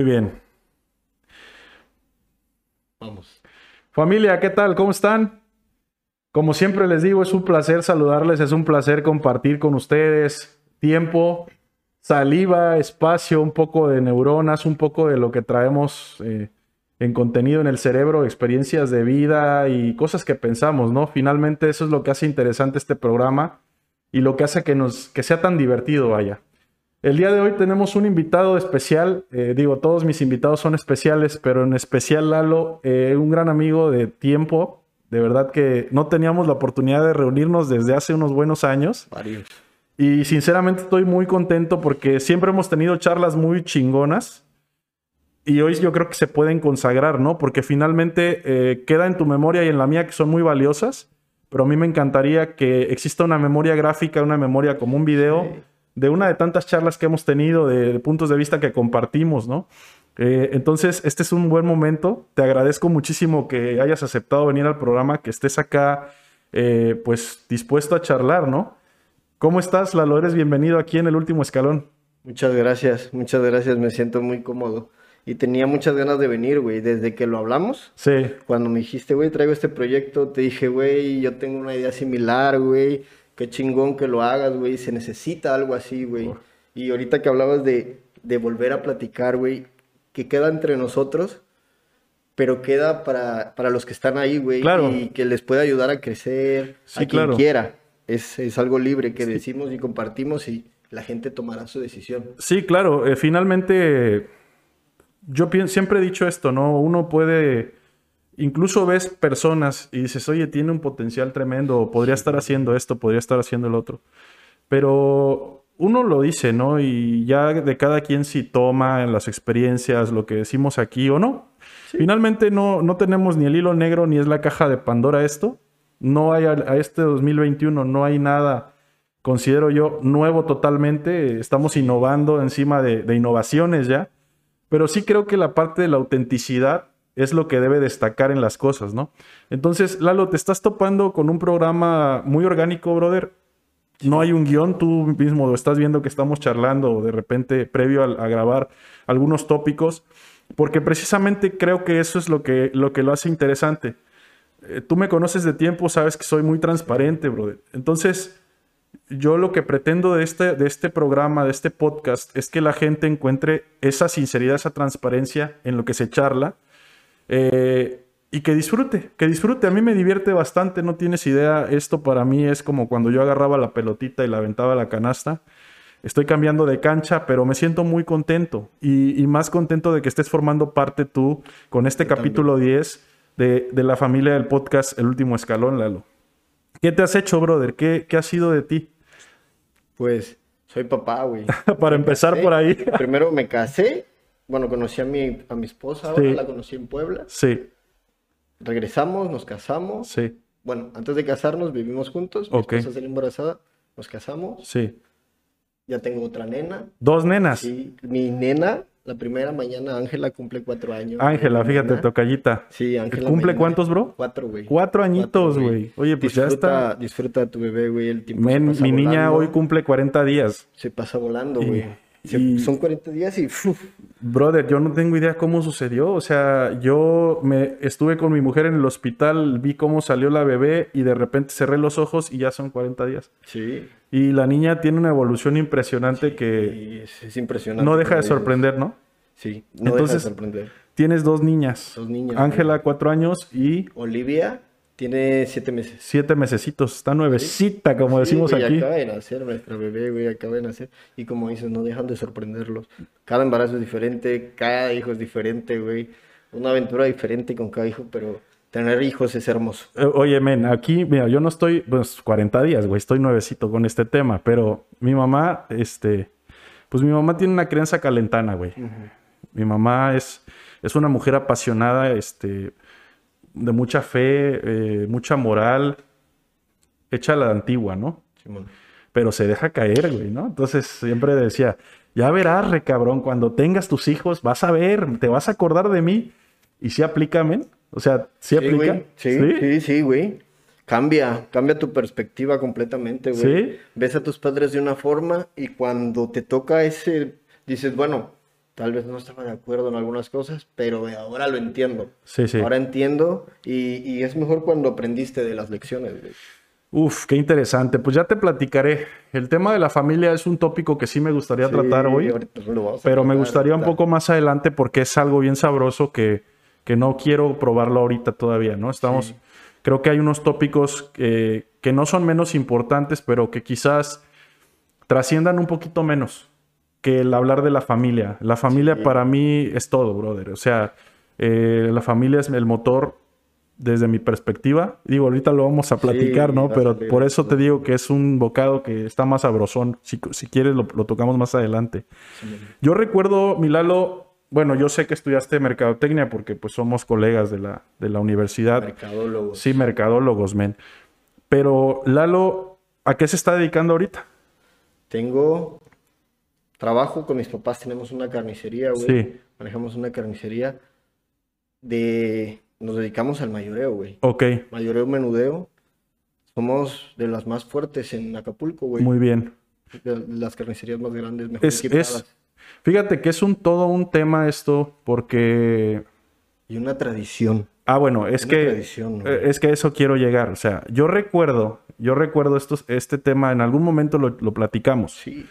Muy bien. Vamos. Familia, ¿qué tal? ¿Cómo están? Como siempre les digo, es un placer saludarles, es un placer compartir con ustedes tiempo, saliva, espacio, un poco de neuronas, un poco de lo que traemos eh, en contenido en el cerebro, experiencias de vida y cosas que pensamos, ¿no? Finalmente eso es lo que hace interesante este programa y lo que hace que, nos, que sea tan divertido, vaya. El día de hoy tenemos un invitado especial, eh, digo, todos mis invitados son especiales, pero en especial Lalo, eh, un gran amigo de tiempo, de verdad que no teníamos la oportunidad de reunirnos desde hace unos buenos años. Varios. Y sinceramente estoy muy contento porque siempre hemos tenido charlas muy chingonas y hoy yo creo que se pueden consagrar, ¿no? Porque finalmente eh, queda en tu memoria y en la mía que son muy valiosas, pero a mí me encantaría que exista una memoria gráfica, una memoria como un video Sí. De una de tantas charlas que hemos tenido, de, puntos de vista que compartimos, ¿no? Eh, entonces, este es un buen momento. Te agradezco muchísimo que hayas aceptado venir al programa, que estés acá, eh, pues dispuesto a charlar, ¿no? ¿Cómo estás, Lalo? Eres bienvenido aquí en el último escalón. Muchas gracias, muchas gracias, me siento muy cómodo. Y tenía muchas ganas de venir, güey, desde que lo hablamos. Sí, Cuando me dijiste, güey, traigo este proyecto, te dije, güey, yo tengo una idea similar, güey. Qué chingón que lo hagas, güey. Se necesita algo así, güey. Y ahorita que hablabas de, de volver a platicar, güey, que queda entre nosotros, pero queda para, para los que están ahí, güey. Claro. Y que les pueda ayudar a crecer, Sí, a quien claro. quiera. Es, es algo libre que decimos y compartimos y la gente tomará su decisión. Sí, claro. eh, finalmente, yo siempre he dicho esto, ¿no? Uno puede, incluso ves personas y dices, oye, tiene un potencial tremendo, podría estar haciendo esto, podría estar haciendo el otro. Pero uno lo dice, ¿no? Y ya de cada quien si toma en las experiencias lo que decimos aquí o no. Finalmente no, no tenemos ni el hilo negro ni es la caja de Pandora esto. No hay a, a este 2021, no hay nada considero yo, nuevo totalmente. Estamos innovando encima de, de innovaciones ya. Pero sí creo que la parte de la autenticidad es lo que debe destacar en las cosas, ¿no? Entonces, Lalo, te estás topando con un programa muy orgánico, brother. No hay un guion, tú mismo lo estás viendo que estamos charlando de repente previo a, grabar algunos tópicos, porque precisamente creo que eso es lo que lo, hace interesante. Eh, tú me conoces de tiempo, sabes que soy muy transparente, brother. Entonces, yo lo que pretendo este, de este programa, de este podcast, es que la gente encuentre esa sinceridad, esa transparencia en lo que se charla eh, y que disfrute, que disfrute. A mí me divierte bastante, no tienes idea. Esto para mí es como cuando yo agarraba la pelotita y la aventaba a la canasta. Estoy cambiando de cancha, pero me siento muy contento y, y más contento de que estés formando parte tú con este Yo capítulo 10 de, de la familia del podcast El Último Escalón, Lalo. ¿Qué te has hecho, brother? ¿Qué, qué ha sido de ti? Pues soy papá, güey. Para empezar casé. por ahí. Primero me casé. Bueno, conocí a mi, a mi esposa, ahora Sí. la conocí en Puebla. Sí, Regresamos, nos casamos. sí, Bueno, antes de casarnos vivimos juntos. Mi Ok. esposa salió embarazada. Nos casamos. sí. Ya tengo otra nena. Dos nenas. Sí, mi nena, la primera mañana, Ángela cumple cuatro años. Ángela, fíjate, tocallita. Sí, Ángela. ¿Cumple cuántos, bro? Cuatro, güey. Cuatro añitos, güey. Oye, pues ya está. Disfruta de tu bebé, güey. El tiempo Men, se pasa mi niña hoy cumple 40 días. Se pasa volando, Y- güey. Se- y- Son 40 días y... uf, Brother, yo no tengo idea cómo sucedió. O sea, yo me estuve con mi mujer en el hospital, vi cómo salió la bebé y de repente cerré los ojos y ya son 40 días. Sí. Y la niña tiene una evolución impresionante que es, es impresionante. no deja de sorprender, ¿no? Sí, no Entonces- deja de sorprender. Tienes dos niñas. Dos niñas. Ángela, cuatro años y Olivia tiene siete meses. siete mesecitos. Está nuevecita, como decimos güey, aquí. acaba de nacer nuestra bebé, güey, acaba de nacer. Y como dices, no dejan de sorprenderlos. Cada embarazo es diferente, cada hijo es diferente, güey. Una aventura diferente con cada hijo, pero tener hijos es hermoso. Eh, Oye, men, aquí, mira, yo no estoy, pues 40 días, güey, estoy nuevecito con este tema, pero mi mamá, este, pues mi mamá tiene una crianza calentana, güey. Mi mamá es, es una mujer apasionada, este, de mucha fe, eh, mucha moral, hecha a la antigua, ¿no? Simón. Pero se deja caer, güey, ¿no? Entonces siempre decía, ya verás, re cabrón, cuando tengas tus hijos, vas a ver, te vas a acordar de mí. Y sí aplica, men. O sea, sí, aplica. güey. Sí, sí, sí, güey. Cambia, cambia tu perspectiva completamente, güey. Sí. Ves a tus padres de una forma y cuando te toca ese, dices, bueno, tal vez no estaba de acuerdo en algunas cosas, pero ahora lo entiendo. Sí, sí. Ahora entiendo y, y es mejor cuando aprendiste de las lecciones. Uf, qué interesante. Pues ya te platicaré. El tema de la familia es un tópico que sí me gustaría Sí, tratar hoy, pero me gustaría un poco más adelante porque es algo bien sabroso que, que no quiero probarlo ahorita todavía, ¿no? Estamos, Sí. creo que hay unos tópicos que, que no son menos importantes, pero que quizás trasciendan un poquito menos que el hablar de la familia. La familia Sí. para mí es todo, brother. O sea, eh, la familia es el motor desde mi perspectiva. Digo, ahorita lo vamos a platicar, ¿no? Pero salir por eso te digo que es un bocado que está más sabrosón. Si, si quieres, lo, lo tocamos más adelante. Yo recuerdo, Milalo, bueno, yo sé que estudiaste mercadotecnia porque pues somos colegas de la, de la universidad. Mercadólogos. Sí, mercadólogos, men. Pero Lalo, ¿a qué se está dedicando ahorita? Tengo trabajo con mis papás, tenemos una carnicería, güey. Sí. Manejamos una carnicería de... Nos dedicamos al mayoreo, güey. Ok, Mayoreo, menudeo. Somos de las más fuertes en Acapulco, güey. muy bien. De las carnicerías más grandes, mejor Es, es, fíjate que es un todo un tema esto porque... Y una tradición. Ah, bueno, es Una que... Es que a eso quiero llegar. O sea, yo recuerdo, yo recuerdo estos, este tema, en algún momento lo, lo platicamos. Sí.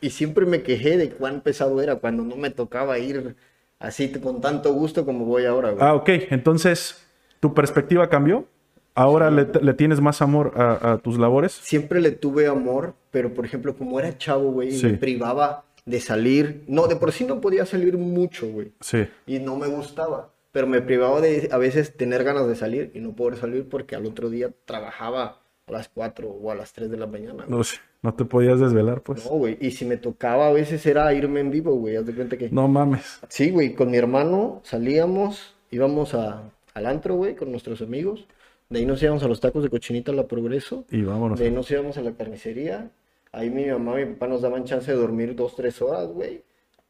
Y siempre me quejé de cuán pesado era cuando no me tocaba ir así con tanto gusto como voy ahora, güey. Ah, ok. Entonces, ¿tu perspectiva cambió? ¿Ahora le, le tienes más amor a, a tus labores? Siempre le tuve amor, pero por ejemplo, como era chavo, güey, Sí. me privaba de salir. No, de por sí no podía salir mucho, güey. Sí. Y no me gustaba. Pero me privaba de a veces tener ganas de salir y no poder salir porque al otro día trabajaba a las 4 o a las 3 de la mañana. güey. No sé, no te podías desvelar, pues. No, güey. Y si me tocaba a veces era irme en vivo, güey. Haz de cuenta que. No mames. Sí, güey, con mi hermano salíamos, íbamos a, al antro, güey, con nuestros amigos. De ahí nos íbamos a los tacos de cochinita a la Progreso. Y vámonos. De ahí nos íbamos a la carnicería. Ahí mi mamá y mi papá nos daban chance de dormir dos, tres horas, güey.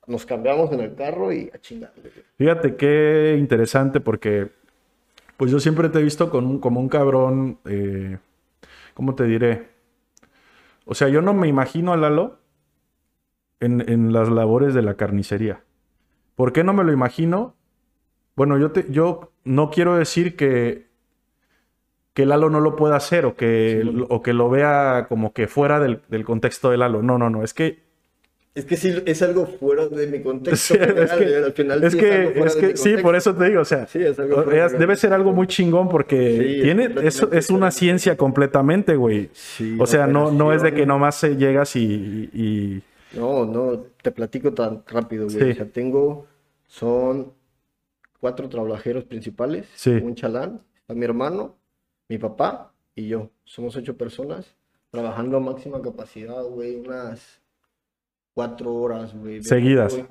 Nos cambiamos en el carro y a chingarle, güey. Fíjate qué interesante porque, pues yo siempre te he visto con un- como un cabrón, eh, ¿cómo te diré? O sea, yo no me imagino a Lalo en, en las labores de la carnicería. ¿Por qué no me lo imagino? Bueno, yo, te, yo no quiero decir que, que Lalo no lo pueda hacer o que, Sí. o que lo vea como que fuera del, del contexto de Lalo. No, no, no. Es que Es que sí, es algo fuera de mi contexto. Sí, es general, que, güey, al final es sí que- algo fuera es de que- mi sí, por eso te digo, o sea, Sí, es algo fuera debe ser algo muy chingón porque tiene, es es, una ciencia completamente, güey. O sea, no, no es de que nomás llegas y, y- No, no, te platico tan rápido, güey. O sea, tengo, son cuatro trabajeros principales, un chalán, está mi hermano, mi papá y yo. Somos ocho personas trabajando a máxima capacidad, güey, unas cuatro horas, güey. Seguidas. Güey,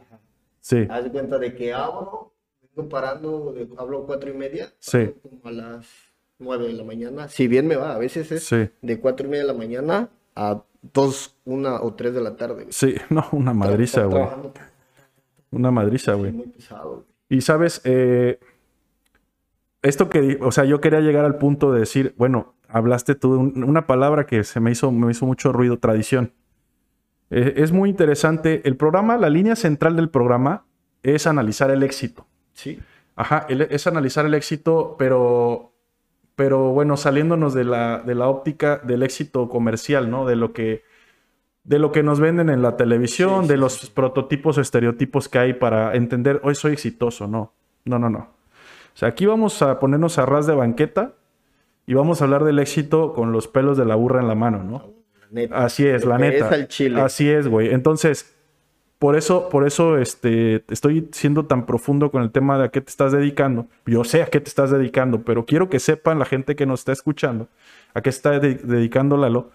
sí, Haz de cuenta de que abro, vengo parando, de- hablo cuatro y media, Sí. como a las nueve de la mañana. Si bien me va, a veces es sí, de cuatro y media de la mañana a dos, una o tres de la tarde, güey. sí, no, una madriza, güey. Una madriza, güey. muy pesado. güey. Y sabes, eh, esto que, o sea, yo quería llegar al punto de decir, bueno, hablaste tú de un- una palabra que se me hizo, me hizo mucho ruido, tradición. Eh, es muy interesante. El programa, la línea central del programa es analizar el éxito. Sí. Ajá, el- es analizar el éxito, pero, pero bueno, saliéndonos de la, de la óptica del éxito comercial, ¿no? De lo que, de lo que nos venden en la televisión, Sí, de los sí. prototipos o estereotipos que hay para entender, hoy soy exitoso, no, no, no, no. O sea, aquí vamos a ponernos a ras de banqueta y vamos a hablar del éxito con los pelos de la burra en la mano, ¿no? Neta. Así es, la neta. Es al chile. Así es, güey. Entonces, por eso, por eso este, estoy siendo tan profundo con el tema de a qué te estás dedicando. Yo sé a qué te estás dedicando, pero quiero que sepan la gente que nos está escuchando a qué está de- dedicando Lalo.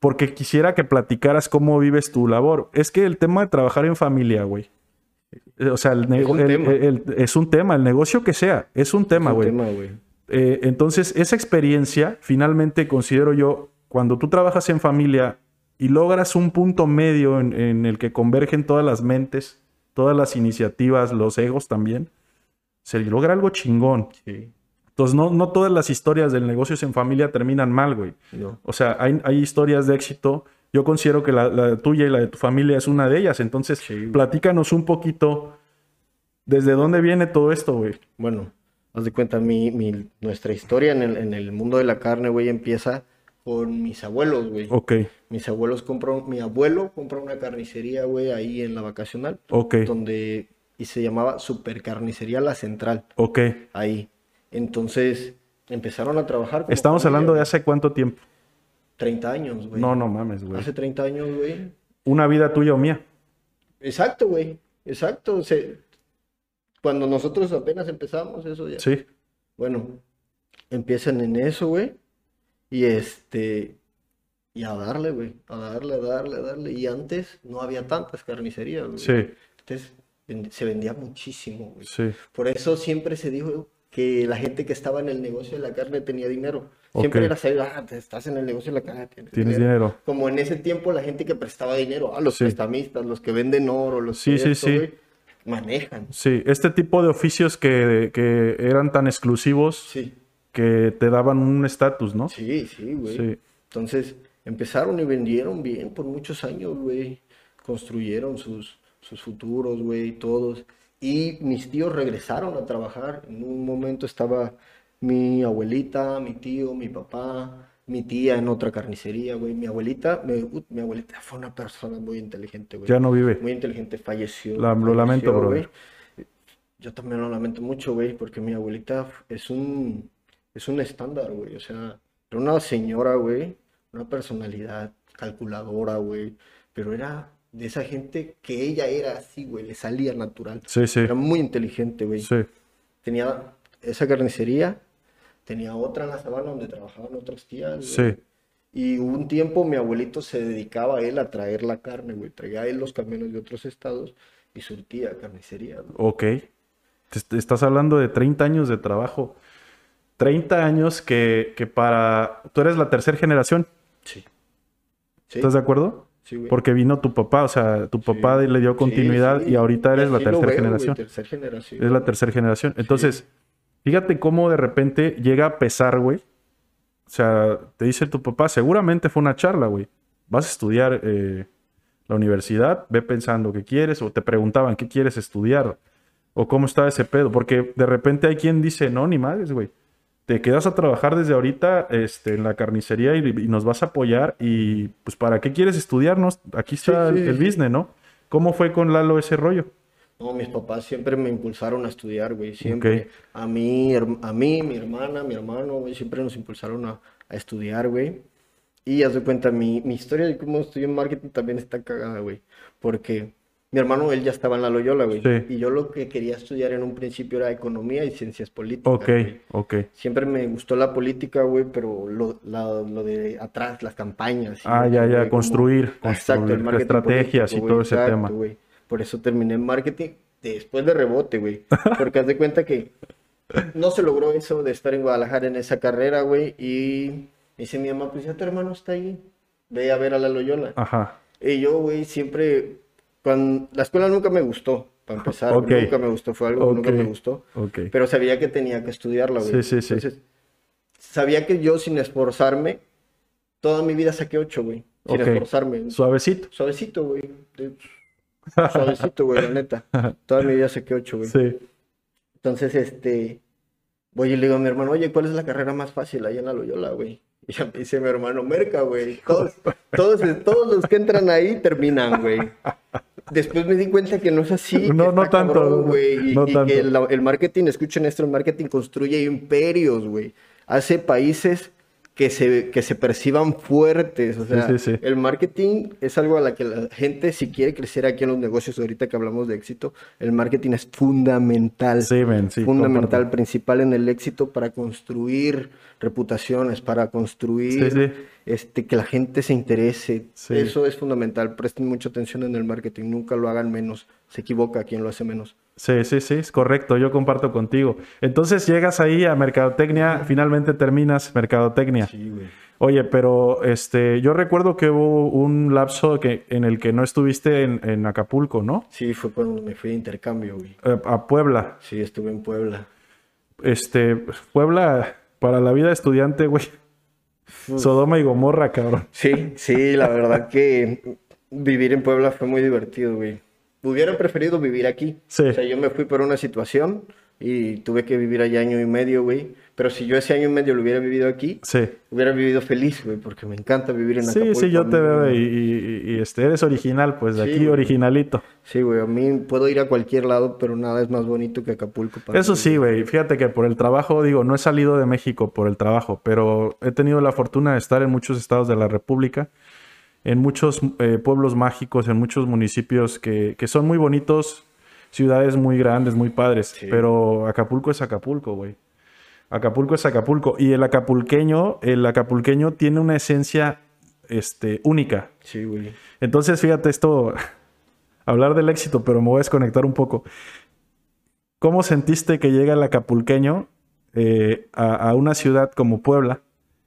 Porque quisiera que platicaras cómo vives tu labor. Es que el tema de trabajar en familia, güey. eh, O sea, el, nego- un el- es un tema, el negocio que sea, es un tema, Es un güey. tema, güey. Eh, entonces, esa experiencia, finalmente considero yo, cuando tú trabajas en familia y logras un punto medio en, en el que convergen todas las mentes, todas las iniciativas, los egos también, se logra algo chingón. Sí. Entonces, no, no todas las historias del negocios en familia terminan mal, güey. No. O sea, hay, hay historias de éxito Yo considero que la, la tuya y la de tu familia es una de ellas. Entonces, Sí, platícanos un poquito desde dónde viene todo esto, güey. Bueno, haz de cuenta, mi, mi- nuestra historia en el, en el mundo de la carne, güey, empieza con mis abuelos, güey. Ok, Mis abuelos compran, mi abuelo compró una carnicería, güey, ahí en la vacacional, ok, donde, y se llamaba Supercarnicería La Central, ok. ahí. Entonces, empezaron a trabajar Estamos familia, hablando de hace cuánto tiempo. 30 años, güey. No, no mames, güey. Hace 30 años, güey. Una vida tuya o mía. Exacto, güey. Exacto. Se- Cuando nosotros apenas empezamos eso ya. Sí, Bueno, empiezan en eso, güey. Y este, y a darle, güey. A darle, a darle, a darle. Y antes no había tantas carnicerías, güey. sí, Entonces se vendía muchísimo, güey. sí. Por eso siempre se dijo que la gente que estaba en el negocio de la carne tenía dinero. Siempre era saber, ah, estás en el negocio de la carne, tienes, Tienes dinero. Como en ese tiempo la gente que prestaba dinero, ah, los Sí. prestamistas, los que venden oro, los Sí, que sí, esto, sí. güey, manejan. Sí, este tipo de oficios que, que eran tan exclusivos Sí. Que te daban un estatus, ¿no? Sí, sí, güey. Sí. Entonces empezaron y vendieron bien por muchos años, güey. Construyeron sus, sus futuros, güey, todos. Y mis tíos regresaron a trabajar. En un momento estaba mi abuelita, mi tío, mi papá, mi tía en otra carnicería, güey. Mi abuelita, me- ut- mi abuelita fue una persona muy inteligente, güey. Ya no vive. Muy inteligente, falleció. La- lo lamento, falleció, güey. Yo también lo lamento mucho, güey, porque mi abuelita es un, es un estándar, güey. O sea, era una señora, güey, una personalidad calculadora, güey, pero era de esa gente que ella era así, güey, le salía natural. Sí, sí, Era muy inteligente, güey. sí. Tenía esa carnicería, tenía otra en la sabana donde trabajaban otras tías. Sí. Y hubo un tiempo mi abuelito se dedicaba a él a traer la carne, güey. Traía a él los camiones de otros estados y surtía carnicería. Ok. Te estás hablando de 30 años de trabajo. 30 años que, que para... Tú eres la tercera generación, Sí. Sí, ¿estás de acuerdo? sí, güey. Porque vino tu papá, o sea, tu papá le dio continuidad sí. y ahorita eres la veo, güey, tercera generación. Es la tercera generación. Entonces, fíjate cómo de repente llega a pesar, güey. O sea, te dice tu papá, seguramente fue una charla, güey. Vas a estudiar eh, la universidad, ve pensando qué quieres, o te preguntaban qué quieres estudiar, o cómo está ese pedo. Porque de repente hay quien dice, no, ni madres, güey. Te quedas a trabajar desde ahorita este, en la carnicería y, y nos vas a apoyar. Y pues, ¿para qué quieres estudiarnos? Aquí está Sí, sí, el, el sí. business, ¿no? ¿Cómo fue con Lalo ese rollo? No, mis papás siempre me impulsaron a estudiar, güey. Siempre. A mí, a mí, mi hermana, mi hermano, güey, siempre nos impulsaron a, a estudiar, güey. Y haz de cuenta, mi, mi historia de cómo estudié en marketing también está cagada, güey. Porque mi hermano, él ya estaba en la Loyola, güey. Sí. Y yo lo que quería estudiar en un principio era economía y ciencias políticas, Ok, güey. ok. Siempre me gustó la política, güey, pero lo, la- lo de atrás, las campañas. y Ah, ya, ya, güey, como- construir, Exacto, construir el marketing estrategias y político, todo güey, ese exacto, tema. güey. Por eso terminé en marketing después de rebote, güey. Porque haz de cuenta que no se logró eso de estar en Guadalajara en esa carrera, güey. Y dice mi mamá, pues ya tu hermano está ahí. Ve a ver a la Loyola. Ajá. Y yo, güey, siempre... Cuando... La escuela nunca me gustó, para empezar. Ok. Nunca me gustó, fue algo que nunca me gustó. Pero sabía que tenía que estudiarla, güey. Sí, sí, sí. Entonces, sabía que yo sin esforzarme, toda mi vida saqué ocho, güey. Sin esforzarme. Suavecito. Suavecito, güey. Suavecito, güey, la neta. Toda mi vida saqué ocho, güey. Sí. Entonces, este, voy y le digo a mi hermano, oye, ¿cuál es la carrera más fácil ahí en la Loyola, güey? Y ya me dice mi hermano, Merca, güey. Todos, todos, todos los que entran ahí terminan, güey. Después me di cuenta que no es así. No, no tanto, cabrón, güey. Y, no y tanto. que el, el marketing, escuchen esto, el marketing construye imperios, güey. Hace países que se, que se perciban fuertes. O sea, sí, sí. el marketing es algo a la que la gente, si quiere crecer aquí en los negocios, ahorita que hablamos de éxito, el marketing es fundamental. Fundamental, comparto. principal en el éxito para construir reputaciones, para construir. Este, que la gente se interese. Eso es fundamental. Presten mucha atención en el marketing, nunca lo hagan menos. Se equivoca quien lo hace menos. Sí, sí, sí, es correcto. Yo comparto contigo. Entonces llegas ahí a Mercadotecnia, finalmente terminas Mercadotecnia. Sí, güey. Oye, pero este, yo recuerdo que hubo un lapso que, en el que no estuviste en, en Acapulco, ¿no? Sí, fue cuando me fui de intercambio, güey. Eh, a Puebla. Sí, estuve en Puebla. Este, Puebla, para la vida estudiante, güey, Sodoma y Gomorra, cabrón. Sí, sí, la verdad que vivir en Puebla fue muy divertido, güey. Hubiera preferido vivir aquí. Sí. O sea, yo me fui por una situación y tuve que vivir allá año y medio, güey. Pero si yo ese año y medio lo hubiera vivido aquí, Sí. hubiera vivido feliz, güey, porque me encanta vivir en Sí, Acapulco. sí, yo a te veo y, y- y, este, eres original, pues de Sí, aquí originalito. Sí, güey, a mí puedo ir a cualquier lado, pero nada es más bonito que Acapulco. para Eso mí, sí, güey. Fíjate que por el trabajo, digo, no he salido de México por el trabajo, pero he tenido la fortuna de estar en muchos estados de la República, en muchos eh, pueblos mágicos, en muchos municipios que, que son muy bonitos, ciudades muy grandes, muy padres, Sí. pero Acapulco es Acapulco, güey. Acapulco es Acapulco. Y el acapulqueño, el acapulqueño tiene una esencia este, única. Sí, güey. Entonces, fíjate esto, hablar del éxito, pero me voy a desconectar un poco. ¿Cómo sentiste que llega el acapulqueño eh, a, a una ciudad como Puebla?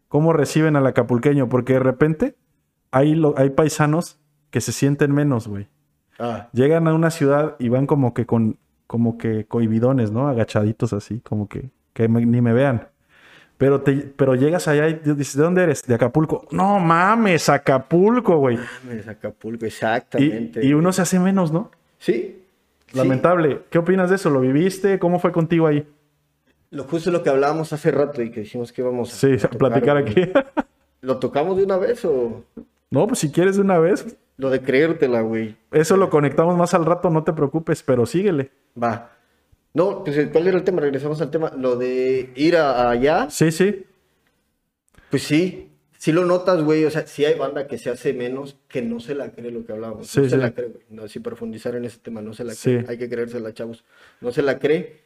¿Cómo reciben al acapulqueño? Porque de repente hay, lo- hay paisanos que se sienten menos, güey. Ah, Llegan a una ciudad y van como que con, como que cohibidones, ¿no? Agachaditos así, como que, que me- ni me vean. Pero, te, pero llegas allá y dices, ¿de dónde eres? De Acapulco. No mames, Acapulco, güey. es Acapulco, exactamente. y uno se hace menos, ¿no? Sí. sí. Lamentable. ¿Qué opinas de eso? ¿Lo viviste? ¿Cómo fue contigo ahí? Lo justo lo que hablábamos hace rato y que dijimos que íbamos Sí, a platicar aquí. ¿Lo tocamos de una vez o no, pues si quieres de una vez. lo de creértela, güey? Eso lo conectamos más al rato, no te preocupes, pero síguele. Va. No, pues ¿cuál era el tema? Regresamos al tema. Lo de ir a- allá, Sí, sí. pues sí. Sí lo notas, güey. O sea, sí hay banda que se hace menos, que no se la cree lo que hablábamos. Sí, no se sí. la cree, güey. No, si profundizar en ese tema, no se la Sí. cree. Hay que creérsela, chavos. No se la cree.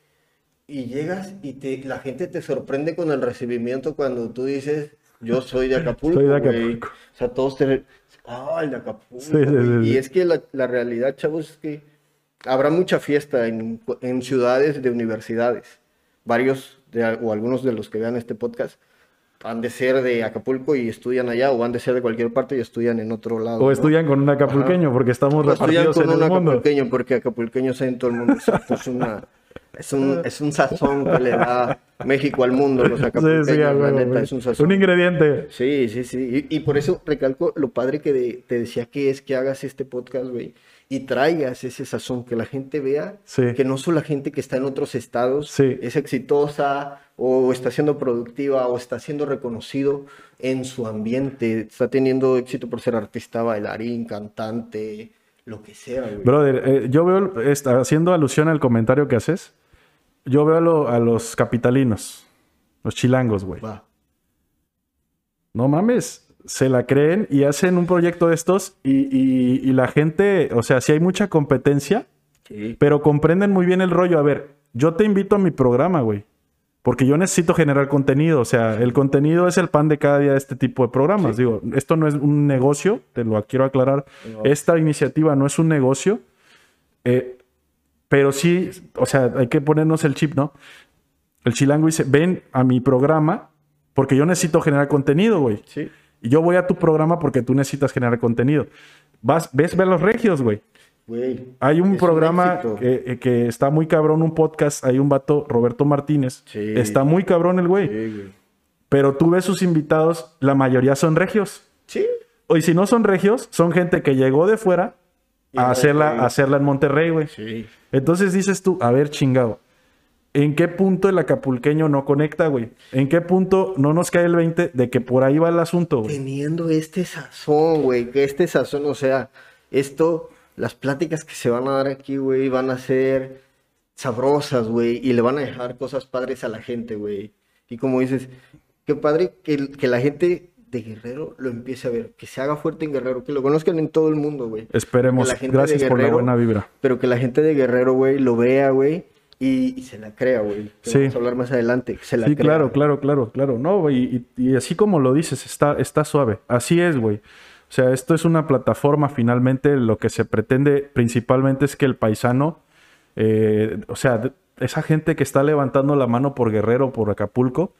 Y llegas y te, la gente te sorprende con el recibimiento cuando tú dices, yo soy de Acapulco. Soy de güey". Acapulco. O sea, todos te... Ah, el de Acapulco. Sí, sí, güey". sí, y es que la, la realidad, chavos, es que habrá mucha fiesta en, en ciudades de universidades. Varios de, o algunos de los que vean este podcast han de ser de Acapulco y estudian allá, o han de ser de cualquier parte y estudian en otro lado. O ¿no? estudian con un acapulqueño, porque estamos O estudian repartidos con en un el mundo. acapulqueño, porque acapulqueños hay en todo el mundo. exacto, es, una, es, un, es un sazón que le da México al mundo, los Sí, acapulqueños, sí, la neta, es un sazón. Un ingrediente. Sí, sí, sí. Y, y por eso recalco lo padre que de- te decía que es que hagas este podcast, güey. Y traigas ese sazón, que la gente vea Sí. que no solo la gente que está en otros estados Sí. es exitosa o está siendo productiva o está siendo reconocido en su ambiente, está teniendo éxito por ser artista, bailarín, cantante, lo que sea, güey. Brother, eh, yo veo, esta- haciendo alusión al comentario que haces, yo veo a, lo- a los capitalinos, los chilangos, güey. No mames, se la creen y hacen un proyecto de estos y, y- y la gente, o sea, sí hay mucha competencia, Sí. pero comprenden muy bien el rollo. A ver, yo te invito a mi programa, güey. Porque yo necesito generar contenido. O sea, el contenido es el pan de cada día de este tipo de programas. Digo, esto no es un negocio, te lo quiero aclarar. No. Esta iniciativa no es un negocio. eh, pero sí, o sea, hay que ponernos el chip, ¿no? El chilango dice, ven a mi programa porque yo necesito generar contenido, güey. Sí. Y yo voy a tu programa porque tú necesitas generar contenido. Vas, ves, ve a los regios, güey. Güey. Hay un programa que, eh, que está muy cabrón, un podcast, hay un vato, Roberto Martínez. Sí. Está muy cabrón el güey. Sí, güey. Pero tú ves sus invitados, la mayoría son regios. Sí. O y si no son regios, son gente que llegó de fuera a hacerla, a hacerla en Monterrey, güey. Sí. Entonces dices tú, a ver, chingado. ¿En qué punto el acapulqueño no conecta, güey? ¿En qué punto no nos cae el 20 de que por ahí va el asunto, güey? teniendo este sazón, güey, que este sazón, o sea, esto, las pláticas que se van a dar aquí, güey, van a ser sabrosas, güey, y le van a dejar cosas padres a la gente, güey. Y como dices, qué padre que, que la gente de Guerrero lo empiece a ver, que se haga fuerte en Guerrero, que lo conozcan en todo el mundo, güey. Esperemos. La gente Gracias de por la Guerrero- buena vibra. Pero que la gente de Guerrero, güey, lo vea, güey, y, y se la crea, güey. Sí. Vamos a hablar más adelante, se la Sí, crea. claro, claro, claro, claro. No, güey, y, y así como lo dices, está, está suave. Así es, güey. O sea, esto es una plataforma, finalmente, lo que se pretende principalmente es que el paisano, eh, o sea, esa gente que está levantando la mano por Guerrero, por Acapulco,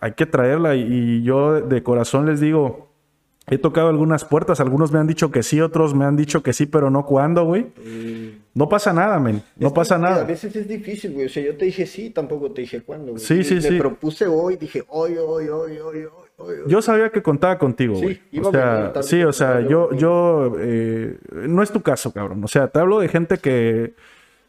hay que traerla. Y, y yo de corazón les digo, he tocado algunas puertas, algunos me han dicho que sí, otros me han dicho que sí, pero no cuándo, güey. Mm. No pasa nada, men. No Es pasa nada. A veces es difícil, güey. O sea, yo te dije sí, tampoco te dije cuándo, güey. Sí, sí, Me sí. propuse hoy, dije hoy, hoy, hoy, hoy, hoy. yo sabía que contaba contigo, Sí, güey. iba o sea, a sí, o sea, yo- yo, yo, eh, no es tu caso, cabrón. O sea, te hablo de gente que,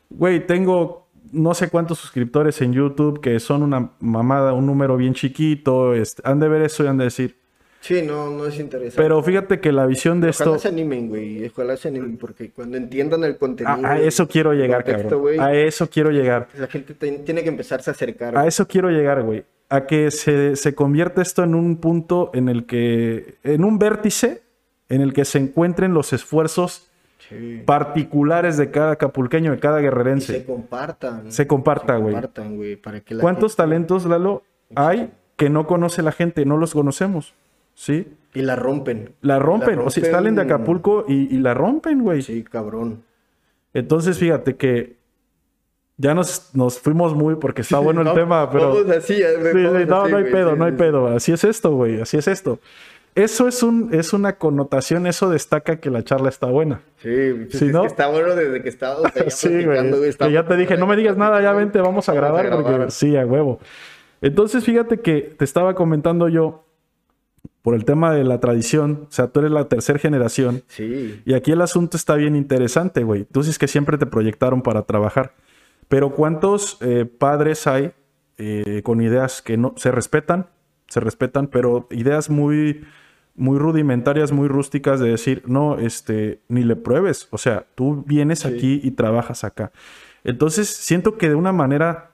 güey, tengo no sé cuántos suscriptores en YouTube que son una mamada, un número bien chiquito, este, han de ver eso y han de decir. Sí, no, no es interesante. Pero fíjate que la visión de Ojalá esto, se animen, güey. Ojalá se animen, porque cuando entiendan el contenido. a, a eso quiero llegar, contexto, cabrón. A eso quiero llegar. La gente te- tiene que empezarse a acercar. A eso quiero llegar, güey. A que se, se convierta esto en un punto en el que, en un vértice en el que se encuentren los esfuerzos Sí. particulares de cada capulqueño, de cada Y se guerrerense. compartan. Se comparta, güey. compartan, güey. ¿Cuántos gente- talentos, Lalo, hay que no conoce la gente? No los conocemos, ¿sí? Y la rompen. La rompen. O sea, rompen- salen de Acapulco y, y la rompen, güey. Sí, cabrón. Entonces, fíjate que ya nos, nos fuimos muy porque está bueno el No, tema, pero... Vamos así, Sí, vamos no, así, no hay pedo, sí, no hay pedo. Así es esto, güey. Así es esto. Eso es, un, es una connotación, eso destaca que la charla está buena. Sí, pues es ¿no? que está bueno desde que estábamos allá Sí, güey. Que ya te dije, no me digas nada, ya vente, vamos a Vamos a grabar. porque-. Sí, a huevo. Entonces, fíjate que te estaba comentando yo por el tema de la tradición. O sea, tú eres la tercera generación. Sí. Y aquí el asunto está bien interesante, güey. Tú dices que siempre te proyectaron para trabajar. Pero ¿cuántos eh, padres hay eh, con ideas que no se respetan? Se respetan, pero ideas muy, muy rudimentarias, muy rústicas de decir, no, este, ni le pruebes. O sea, tú vienes aquí y trabajas acá. Entonces, siento que de una manera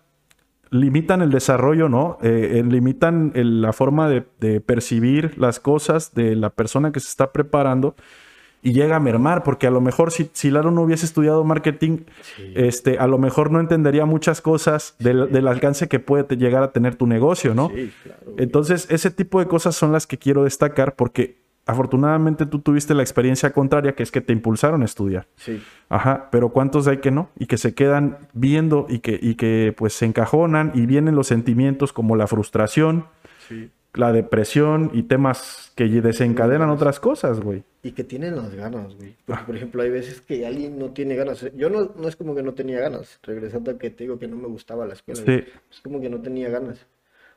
limitan el desarrollo, ¿no? Eh, eh, limitan el- la forma de, de percibir las cosas de la persona que se está preparando y llega a mermar, porque a lo mejor si, si Lalo no hubiese estudiado marketing, este, a lo mejor no entendería muchas cosas del, del alcance que puede te- llegar a tener tu negocio, ¿no? Sí, claro. Entonces, ese tipo de cosas son las que quiero destacar porque afortunadamente tú tuviste la experiencia contraria, que es que te impulsaron a estudiar. Sí. Ajá, pero ¿cuántos hay que no? Y que se quedan viendo y que, y que pues se encajonan y vienen los sentimientos como la frustración, Sí. La depresión y temas que desencadenan otras cosas, güey. Y que tienen las ganas, güey. Porque, por ejemplo, hay veces que alguien no tiene ganas. Yo no, no es como que no tenía ganas. Regresando a que te digo que no me gustaba la escuela. Sí. Es como que no tenía ganas.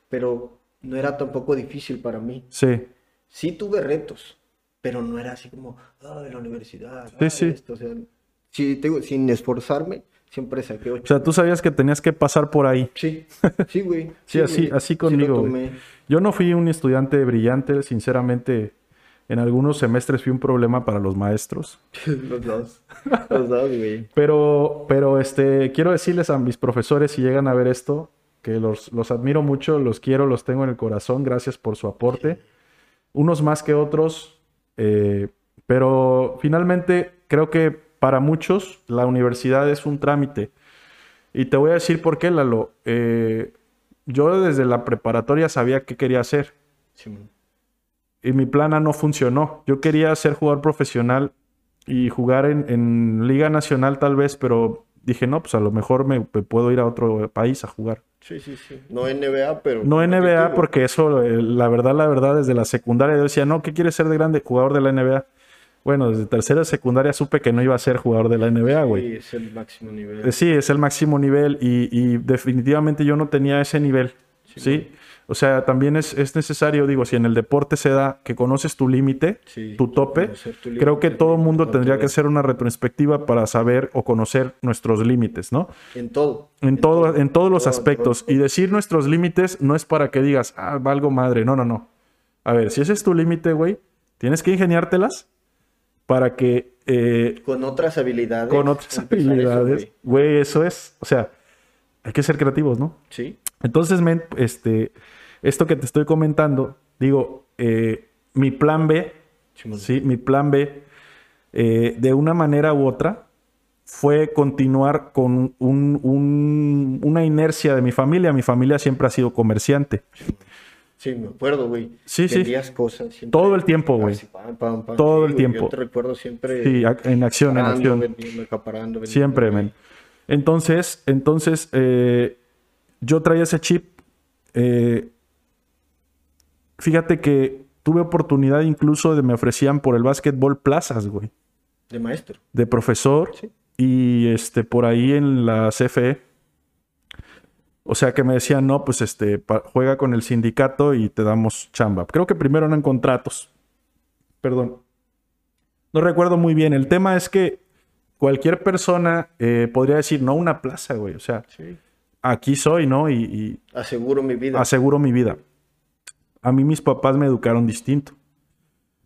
Pero no era tampoco difícil para mí. Sí, Sí tuve retos, pero no era así como, ay, la universidad, Sí, ay, sí. esto", o sea, sí, te digo, sin esforzarme, siempre saqué o ocho. sea, tú sabías que tenías que pasar por ahí. Sí, sí, güey. Sí, así, güey, así sí lo conmigo. güey. Yo no fui un estudiante brillante, sinceramente. En algunos semestres fui un problema para los maestros. Los dos, los dos, güey. Pero, pero este, quiero decirles a mis profesores, si llegan a ver esto, que los, los admiro mucho, los quiero, los tengo en el corazón. Gracias por su aporte. Unos más que otros. eh, pero finalmente creo que para muchos la universidad es un trámite. Y te voy a decir por qué, Lalo. Eh, yo desde la preparatoria sabía qué quería hacer. Simón. Y mi plan A no funcionó. Yo quería ser jugador profesional y jugar en, en Liga Nacional tal vez, pero dije, no, pues a lo mejor me, me puedo ir a otro país a jugar. Sí, sí, sí. No NBA, pero. No NBA, porque eso, eh, la verdad, la verdad, desde la secundaria yo decía, no, ¿qué quieres ser de grande? Jugador de la NBA. Bueno, desde tercera de secundaria supe que no iba a ser jugador de la NBA, güey. Sí, es el máximo nivel. Eh, Sí, es el máximo nivel y, y definitivamente yo no tenía ese nivel, ¿sí? O sea, también es, es necesario, digo, si en el deporte se da que conoces tu límite, Sí, tu tope, creo que todo el mundo tendría te que hacer una retrospectiva para saber o conocer nuestros límites, ¿no? En todo. En, todo, en todos los todo, aspectos. Y decir nuestros límites no es para que digas, ah, valgo madre. No, no, no. A ver, si ese es tu límite, güey, tienes que ingeniártelas para que eh, Con otras habilidades. con otras habilidades, güey. eso es. O sea, hay que ser creativos, ¿no? Sí. Entonces, men, este, esto que te estoy comentando, digo, eh, mi plan B, sí, mi plan B, eh, de una manera u otra, fue continuar con un- un- una inercia de mi familia. Mi familia siempre ha sido comerciante. Sí, me acuerdo, güey. Sí, sí. Cosas. Todo el tiempo, güey. Todo el tiempo. Yo te recuerdo siempre. Sí, en acción, en acción. vendiendo, acaparando, vendiendo, Siempre, men. Entonces, entonces, eh, yo traía ese chip. eh, fíjate que tuve oportunidad incluso de me ofrecían por el básquetbol plazas, güey. De maestro. De profesor Sí. y este por ahí en la CFE. O sea, que me decían, no, pues este, juega con el sindicato y te damos chamba. Creo que primero eran contratos. Perdón. No recuerdo muy bien. El tema es que cualquier persona eh, podría decir, no, una plaza, güey. O sea, Sí. aquí soy, ¿no? Y, y Aseguro mi vida. aseguro mi vida. A mí mis papás me educaron distinto.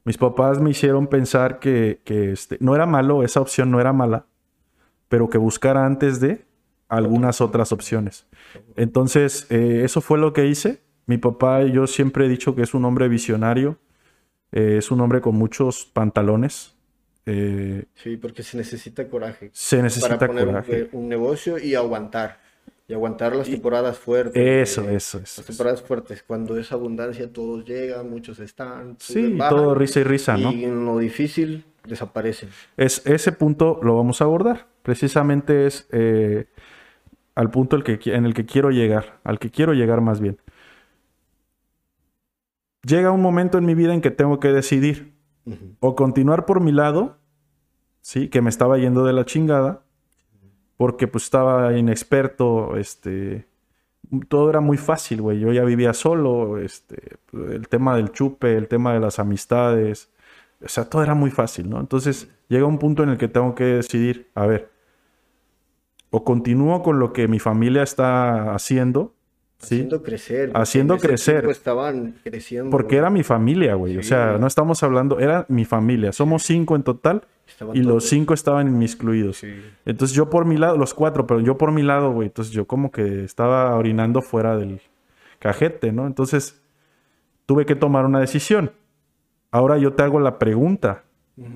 Mis papás me hicieron pensar que, que, este, no era malo, esa opción no era mala, pero que buscara antes de algunas otras opciones. Entonces, eh, eso fue lo que hice. Mi papá, yo siempre he dicho que es un hombre visionario, eh, es un hombre con muchos pantalones. eh, Sí, porque se necesita coraje. se necesita para poner un- coraje. Un, negocio y aguantar. Y aguantar las temporadas fuertes. Eso, eso, eso, Las temporadas fuertes. Cuando es abundancia, todos llegan, muchos están. Sí, bajan, todo risa y risa, ¿no? Y en lo difícil desaparecen. Es, ese punto lo vamos a abordar. Precisamente es al punto el que, qui- en el que quiero llegar, al que quiero llegar más bien. Llega un momento en mi vida en que tengo que decidir o continuar por mi lado, sí, que me estaba yendo de la chingada, porque pues estaba inexperto, este, todo era muy fácil, güey. Yo ya vivía solo, este, el tema del chupe, el tema de las amistades, o sea, todo era muy fácil, ¿no? Entonces llega un punto en el que tengo que decidir, a ver, o continúo con lo que mi familia está haciendo, ¿sí? Haciendo crecer. Haciendo en ese crecer. estaban creciendo. Porque era mi familia, güey. O sea, no estamos hablando, era mi familia. Somos cinco en total Estaban y los cinco estaban inmiscuidos. Sí. Entonces yo por mi lado, los cuatro, pero yo por mi lado, güey. Entonces yo como que estaba orinando fuera del cajete, ¿no? Entonces tuve que tomar una decisión. Ahora yo te hago la pregunta,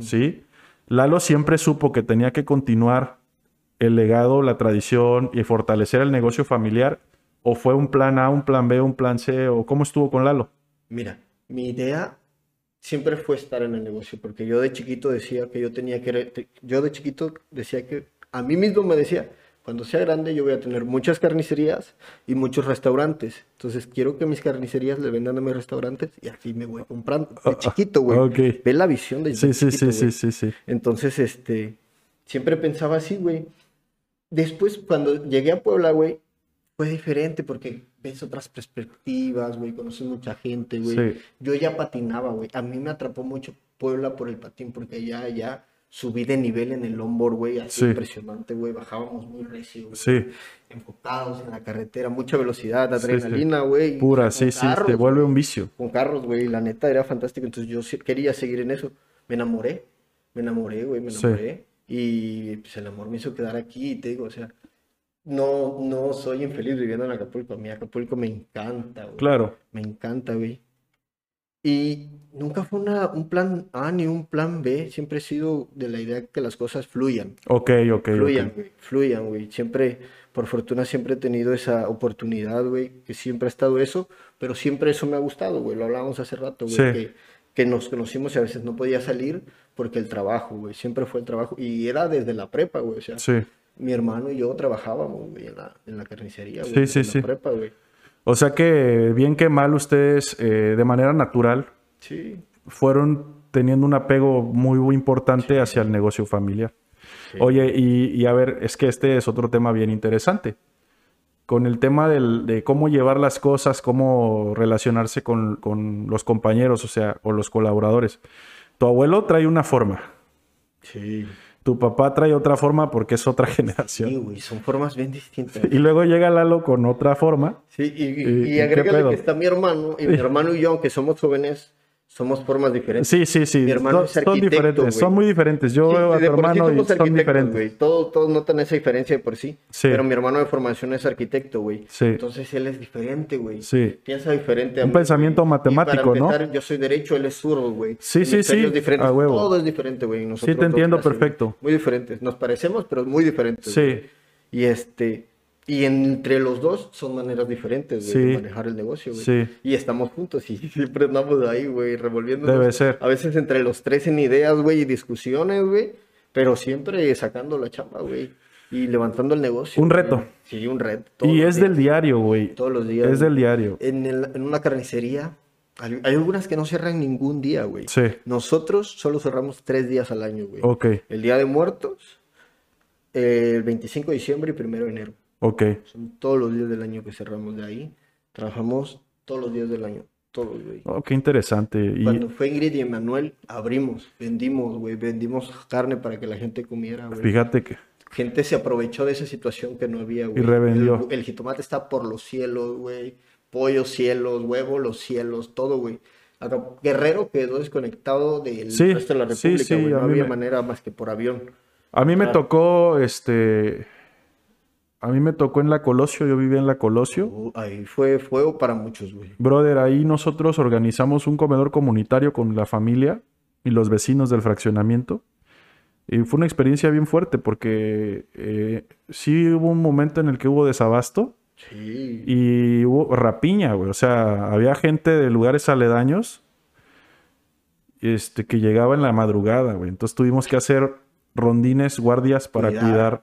¿sí? Lalo siempre supo que tenía que continuar el legado, la tradición y fortalecer el negocio familiar. ¿O fue un plan A, un plan B, un plan C? ¿O cómo estuvo con Lalo? Mira, mi idea siempre fue estar en el negocio, porque yo de chiquito decía que yo tenía que, yo de chiquito decía que, a mí mismo me decía, cuando sea grande yo voy a tener muchas carnicerías y muchos restaurantes, entonces quiero que mis carnicerías le vendan a mis restaurantes y así me voy comprando. De chiquito, güey. ok. Ve la visión de Sí, sí, chiquito, sí, güey. sí, sí, sí. Entonces, este, siempre pensaba así, güey. Después, cuando llegué a Puebla, güey, fue diferente porque ves otras perspectivas, güey, conoces mucha gente, güey. Sí. Yo ya patinaba, güey. A mí me atrapó mucho Puebla por el patín porque allá, ya subí de nivel en el longboard, güey, así Sí. impresionante, güey. Bajábamos muy recio, güey. Sí, Enfocados en la carretera, mucha velocidad, Sí, sí. adrenalina, güey. pura, con sí, sí, te carros, vuelve un vicio. con carros, güey. La neta era fantástico. Entonces yo sí quería seguir en eso. Me enamoré. Me enamoré, güey. Me Sí. enamoré. Y pues el amor me hizo quedar aquí. Te digo, o sea, no, no soy infeliz viviendo en Acapulco. A mí Acapulco me encanta, güey. Claro. Me encanta, güey. Y nunca fue una, un plan A ni un plan B. Siempre he sido de la idea que las cosas fluyan. Ok, ok, Fluyan, ok. güey, fluyan, güey. Siempre, por fortuna, siempre he tenido esa oportunidad, güey, que siempre ha estado eso, pero siempre eso me ha gustado, güey. Lo hablábamos hace rato, güey, Sí. que, que nos conocimos y a veces no podía salir porque el trabajo, güey, siempre fue el trabajo. Y era desde la prepa, güey, o sea, Sí. mi hermano y yo trabajábamos, güey, en la, en la carnicería, güey, Sí, sí, la sí. prepa, güey. O sea que bien que mal ustedes eh, de manera natural Sí, fueron teniendo un apego muy, muy importante hacia el negocio familiar. Oye, y, y a ver, es que este es otro tema bien interesante. Con el tema del- de cómo llevar las cosas, cómo relacionarse con, con los compañeros, o sea, o los colaboradores. Tu abuelo trae una forma, sí. tu papá trae otra forma porque es otra Sí, generación. güey, son formas bien distintas. Y luego llega Lalo con otra forma. Sí, y, ¿Y- y, agrégale que está mi hermano, y mi hermano y yo, aunque somos jóvenes, somos formas diferentes. Sí, sí, sí. Mi hermano son, es son diferentes, son muy diferentes. Yo Sí, veo a tu sí hermano y son diferentes. Todos, todos notan esa diferencia de por sí. Sí. Pero mi hermano de formación es arquitecto, güey. Sí. Entonces él es diferente, güey. Sí. Piensa diferente a Un mí, pensamiento güey. Y matemático, para ¿no? empezar, Yo soy derecho, él es zurdo, güey. Sí, sí, sí, diferentes. a huevo. Todo es diferente, güey. Nosotros te entiendo perfecto. Muy diferentes. Nos parecemos, pero muy diferentes. Sí. Y este... Y entre los dos son maneras diferentes Sí. de manejar el negocio, güey. Sí. Y estamos juntos y siempre andamos ahí, güey, revolviendo. Debe ser. A veces entre los tres en ideas, güey, y discusiones, güey. Pero siempre sacando la chamba, güey. Y levantando el negocio. Un güey. reto. Sí, un reto. Y es del diario, güey. Todos los días. Es del diario. En, el- en una carnicería, hay, hay algunas que no cierran ningún día, güey. Sí. Nosotros solo cerramos tres días al año, güey. Ok. El Día de Muertos, el 25 de diciembre y 1 de enero. Ok. Son todos los días del año que cerramos de ahí. Trabajamos todos los días del año. Todos, güey. Oh, qué interesante. Y Cuando fue Ingrid y Emanuel, abrimos, vendimos, güey. Vendimos carne para que la gente comiera, güey. fíjate que Gente se aprovechó de esa situación que no había, güey. revendió. El, el jitomate está por los cielos, güey. Pollos, cielos, huevo, los cielos, todo, güey. Guerrero quedó desconectado del Sí, resto de la sí, República, sí, güey. a no había me- manera más que por avión. a mí me Claro. tocó, este, a mí me tocó en la Colosio, yo vivía en la Colosio. Uh, ahí fue fuego para muchos, güey. Brother, ahí nosotros organizamos un comedor comunitario con la familia y los vecinos del fraccionamiento. Y fue una experiencia bien fuerte porque eh, sí hubo un momento en el que hubo desabasto Sí. y hubo rapiña, güey. O sea, había gente de lugares aledaños este, que llegaba en la madrugada, güey. Entonces tuvimos que hacer rondines, guardias para Cuidar. cuidar.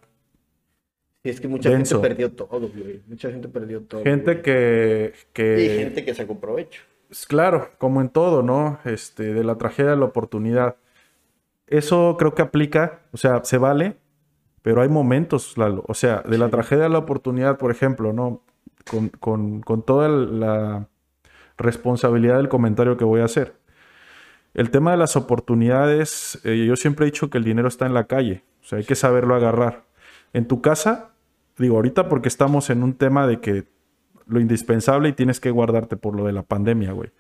Sí, es que mucha Denso. gente perdió todo, güey. Mucha gente perdió todo. Gente güey. que, que... Y gente que sacó provecho. Claro, como en todo, ¿no? Este, de la tragedia a la oportunidad. Eso creo que aplica, o sea, se vale, pero hay momentos, Lalo. O sea, de la Sí. tragedia a la oportunidad, por ejemplo, ¿no? Con, con- con toda la responsabilidad del comentario que voy a hacer. El tema de las oportunidades, eh, yo siempre he dicho que el dinero está en la calle, o sea, hay que saberlo agarrar. En tu casa, digo, ahorita porque estamos en un tema de que lo indispensable y tienes que guardarte por lo de la pandemia, güey.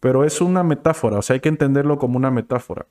Pero es una metáfora, o sea, hay que entenderlo como una metáfora.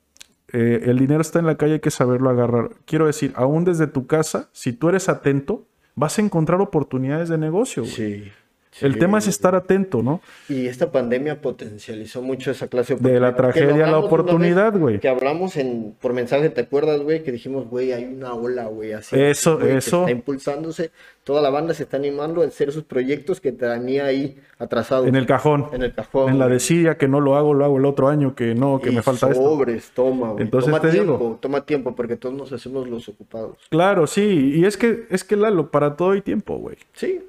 Eh, el dinero está en la calle, hay que saberlo agarrar. Quiero decir, aún desde tu casa, si tú eres atento, vas a encontrar oportunidades de negocio, güey. Sí. El tema es estar atento, ¿no? Y esta pandemia potencializó mucho esa clase De la oportunidad. Que lo tragedia a la oportunidad, güey. Que hablamos en, por mensaje, ¿te acuerdas, güey? Que dijimos, güey, hay una ola, güey, así. Eso, eso. está impulsándose. Toda la banda se está animando a hacer sus proyectos que tenía ahí atrasados. En el cajón. En el cajón. En la güey. de Siria, que no lo hago, lo hago el otro año, que no, que Y me falta esto. sobres, toma, güey. Entonces toma te tiempo, digo. toma tiempo, porque todos nos hacemos los ocupados. Claro, sí. Y es que, es que Lalo, para todo hay tiempo, güey. Sí.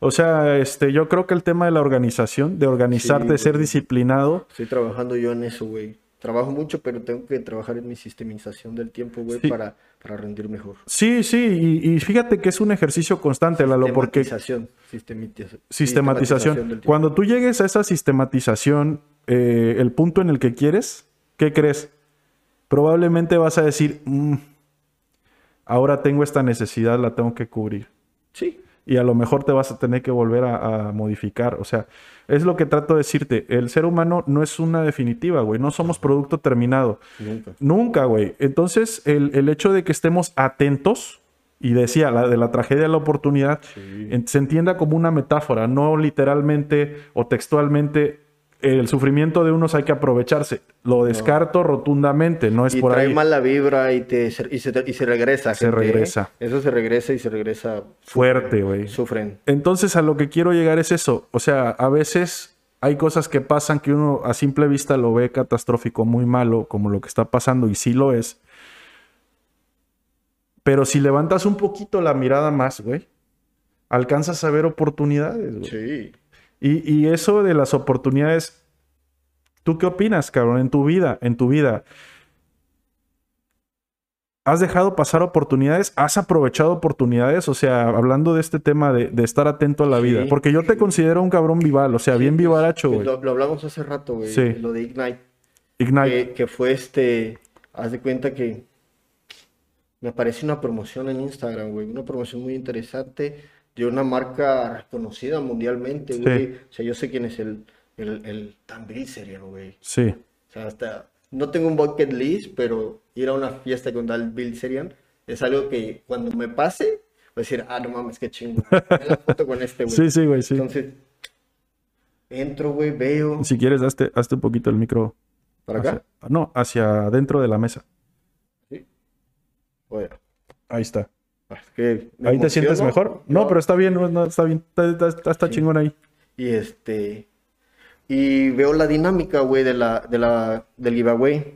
O sea, este, yo creo que el tema de la organización, de organizarte, Sí, de ser disciplinado, Estoy trabajando yo en eso, güey. Trabajo mucho, pero tengo que trabajar en mi sistemización del tiempo, güey, Sí. para, para rendir mejor. Sí, sí, y, y fíjate que es un ejercicio constante, Lalo, porque Sistematización. sistematiza- sistematización. tiempo. Cuando tú llegues a esa sistematización, eh, el punto en el que quieres, ¿qué crees? Probablemente vas a decir, "Mm, ahora tengo esta necesidad, la tengo que cubrir. Sí. Y a lo mejor te vas a tener que volver a, a modificar. O sea, es lo que trato de decirte. El ser humano no es una definitiva, güey. No somos producto terminado. Nunca. Nunca, güey. Entonces, el, el hecho de que estemos atentos, y decía, la de la tragedia a la oportunidad, en- se entienda como una metáfora, no literalmente o textualmente. El sufrimiento de unos hay que aprovecharse. Lo descarto rotundamente, no es y por trae ahí. mala vibra y, te, y, se, y se regresa. Se gente, ¿eh? regresa. Eso se regresa y se regresa. Fuerte, güey. Sufren. Entonces, a lo que quiero llegar es eso. O sea, a veces hay cosas que pasan que uno a simple vista lo ve catastrófico, muy malo, como lo que está pasando, y sí lo es. Pero si levantas un poquito la mirada más, güey, alcanzas a ver oportunidades, güey. Sí. Y, y eso de las oportunidades, ¿tú qué opinas, cabrón? En tu vida, en tu vida. ¿Has dejado pasar oportunidades? ¿Has aprovechado oportunidades? O sea, hablando de este tema de, de estar atento a la Sí. vida. Porque yo te considero un cabrón vival, o sea, bien vivaracho, güey. lo, lo hablamos hace rato, güey. Sí. Lo de Ignite. Ignite. Que, que fue este. Haz de cuenta que me apareció una promoción en Instagram, güey. Una promoción muy interesante de una marca reconocida mundialmente, Sí. güey. O sea, yo sé quién es el, el, el güey. Sí. O sea, hasta. No tengo un bucket list, pero ir a una fiesta con Dan Bilzerian es algo que cuando me pase, voy a decir, ah, no mames, qué chingo. La foto con este, güey. Sí, sí, güey, sí. Entonces, entro, güey, veo. Si quieres, hazte, hazte un poquito el micro. ¿Para acá? hacia- no, hacia adentro de la mesa. Bueno, Ahí está. Es que me ¿Ahí te sientes mejor? No, pero está bien, no, está bien. Está, está- está- está Sí. chingón ahí. Y este. Y veo la dinámica, güey, de la, de la, del giveaway.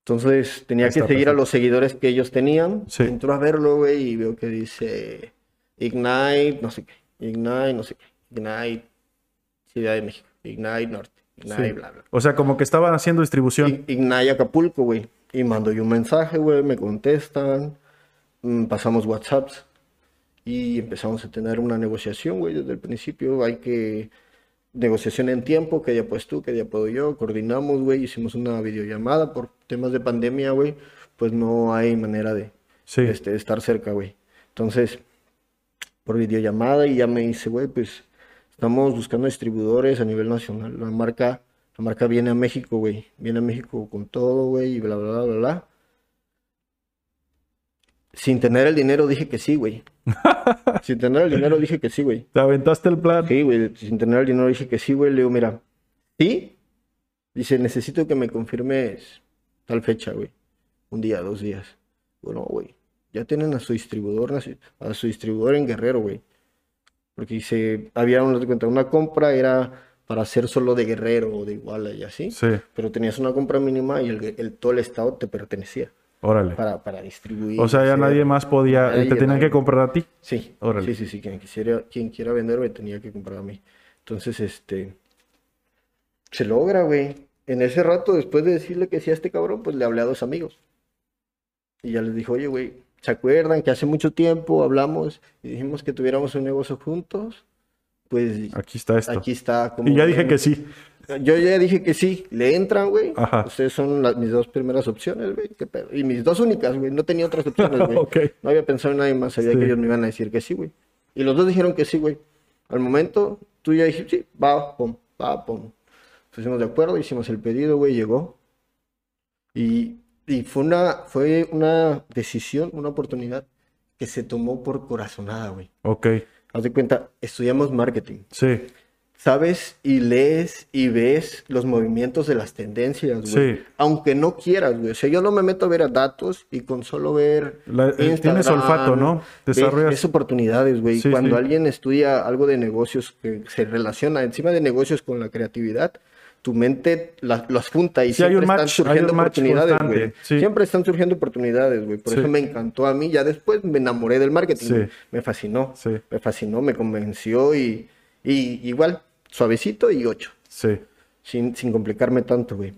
Entonces tenía que seguir a los seguidores que ellos tenían. Sí. Entro a verlo, güey, y veo que dice Ignite, no sé qué. Ignite, no sé qué. Ignite, Ciudad de México. Ignite Norte. Ignite, Sí. bla, bla. O sea, como que estaban haciendo distribución. Ignite Acapulco, güey. Y mando yo un mensaje, güey, me contestan. Mm, pasamos WhatsApps. Y empezamos a tener una negociación, güey, desde el principio. Hay que. Negociación en tiempo, qué día puedes tú, qué día puedo yo. Coordinamos, güey, hicimos una videollamada por temas de pandemia, güey. Pues no hay manera de, Sí. este, estar cerca, güey. Entonces, por videollamada y ya me dice, güey, pues estamos buscando distribuidores a nivel nacional. La marca, la marca viene a México, güey. Viene a México con todo, güey, y bla, bla, bla, bla, bla. Sin tener el dinero dije que sí, güey. Sin tener el dinero dije que sí, güey. ¿Te aventaste el plan? Sí, güey, sin tener el dinero dije que sí, güey. Le digo, mira, sí. Dice, necesito que me confirmes tal fecha, güey. Un día, dos días. Bueno, güey, ya tienen a su distribuidor, a su distribuidor en Guerrero, güey. Porque dice, había una, una compra, era para hacer solo de Guerrero o de Iguala y así. Sí. Pero tenías una compra mínima y el, el- todo el estado te pertenecía Órale. para, para distribuir. O sea, ya nadie más podía. Nadie, te tenían nadie. que comprar a ti. Sí, Órale. sí, sí, sí, quien quisiera, quien quiera vender, me tenía que comprar a mí. Entonces, este, se logra, güey. En ese rato, después de decirle que sí a este cabrón, pues le hablé a dos amigos. Y ya les dijo, oye, güey, ¿se acuerdan que hace mucho tiempo hablamos y dijimos que tuviéramos un negocio juntos? Pues Aquí está esto. aquí está. como y ya dije que sí. Yo ya dije que sí, le entran, güey. Ustedes son las- mis dos primeras opciones, güey. qué pedo. Y mis dos únicas, güey. No tenía otras opciones, güey. No había pensado en nadie más. Sabía Sí. que ellos me iban a decir que sí, güey. Y los dos dijeron que sí, güey. Al momento, tú ya dijiste, sí, va, pum, va, pum. Pusimos de acuerdo, hicimos el pedido, güey, llegó. Y, y fue una, fue una decisión, una oportunidad que se tomó por corazonada, güey. Ok. Haz de cuenta, estudiamos marketing Sí. Sabes y lees y ves los movimientos de las tendencias, güey. Sí. Aunque no quieras, güey. O sea, yo no me meto a ver a datos y con solo ver La- eh, tienes Instagram, olfato, ¿no? ves- Desarrollas- ves oportunidades, güey. Sí, Cuando sí. alguien estudia algo de negocios que se relaciona encima de negocios con la creatividad, tu mente la- las junta y Sí, hay siempre un están match, hay surgiendo un match oportunidades, constante, güey. sí. Siempre están surgiendo oportunidades, güey. Por eso me encantó a mí. Ya después me enamoré del marketing. Sí. güey. Me fascinó. Sí. Me fascinó, me convenció y, y igual, suavecito y ocho. Sí. Sin, sin complicarme tanto, güey.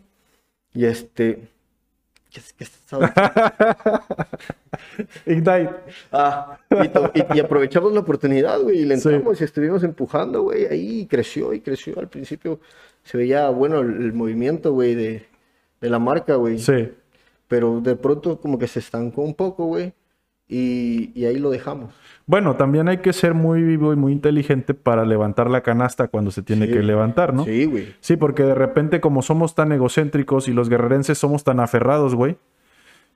Y este. ¿Qué, qué estás hablando? Ignite. Ah, y, y- y aprovechamos la oportunidad, güey, y le Sí. entramos y estuvimos empujando, güey, ahí y creció y creció. Al principio se veía bueno el, el movimiento, güey, de, de la marca, güey. Sí. Pero de pronto como que se estancó un poco, güey, y, y ahí lo dejamos. Bueno, también hay que ser muy vivo y muy inteligente para levantar la canasta cuando se tiene Sí. que levantar, ¿no? Sí, güey. Sí, porque de repente como somos tan egocéntricos y los guerrerenses somos tan aferrados, güey,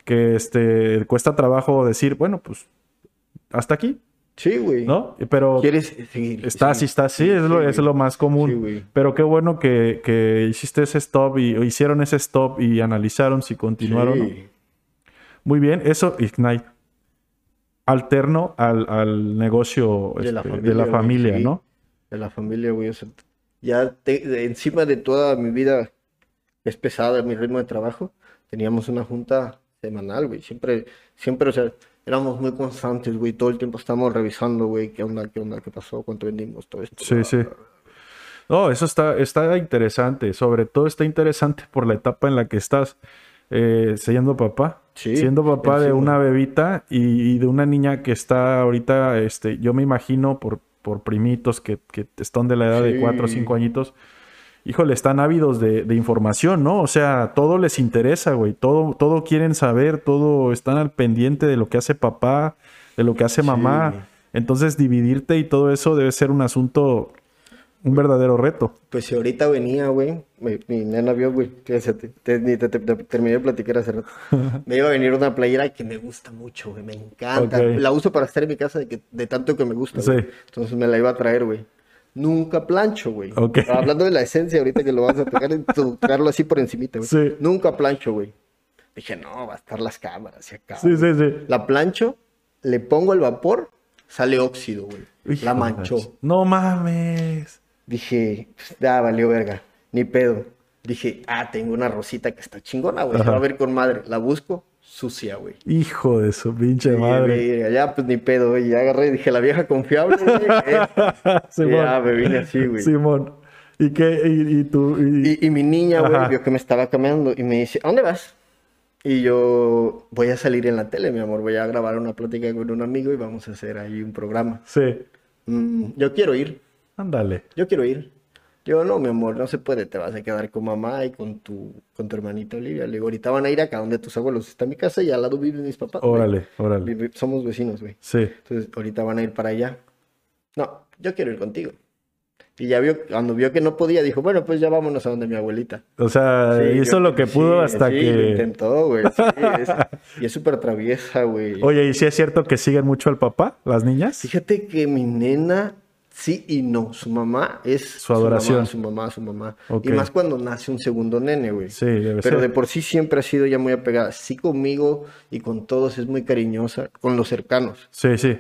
que este cuesta trabajo decir, bueno, pues hasta aquí, Sí, güey. ¿no? Pero ¿Quieres seguir? está, sí, está, sí, es, lo, sí, es güey. lo más común. Sí, güey. Pero qué bueno que, que hiciste ese stop y o hicieron ese stop y analizaron si continuaron. o no. Sí. Muy bien, eso Ignite. Alterno al, al negocio De la este, familia, de la güey, familia, sí. ¿no? de la familia, güey. O sea, ya te- de- encima de toda mi vida es pesada mi ritmo de trabajo, teníamos una junta semanal, güey. Siempre, siempre, o sea, éramos muy constantes, güey. Todo el tiempo estábamos revisando, güey, qué onda, qué onda, qué pasó, cuánto vendimos, todo esto. Sí, bla, sí. bla, bla. No, eso está, está interesante. Sobre todo está interesante por la etapa en la que estás eh, siendo papá. Sí, siendo papá de una bebita y, y de una niña que está ahorita, este, yo me imagino por, por primitos que, que están de la edad de. 4 o 5 añitos. Híjole, están ávidos de, de información, ¿no? O sea, todo les interesa, güey. Todo, todo quieren saber, todo están al pendiente de lo que hace papá, de lo que hace mamá. Entonces, dividirte y todo eso debe ser un asunto, un verdadero reto. Pues si ahorita venía, güey, mi, mi nena vio, güey, que se te, te- ni te- te- te- terminé de platicar hace rato. Me iba a venir una playera que me gusta mucho, güey, me encanta. La uso para estar en mi casa de, que, de tanto que me gusta, Sí. Entonces me la iba a traer, güey. Nunca plancho, güey. Ok. Hablando de la esencia, ahorita que lo vas a tocar, tocarlo así por encimita, güey. Sí. Nunca plancho, güey. Dije, no, va a estar las cámaras y acá. Sí, sí, sí. La plancho, le pongo el vapor, sale óxido, güey. La manchó. ch- No mames. Dije, ya valió verga, ni pedo. Dije, ah, tengo una rosita que está chingona, güey, se va a ver con madre. La busco, sucia, güey. Hijo de su pinche Y, madre. güey, Ya, pues ni pedo, güey. Ya agarré y dije, la vieja confiable, güey. eh. Simón. ya me vine así, güey. Simón. ¿Y qué? ¿Y, y tú? y- Y, y mi niña, güey, Ajá. vio que me estaba cambiando y me dice, ¿a dónde vas? Y yo voy a salir en la tele, mi amor. Voy a grabar una plática con un amigo y vamos a hacer ahí un programa. Sí. Mm, yo quiero ir. Ándale. Yo quiero ir. Yo, no, mi amor, no se puede. Te vas a quedar con mamá y con tu, con tu hermanita Olivia. Le digo, ahorita van a ir acá donde tus abuelos. Está mi casa y al lado viven mis papás. güey. Órale, órale. Somos vecinos, güey. Sí. Entonces, ahorita van a ir para allá. No, yo quiero ir contigo. Y ya vio, cuando vio que no podía, dijo, bueno, pues ya vámonos a donde mi abuelita. O sea, Sí, hizo yo- lo que pudo sí, hasta sí, lo que... intentó, güey. sí, es- y es súper traviesa, güey. Oye, ¿y si es cierto que siguen mucho al papá, las niñas? Fíjate que mi nena, sí y no. Su mamá es Su adoración. Su mamá, su mamá. su mamá. Y más cuando nace un segundo nene, güey. Sí, debe Pero ser. de por sí siempre ha sido ya muy apegada. Sí conmigo y con todos es muy cariñosa. Con los cercanos. Sí, sí.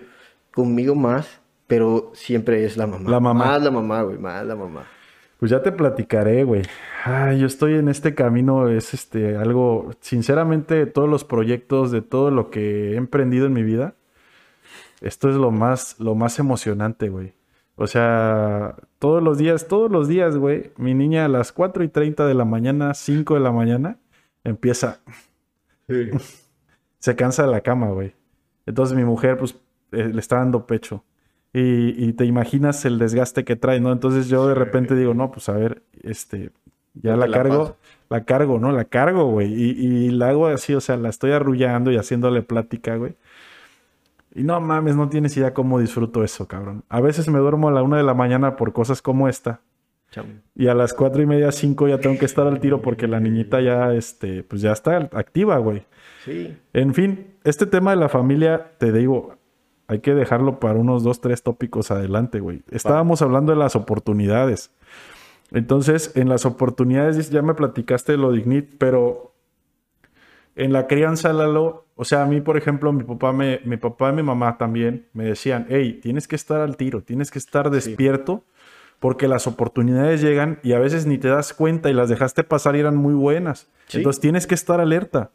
Conmigo más, pero siempre es la mamá. La mamá. Más la mamá, güey. Más la mamá. Pues ya te platicaré, güey. Ay, yo estoy en este camino, es este algo, sinceramente, de todos los proyectos, de todo lo que he emprendido en mi vida, esto es lo más, lo más emocionante, güey. O sea, todos los días, todos los días, güey, mi niña a las 4 y 30 de la mañana, 5 de la mañana, empieza, se cansa de la cama, güey. Entonces mi mujer, pues, eh, le está dando pecho. Y, y te imaginas el desgaste que trae, ¿no? Entonces yo de repente digo, no, pues a ver, este, ya la cargo, la cargo, ¿no? La cargo, güey. Y, y la hago así, o sea, la estoy arrullando y haciéndole plática, güey. Y no mames, no tienes idea cómo disfruto eso, cabrón. A veces me duermo a la una de la mañana por cosas como esta. Chamo. Y a las cuatro y media, cinco ya tengo que estar al tiro porque la niñita ya, este, pues ya está activa, güey. Sí. En fin, este tema de la familia, te digo, hay que dejarlo para unos dos, tres tópicos adelante, güey. Estábamos hablando de las oportunidades. Entonces, en las oportunidades, ya me platicaste de lo dignit, pero en la crianza, Lalo, o sea, a mí, por ejemplo, mi papá, me, mi papá y mi mamá también me decían, hey, tienes que estar al tiro, tienes que estar despierto, porque las oportunidades llegan y a veces ni te das cuenta y las dejaste pasar y eran muy buenas. Sí. Entonces tienes que estar alerta.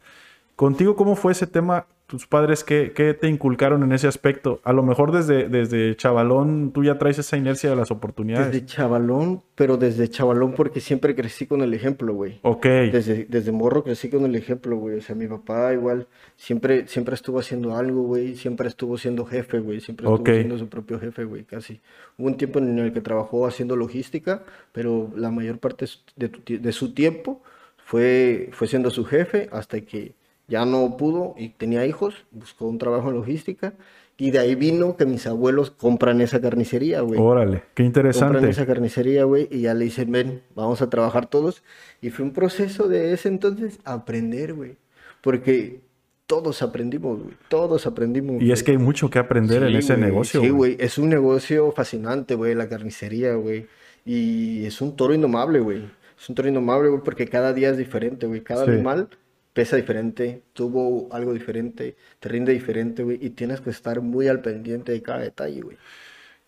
Contigo, ¿cómo fue ese tema? Tus padres, ¿qué, qué te inculcaron en ese aspecto? A lo mejor desde, desde chavalón tú ya traes esa inercia de las oportunidades. Desde chavalón, pero desde chavalón porque siempre crecí con el ejemplo, güey. Ok. Desde, desde morro crecí con el ejemplo, güey. O sea, mi papá igual siempre, siempre estuvo haciendo algo, güey. Siempre estuvo siendo jefe, güey. Siempre estuvo siendo su propio jefe, güey, casi. Hubo un tiempo en el que trabajó haciendo logística, pero la mayor parte de, tu de su tiempo fue, fue siendo su jefe hasta que ya no pudo y tenía hijos, buscó un trabajo en logística. Y de ahí vino que mis abuelos compran esa carnicería, güey. Órale, qué Compran interesante. esa carnicería, güey, y ya le dicen, ven, vamos a trabajar todos. Y fue un proceso de ese entonces aprender, güey. Porque todos aprendimos, güey. Todos aprendimos. Y es que hay mucho que aprender en ese güey, negocio. Sí, güey. güey. Es un negocio fascinante, güey, la carnicería, güey. Y es un toro indomable, güey. Es un toro indomable, güey, porque cada día es diferente, güey. Cada Sí. animal pesa diferente, tuvo algo diferente, te rinde diferente, güey. Y tienes que estar muy al pendiente de cada detalle, güey.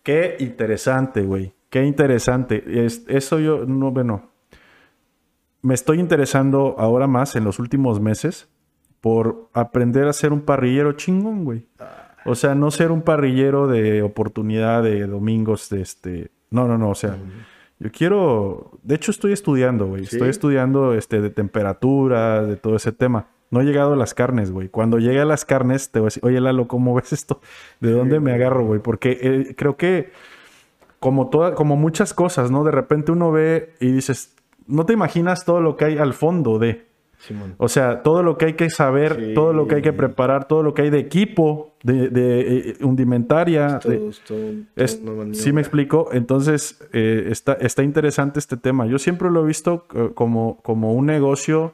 Qué interesante, güey. Qué interesante. Es- eso yo, no, bueno, me estoy interesando ahora más en los últimos meses por aprender a ser un parrillero chingón, güey. O sea, no ser un parrillero de oportunidad de domingos, de este... No, no, no, o sea, yo quiero... De hecho, estoy estudiando, güey. Sí. Estoy estudiando este, de temperatura, de todo ese tema. No he llegado a las carnes, güey. Cuando llegue a las carnes, te voy a decir, oye, Lalo, ¿cómo ves esto? ¿De dónde me agarro, güey? Porque eh, creo que como, toda, como muchas cosas, ¿no? De repente uno ve y dices, no te imaginas todo lo que hay al fondo de... Simón. O sea, todo lo que hay que saber, Sí. todo lo que hay que preparar, todo lo que hay de equipo, de, de, eh, de- es- no sí me explico. Entonces, eh, está, está interesante este tema. Yo siempre lo he visto eh, como, como un negocio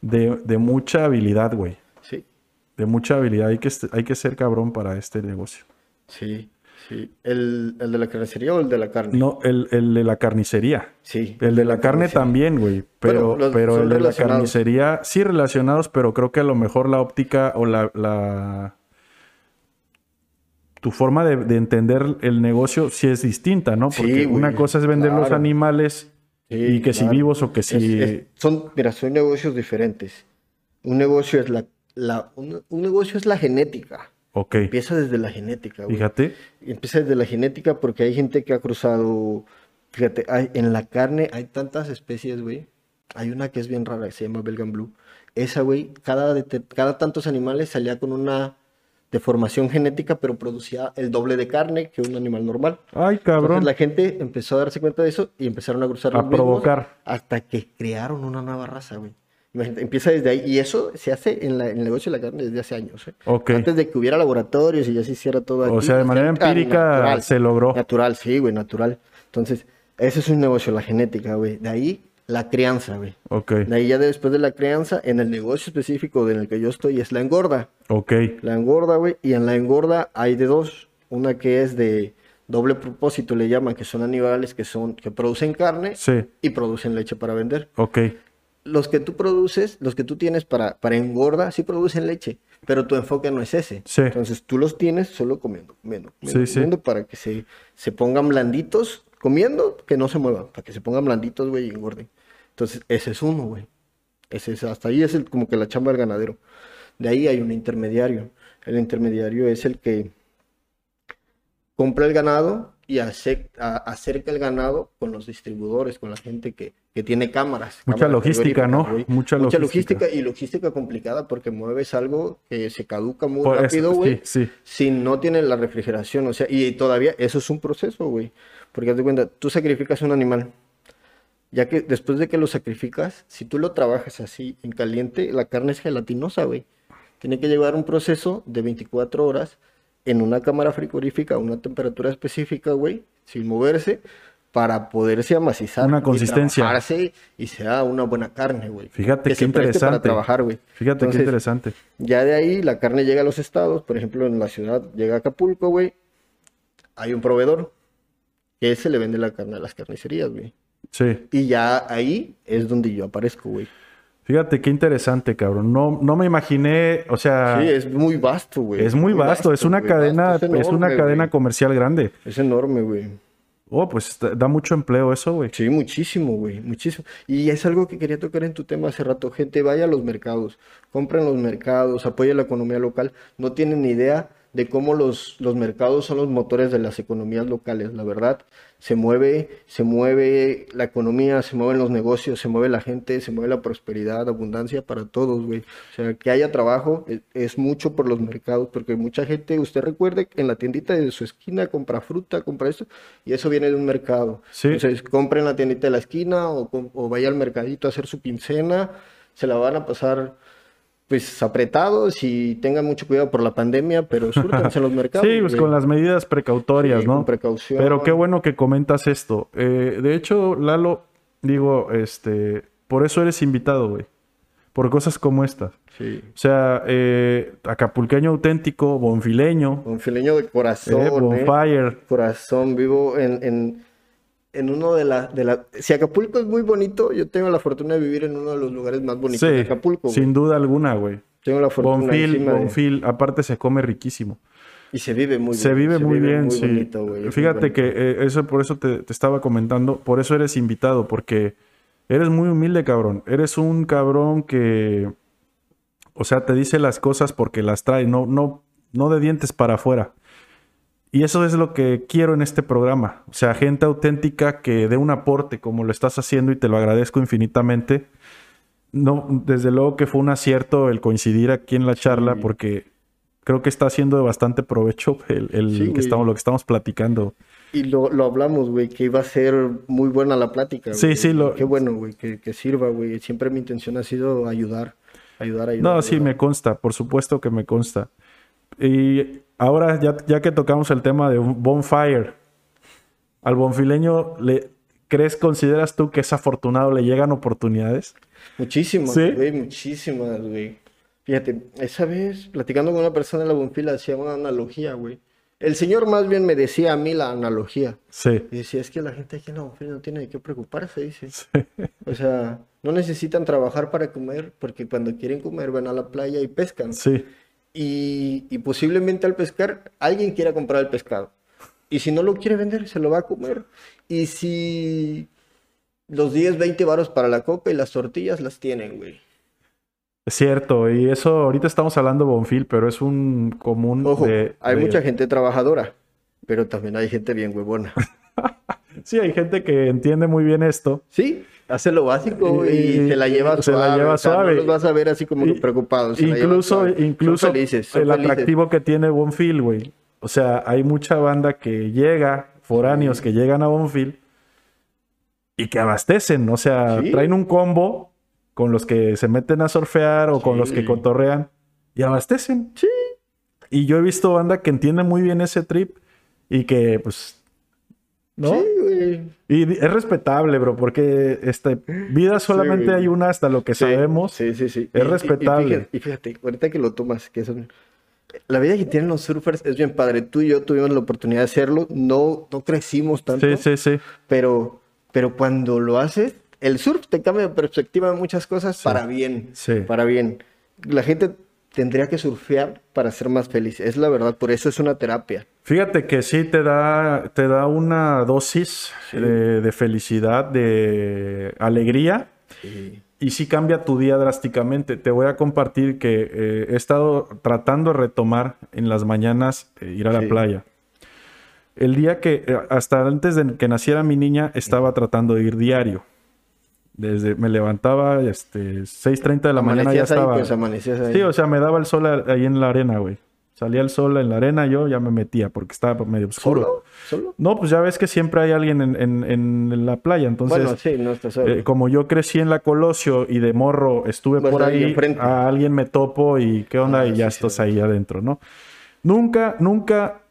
de, de mucha habilidad, güey. Sí, De mucha habilidad. Hay que, hay que ser cabrón para este negocio. sí, sí. ¿El, el de la carnicería o el de la carne? No, el, el de la carnicería. Sí. El de la carne también, güey. Pero, el de la carnicería, sí relacionados, pero creo que a lo mejor la óptica o la, la- tu forma de, de entender el negocio sí es distinta, ¿no? Sí, Porque una cosa es vender los animales Sí, y que si vivos o que Es- si... es- son, mira, son negocios diferentes. Un negocio es la, la un, un negocio es la genética. Ok, Empieza desde la genética, güey. fíjate. Empieza desde la genética porque hay gente que ha cruzado, fíjate, hay, en la carne hay tantas especies, güey. Hay una que es bien rara, que se llama Belgian Blue, esa, güey, cada, cada tantos animales salía con una deformación genética, pero producía el doble de carne que un animal normal. Ay, Entonces cabrón. la gente empezó a darse cuenta de eso y empezaron a cruzar A los mismos provocar. hasta que crearon una nueva raza, güey. Imagínate, Empieza desde ahí. Y eso se hace en, la- en el negocio de la carne desde hace años. ¿eh? Antes de que hubiera laboratorios y ya se hiciera todo O aquí, sea, de ya manera era empírica natural. se logró. Natural, sí, güey, natural. Entonces, ese es un negocio, la genética, güey. De ahí, la crianza, güey. Ok, De ahí ya después de la crianza, en el negocio específico en el que yo estoy, es la engorda. ok. La engorda, güey. Y en la engorda hay de dos. Una que es de doble propósito, le llaman, que son animales que son, que producen carne Sí, y producen leche para vender. ok. Los que tú produces, los que tú tienes para, para engorda, sí producen leche, pero tu enfoque no es ese. Sí. Entonces tú los tienes solo comiendo, comiendo, comiendo, Sí, sí. comiendo para que se, se pongan blanditos, comiendo, que no se muevan, para que se pongan blanditos, güey, y engorden. Entonces ese es uno, güey. Ese es, hasta ahí es el- como que la chamba del ganadero. De ahí hay un intermediario. El intermediario es el que compra el ganado y ace- a- acerca el ganado con los distribuidores, con la gente que, que tiene cámaras. Mucha cámaras logística, ¿no? Mucha Mucha logística. y logística complicada porque mueves algo que se caduca muy Pues, rápido, sí, güey. sí. Si no tiene la refrigeración, o sea, y todavía eso es un proceso, güey. Porque haz de cuenta, tú sacrificas un animal. Ya que después de que lo sacrificas, si tú lo trabajas así en caliente, la carne es gelatinosa, güey. Tiene que llevar un proceso de 24 horas en una cámara frigorífica a una temperatura específica, güey, sin moverse, para poderse amacizar. Una y consistencia. trabajarse Y sea una buena carne, güey. Fíjate Que qué interesante. Para trabajar, güey. Fíjate qué Entonces, interesante. ya de ahí la carne llega a los estados, por ejemplo, en la ciudad llega a Acapulco, güey. Hay un proveedor que se le vende la carne a las carnicerías, güey. Sí. Y ya ahí es donde yo aparezco, güey. Fíjate qué interesante, cabrón. No, no me imaginé, o sea, Sí, es muy vasto, güey. es muy vasto, es una cadena, es una cadena comercial grande. Es enorme, güey. Oh, pues da da mucho empleo eso, güey. Sí, muchísimo, güey, muchísimo. Y es algo que quería tocar en tu tema hace rato. Gente, vaya a los mercados, compren los mercados, apoya la economía local. No tienen ni idea de cómo los, los mercados son los motores de las economías locales, la verdad. Se mueve, se mueve la economía, se mueven los negocios, se mueve la gente, se mueve la prosperidad, abundancia para todos, güey. O sea, que haya trabajo es, es mucho por los mercados, porque mucha gente, usted recuerde, en la tiendita de su esquina compra fruta, compra esto, y eso viene de un mercado. Sí. Entonces, compre en la tiendita de la esquina o, o vaya al mercadito a hacer su quincena, se la van a pasar pues apretados y tengan mucho cuidado por la pandemia, pero súrtanse en los mercados. Sí, pues con las medidas precautorias, ¿no? con precaución. Pero qué bueno que comentas esto. Eh, de hecho, Lalo, digo, este, por eso eres invitado, güey. Por cosas como estas. Sí. O sea, eh, acapulqueño auténtico, bonfileño, Un fileño de corazón, eh, bonfire. Corazón, vivo en, en, en uno de la, de la... Si Acapulco es muy bonito, yo tengo la fortuna de vivir en uno de los lugares más bonitos de Sí, Acapulco. güey. sin duda alguna, güey. Tengo la fortuna Bonfil, encima de- bonfil, aparte se come riquísimo. Y se vive muy Se bien, vive muy bien, sí. bonito, güey, es muy Fíjate bonito. que eh, eso por eso te, te estaba comentando, por eso eres invitado, porque eres muy humilde, cabrón. Eres un cabrón que, o sea, te dice las cosas porque las trae, no, no, no de dientes para afuera. Y eso es lo que quiero en este programa. O sea, gente auténtica que dé un aporte como lo estás haciendo y te lo agradezco infinitamente. No, desde luego que fue un acierto el coincidir aquí en la charla porque creo que está haciendo de bastante provecho el, el Sí, que estamos, lo que estamos platicando. Y lo, lo hablamos, güey, que iba a ser muy buena la plática. Sí, sí, lo- Qué bueno, güey, que, que sirva, güey. Siempre mi intención ha sido ayudar, ayudar, ayudar. No, sí, ayudar. me consta, por supuesto que me consta. Y ahora, ya, ya que tocamos el tema de bonfire, al bonfileño, le, ¿crees, consideras tú que es afortunado, le llegan oportunidades? Muchísimas, ¿Sí? güey, muchísimas, güey. Fíjate, esa vez, platicando con una persona en la Bonfila, hacía una analogía, güey. El señor más bien me decía a mí la analogía. Sí. Y decía, es que la gente aquí en la Bonfila no tiene de qué preocuparse, dice. O sea, no necesitan trabajar para comer, porque cuando quieren comer van a la playa y pescan. Sí. Y, y posiblemente al pescar, alguien quiera comprar el pescado. Y si no lo quiere vender, se lo va a comer. Y si los 10, 20 varos para la coca y las tortillas las tienen, güey. Es cierto, y eso ahorita estamos hablando de Bonfil, pero es un común Ojo, de- hay de- mucha gente trabajadora, pero también hay gente bien huevona. Sí, hay gente que entiende muy bien esto. Sí, Hace lo básico y, Y- se la lleva se suave. la lleva o sea, suave. No los vas a ver así como Y- preocupados. se Incluso, incluso Son felices, son el felices. atractivo que tiene Bonfield, güey. O sea, hay mucha banda que llega, foráneos que llegan a Bonfield y que abastecen. O sea, Sí. traen un combo con los que se meten a surfear o con los que cotorrean y abastecen. Sí. Y yo he visto banda que entiende muy bien ese trip y que, pues, ¿no? Sí, güey. Y es respetable, bro, porque este, vida solamente hay una hasta lo que Sí, sabemos. Sí, sí, sí. Es Y- respetable. Y, fíjate, y fíjate, ahorita que lo tomas, que son... La vida que tienen los surfers es bien padre. Tú y yo tuvimos la oportunidad de hacerlo. No, no crecimos tanto. Sí, sí, sí. Pero, pero cuando lo haces, el surf te cambia de perspectiva en muchas cosas para bien. Sí. Para bien. La gente tendría que surfear para ser más feliz. Es la verdad. Por eso es una terapia. Fíjate que sí te da, te da una dosis de, de felicidad, de alegría y sí cambia tu día drásticamente. Te voy a compartir que eh, he estado tratando de retomar en las mañanas eh, ir a la Sí. playa. El día que, eh, hasta antes de que naciera mi niña, estaba tratando de ir diario. Desde, me levantaba, este, 6.30 de la mañana ya ahí, estaba. pues amanecías ahí. Sí, o sea, me daba el sol ahí en la arena, güey. Salía el sol en la arena, yo ya me metía porque estaba medio oscuro. ¿Solo? ¿Solo? No, pues ya ves que siempre hay alguien en, en- en la playa. Entonces, bueno, sí, no estás solo. eh, como yo crecí en la Colosio y de morro estuve Vas por ahí a alguien me topo y qué onda Ah, y ya sí, estás sí. ahí adentro, ¿no? Nunca, nunca,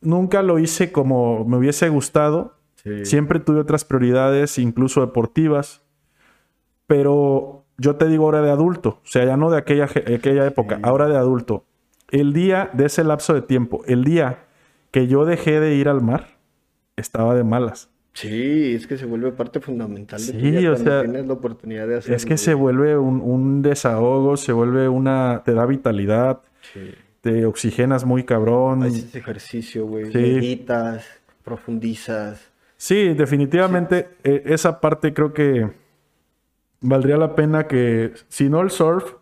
nunca lo hice como me hubiese gustado. Siempre tuve otras prioridades, incluso deportivas. Pero yo te digo ahora de adulto, o sea, ya no de aquella, aquella época, ahora de adulto. El día de ese lapso de tiempo, el día que yo dejé de ir al mar, estaba de malas. Sí, es que se vuelve parte fundamental de tu Sí, vida o sea, tienes la oportunidad de hacerlo. Es que se vuelve un, un desahogo, se vuelve una, te da vitalidad, Sí. te oxigenas muy cabrón. Haces ejercicio, güey. Sí. Meditas, profundizas. Sí, definitivamente eh, esa parte creo que valdría la pena que, si no el surf,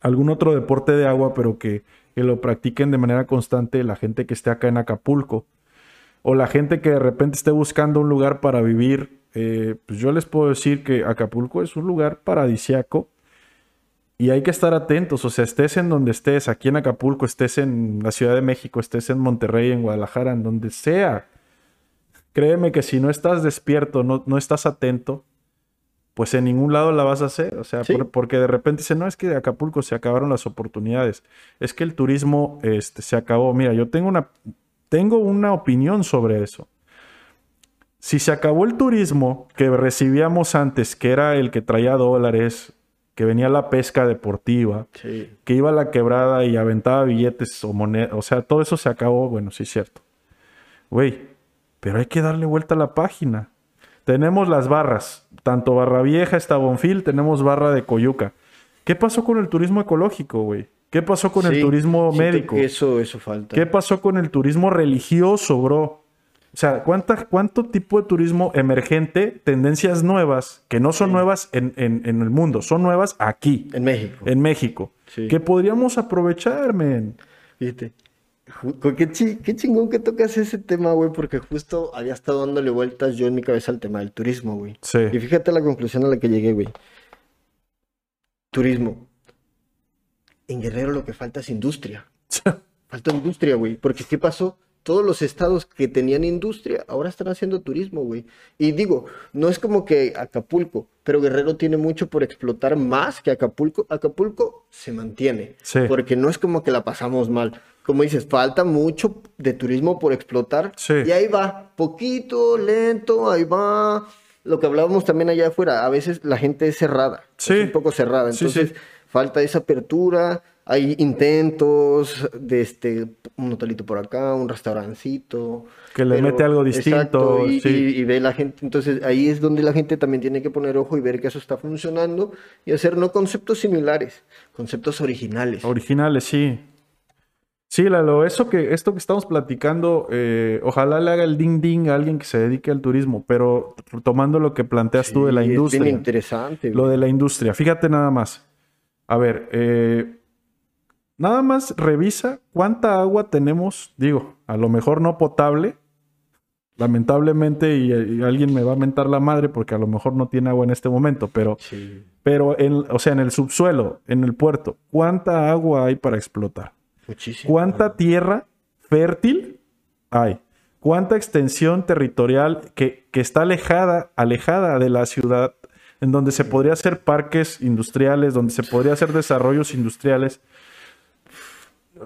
algún otro deporte de agua, pero que, lo practiquen de manera constante la gente que esté acá en Acapulco. O la gente que de repente esté buscando un lugar para vivir. eh, pues yo les puedo decir que Acapulco es un lugar paradisiaco y hay que estar atentos. O sea, estés en donde estés, aquí en Acapulco, estés en la Ciudad de México, estés en Monterrey, en Guadalajara, en donde sea. Créeme que si no estás despierto, no, no estás atento, pues en ningún lado la vas a hacer. O sea, Sí. por- porque de repente dicen, no, es que de Acapulco se acabaron las oportunidades. Es que el turismo este, se acabó. Mira, yo tengo una, tengo una opinión sobre eso. Si se acabó el turismo que recibíamos antes, que era el que traía dólares, que venía la pesca deportiva, Sí. que iba a la quebrada y aventaba billetes o monedas, o sea, todo eso se acabó, bueno, sí es cierto. Güey, pero hay que darle vuelta a la página. Tenemos las barras, tanto Barra Vieja, está Bonfil, tenemos barra de Coyuca. ¿Qué pasó con el turismo ecológico, güey? ¿Qué pasó con el turismo médico? que Eso, eso falta. ¿Qué pasó con el turismo religioso, bro? O sea, ¿cuánta, ¿cuánto tipo de turismo emergente, tendencias nuevas, que no son nuevas en, en- en el mundo, son nuevas aquí, En México. en México, Sí. que podríamos aprovechar, men? Fíjate. Chi- qué chingón que tocas ese tema, güey, porque justo había estado dándole vueltas yo en mi cabeza al tema del turismo, güey. Sí. Y fíjate la conclusión a la que llegué, güey. Turismo. En Guerrero lo que falta es industria. Falta industria, güey. Porque ¿qué pasó? Todos los estados que tenían industria ahora están haciendo turismo, güey. Y digo, no es como que Acapulco, pero Guerrero tiene mucho por explotar más que Acapulco. Acapulco se mantiene. Sí. Porque no es como que la pasamos mal. Como dices, falta mucho de turismo por explotar. Sí. Y ahí va, poquito, lento, ahí va. Lo que hablábamos también allá afuera, a veces la gente es cerrada. Sí. Es un poco cerrada. Entonces, falta esa apertura. Hay intentos de este, un hotelito por acá, un restaurancito. Que le mete algo distinto, y, sí. y- y ve la gente. Entonces, ahí es donde la gente también tiene que poner ojo y ver que eso está funcionando y hacer no conceptos similares, conceptos originales. Originales, sí. Sí, Lalo, eso que, esto que estamos platicando, eh, ojalá le haga el ding ding a alguien que se dedique al turismo, pero tomando lo que planteas tú de la Sí, es bien industria. interesante. Lo de la industria. Fíjate nada más. A ver, eh, nada más revisa cuánta agua tenemos, digo, a lo mejor no potable, lamentablemente, y, y alguien me va a mentar la madre porque a lo mejor no tiene agua en este momento, pero, Sí. pero en, o sea, en el subsuelo, en el puerto, ¿cuánta agua hay para explotar? Muchísimo. ¿Cuánta tierra fértil hay? ¿Cuánta extensión territorial que, que está alejada, alejada de la ciudad, en donde se podría hacer parques industriales, donde se podría hacer desarrollos industriales?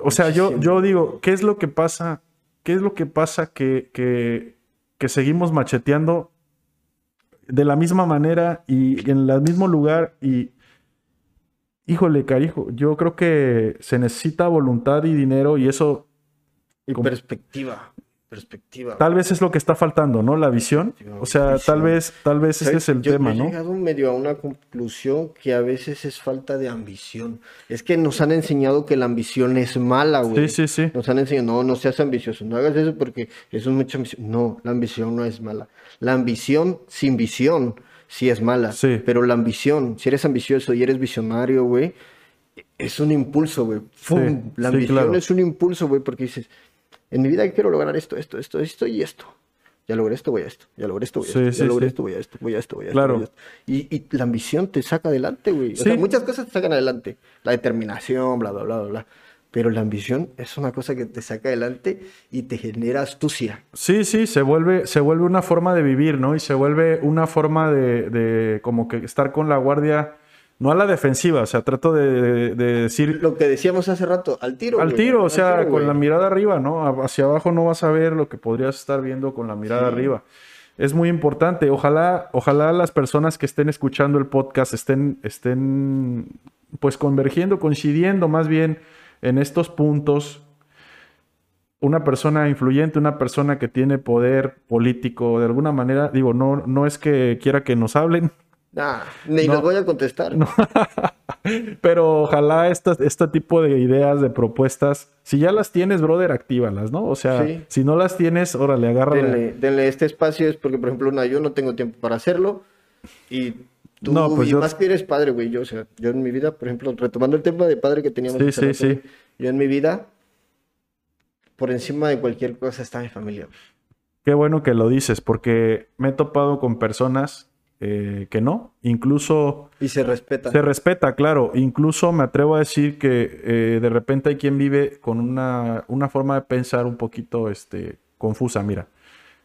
O sea, yo, yo digo, ¿qué es lo que pasa? ¿Qué es lo que pasa que, que, que seguimos macheteando de la misma manera y en el mismo lugar? Y, híjole, carijo, yo creo que se necesita voluntad y dinero y eso Y perspectiva. Perspectiva. tal vez es lo que está faltando, ¿no? La visión. O sea, tal vez, tal vez ese es el Yo- tema, yo ¿no? He llegado medio a una conclusión que a veces es falta de ambición. Es que nos han enseñado que la ambición es mala, güey. Sí, sí, sí. Nos han enseñado, no, no seas ambicioso, no hagas eso porque eso es mucha ambición. No, la ambición no es mala. La ambición sin visión sí es mala. Sí. Pero la ambición, si eres ambicioso y eres visionario, güey, es un impulso, güey. ¡Fum! La sí, ambición claro. es un impulso, güey, porque dices, en mi vida quiero lograr esto, esto, esto, esto y esto. Ya logré esto, voy a esto. Ya logré esto, voy a Sí, esto. sí, ya logré sí. esto, voy a esto. Voy a esto, voy a esto. Claro. esto. Y, y la ambición te saca adelante, güey. O sea, muchas cosas te sacan adelante. La determinación, bla, bla, bla, bla, bla. Pero la ambición es una cosa que te saca adelante y te genera astucia. Sí, sí, se vuelve, se vuelve una forma de vivir, ¿no? Y se vuelve una forma de, de como que estar con la guardia, no a la defensiva, o sea, trato de, de- de decir Lo que decíamos hace rato, al tiro. al güey, tiro, o sea, tiro, con güey. la mirada arriba, ¿no? Hacia abajo no vas a ver lo que podrías estar viendo con la mirada Sí. arriba. Es muy importante. Ojalá, ojalá las personas que estén escuchando el podcast estén, estén pues convergiendo, coincidiendo más bien en estos puntos. Una persona influyente, una persona que tiene poder político, de alguna manera, digo, no, no es que quiera que nos hablen, Nah, ni No. les voy a contestar. Pero ojalá esta- este tipo de ideas, de propuestas, si ya las tienes, brother, actívalas, ¿no? O sea, Sí. si no las tienes, órale, agárrala. Denle, denle este espacio, es porque, por ejemplo, una, yo no tengo tiempo para hacerlo. Y tú, No, pues y yo- más que eres padre, güey. Yo, o sea, yo en mi vida, por ejemplo, retomando el tema de padre que teníamos. Sí, sí, sí. Yo en mi vida, por encima de cualquier cosa está mi familia. Qué bueno que lo dices, porque me he topado con personas eh, que no, incluso Y se respeta. se respeta, claro, incluso me atrevo a decir que eh, de repente hay quien vive con una, una forma de pensar un poquito este, confusa. Mira,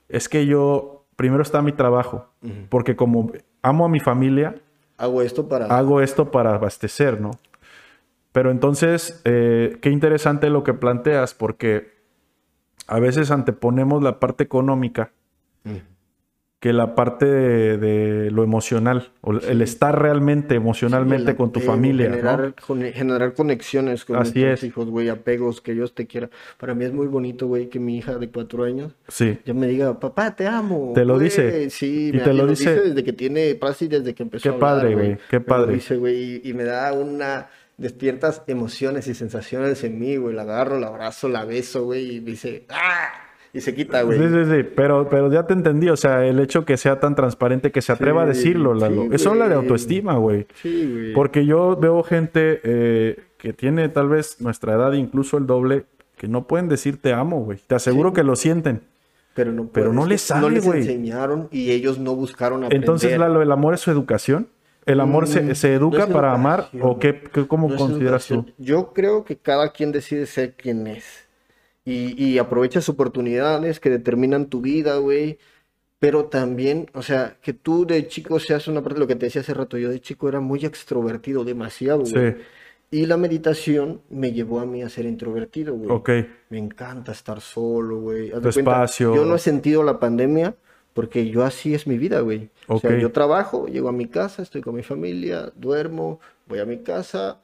es que yo, primero está mi trabajo, porque como amo a mi familia, Hago esto para. hago esto para abastecer, ¿no? Pero entonces, eh, qué interesante lo que planteas, porque a veces anteponemos la parte económica Ujú. Que la parte de, de lo emocional, o el estar realmente emocionalmente Sí, con tu apego, familia, ¿no? generar, con- generar conexiones con Así nuestros es. hijos, güey, apegos, que Dios te quiera. Para mí es muy bonito, güey, que mi hija de cuatro años Sí, ya me diga, papá, te amo. Te lo güey". dice. Sí, Y me- te lo dice- desde que tiene, casi desde que empezó Qué a padre, güey, qué Me lo padre. dice, güey, y, y me da una, despiertas emociones y sensaciones en mí, güey. La agarro, la abrazo, la beso, güey, y me dice, ¡ah! Y se quita, güey. sí, sí, sí, pero, pero ya te entendí, o sea, el hecho que sea tan transparente, que se atreva a decirlo, Lalo. sí, Eso habla de autoestima, güey. Sí, güey. Porque yo veo gente eh, que tiene tal vez nuestra edad, incluso el doble, que no pueden decir te amo, güey. Te aseguro Sí. que lo sienten. Pero no, Pero no es les sale, No les enseñaron y ellos no buscaron aprender. Entonces, Lalo, ¿el amor es su educación? ¿El amor se, Mm, se educa no para amar? ¿O qué, qué- cómo No consideras tú? Yo creo que cada quien decide ser quien es. Y, y aprovechas oportunidades que determinan tu vida, güey. Pero también, o sea, que tú de chico seas una parte de lo que te decía hace rato. Yo de chico era muy extrovertido, demasiado, güey. Sí, Y la meditación me llevó a mí a ser introvertido, güey. ok. Me encanta estar solo, güey. Haz Tu de cuenta, espacio. Yo no he sentido la pandemia porque yo así es mi vida, güey. O sea, yo trabajo, llego a mi casa, estoy con mi familia, duermo, voy a mi casa,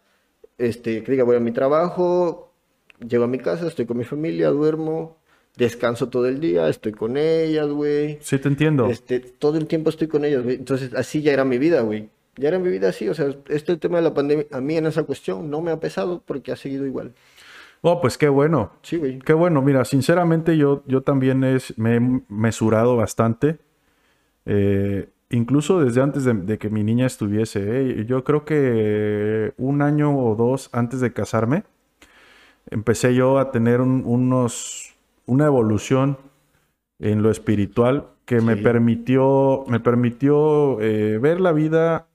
este, que diga, voy a mi trabajo, llego a mi casa, estoy con mi familia, duermo, descanso todo el día, estoy con ellas, güey. Sí, te entiendo. Este, todo el tiempo estoy con ellas, güey. Entonces, así ya era mi vida, güey. Ya era mi vida así, o sea, este tema de la pandemia, a mí en esa cuestión no me ha pesado porque ha seguido igual. Oh, pues qué bueno. Sí, güey. Qué bueno. Mira, sinceramente yo, yo también es, me he mesurado bastante. Eh, incluso desde antes de, de que mi niña estuviese. ¿eh? Yo creo que un año o dos antes de casarme, empecé yo a tener un- unos, una evolución en lo espiritual que me permitió, me permitió eh, ver la vida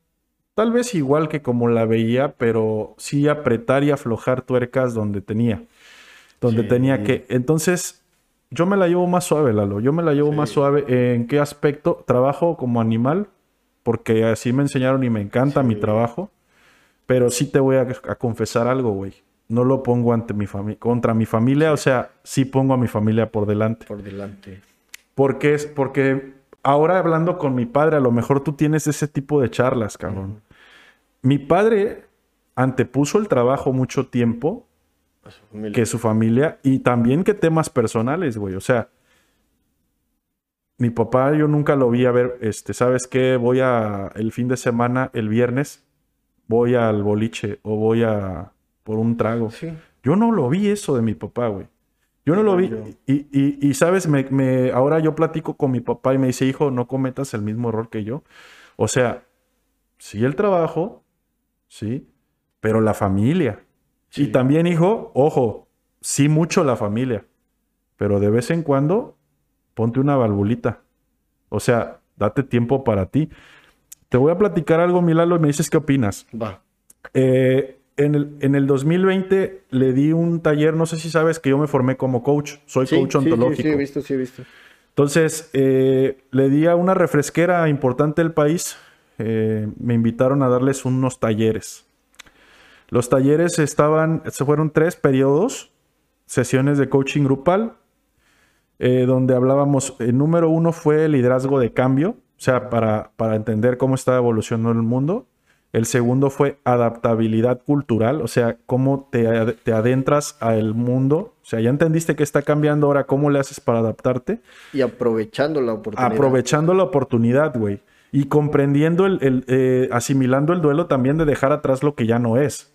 tal vez igual que como la veía, pero sí apretar y aflojar tuercas donde tenía, donde Sí. tenía que. Entonces, yo me la llevo más suave, Lalo. Yo me la llevo Sí. más suave. ¿En qué aspecto? Trabajo como animal, porque así me enseñaron y me encanta mi trabajo. Pero sí te voy a, a confesar algo, güey. No lo pongo ante mi familia, contra mi familia, o sea, sí pongo a mi familia por delante. Por delante. Porque es, porque ahora hablando con mi padre, a lo mejor tú tienes ese tipo de charlas, cabrón. Mi padre antepuso el trabajo mucho tiempo su que su familia y también que temas personales, güey. O sea, mi papá yo nunca lo vi a ver, este, ¿sabes qué? Voy a el fin de semana, el viernes, voy al boliche o voy a por un trago. Sí. Yo no lo vi eso de mi papá, güey. Yo no lo vi. Y, y- y, sabes, me, me- ahora yo platico con mi papá y me dice, hijo, no cometas el mismo error que yo. O sea, sí el trabajo, sí, pero la familia. Sí. Y también, hijo, ojo, sí mucho la familia, pero de vez en cuando ponte una valvulita. O sea, date tiempo para ti. Te voy a platicar algo, Milalo, y me dices qué opinas. Va. Eh, en, el, en el 2020 le di un taller, no sé si sabes que yo me formé como coach, soy Sí, coach sí, sí, ontológico. Sí, he visto, sí, he visto. Entonces, eh, le di a una refresquera importante del país, eh, me invitaron a darles unos talleres. Los talleres estaban, se fueron tres periodos, sesiones de coaching grupal, eh, donde hablábamos, el número uno fue liderazgo de cambio, o sea, para, para entender cómo está evolucionando el mundo. El segundo fue adaptabilidad cultural, o sea, cómo te, te adentras al mundo. O sea, ya entendiste que está cambiando ahora, ¿cómo le haces para adaptarte? Y aprovechando la oportunidad. Aprovechando la oportunidad, güey. Y comprendiendo, el, el, eh, asimilando el duelo también de dejar atrás lo que ya no es.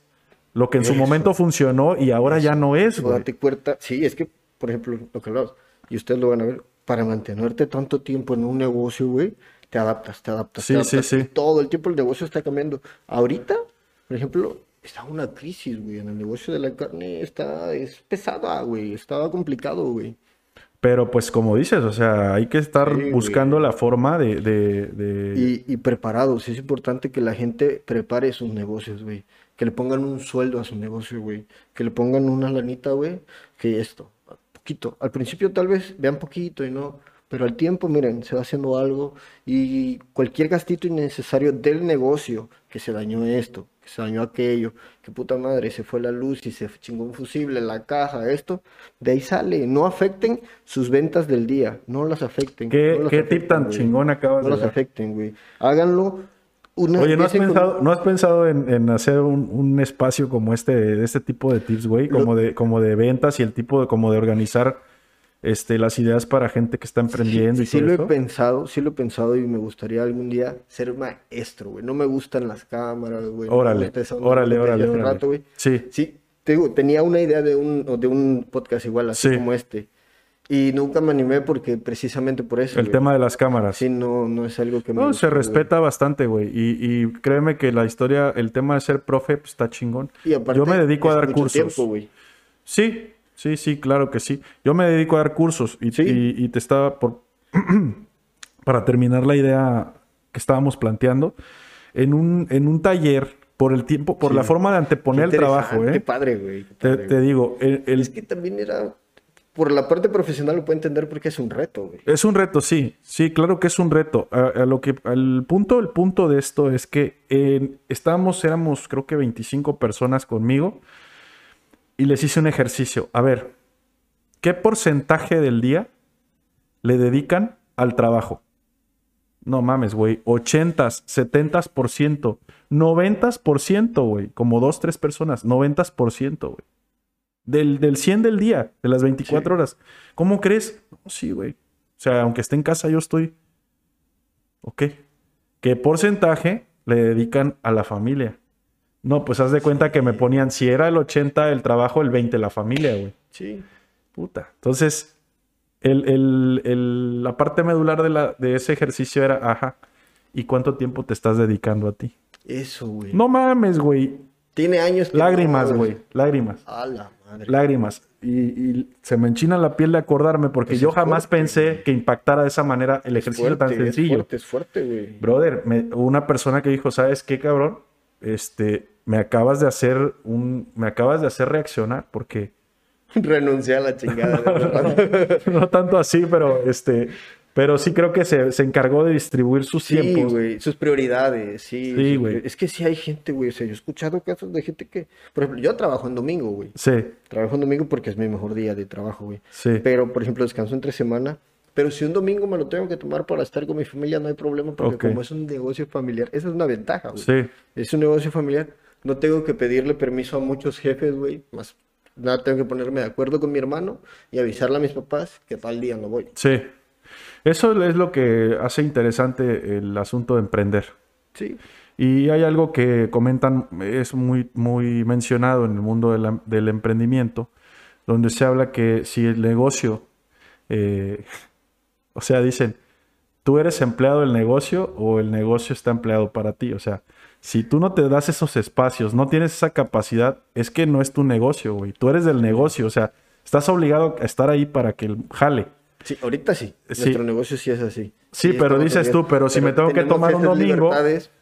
Lo que en su Eso. momento funcionó y ahora ya no es, Eso, güey. date cuenta. Sí, es que, por ejemplo, lo que hablabas, y ustedes lo van a ver, para mantenerte tanto tiempo en un negocio, güey, te adaptas, te adaptas. Sí, te sí, adaptas, sí. y Todo el tiempo el negocio está cambiando. Ahorita, por ejemplo, está una crisis, güey. En el negocio de la carne está, es pesada, güey. Estaba complicado, güey. Pero pues como dices, o sea, hay que estar Sí, güey. buscando la forma de... de- de- Y, y preparados. Es importante que la gente prepare sus negocios, güey. Que le pongan un sueldo a su negocio, güey. Que le pongan una lanita, güey. Que esto, poquito. Al principio tal vez vean poquito y no. Pero al tiempo, miren, se va haciendo algo. Y cualquier gastito innecesario del negocio, que se dañó esto, que se dañó aquello, que puta madre, se fue la luz y se chingó un fusible, la caja, esto, de ahí sale. No afecten sus ventas del día. No las afecten. ¿Qué, no las tip tan güey. chingón acabas No de las dar? afecten, güey. Háganlo. Una, Oye, ¿no has con- pensado, ¿no has pensado en, en hacer un, un espacio como este, de este tipo de tips, güey? Lo- Como de, como de ventas y el tipo de, como de organizar este, las ideas para gente que está emprendiendo y Sí, todo lo he pensado, sí lo he pensado y me gustaría algún día ser maestro, güey. No me gustan las cámaras, güey. no Órale, onda órale, órale, lleva un órale. rato, güey. Sí. Sí, te digo, tenía una idea de un, de un podcast igual, así Sí. como este. Y nunca me animé porque precisamente por eso. El güey. tema de las cámaras. Sí, no, no es algo que me No, se güey. respeta bastante, güey. Y, y créeme que la historia, el tema de ser profe, pues, está chingón. Y aparte, Yo me dedico a dar cursos. tiempo, güey. Sí, sí, sí, claro que sí. Yo me dedico a dar cursos y, Sí. y- y te estaba por... para terminar la idea que estábamos planteando, en un, en un taller, por el tiempo, por Sí. la forma de anteponer el trabajo, ¿eh? padre, güey. qué Te, padre, te güey. digo, el- el- Es que también era, por la parte profesional lo puedo entender porque es un reto, güey. Es un reto, sí, sí, claro que es un reto. A, a lo que, al punto, el punto de esto es que eh, estábamos, éramos creo que 25 personas conmigo y les hice un ejercicio. A ver, ¿qué porcentaje del día le dedican al trabajo? No mames, güey, 80, 70%, 90%, güey, como dos, tres personas, 90%, güey. Del, del 100 del día, de las 24 horas. ¿Cómo crees? No, sí, güey. O sea, aunque esté en casa, yo estoy. Ok. ¿Qué porcentaje le dedican a la familia? No, pues haz de cuenta que me ponían, si era el 80 el trabajo, el 20 la familia, güey. Sí. Puta. Entonces, el, el- el- la parte medular de, la, de ese ejercicio era, ajá, ¿y cuánto tiempo te estás dedicando a ti? Eso, güey. No mames, güey. Tiene años que Lágrimas, no, güey. Lágrimas. A la madre. Lágrimas. Y, y se me enchina la piel de acordarme porque Pues yo jamás fuerte, pensé que impactara de esa manera el ejercicio tan Fuerte, es sencillo. fuerte, es fuerte, güey. Brother, me- una persona que dijo, ¿sabes qué, cabrón? Este, me acabas de hacer un, me acabas de hacer reaccionar porque Renuncié a la chingada. verdad. no tanto así, pero este, pero sí creo que se, se encargó de distribuir sus Sí, tiempos. güey, sus prioridades, sí. Güey. Es que sí hay gente, güey, o sea, yo he escuchado casos de gente que, por ejemplo, yo trabajo en domingo, güey. Sí, Trabajo en domingo porque es mi mejor día de trabajo, güey. sí. Pero, por ejemplo, descanso entre semana. Pero si un domingo me lo tengo que tomar para estar con mi familia, no hay problema, porque Ok. como es un negocio familiar, esa es una ventaja, güey. Sí, Es un negocio familiar, no tengo que pedirle permiso a muchos jefes, güey. Más nada, tengo que ponerme de acuerdo con mi hermano y avisarle a mis papás que tal día no voy. sí. Eso es lo que hace interesante el asunto de emprender. Sí. Y hay algo que comentan, es muy, muy mencionado en el mundo de la- del emprendimiento, donde se habla que si el negocio, eh, o sea, dicen, tú eres empleado del negocio o el negocio está empleado para ti. O sea, si tú no te das esos espacios, no tienes esa capacidad, es que no es tu negocio, güey. Tú eres del negocio, o sea, estás obligado a estar ahí para que el jale. Sí, ahorita sí. Sí. Nuestro negocio sí es así. Sí, pero dices tú, pero si me tengo que tomar un domingo-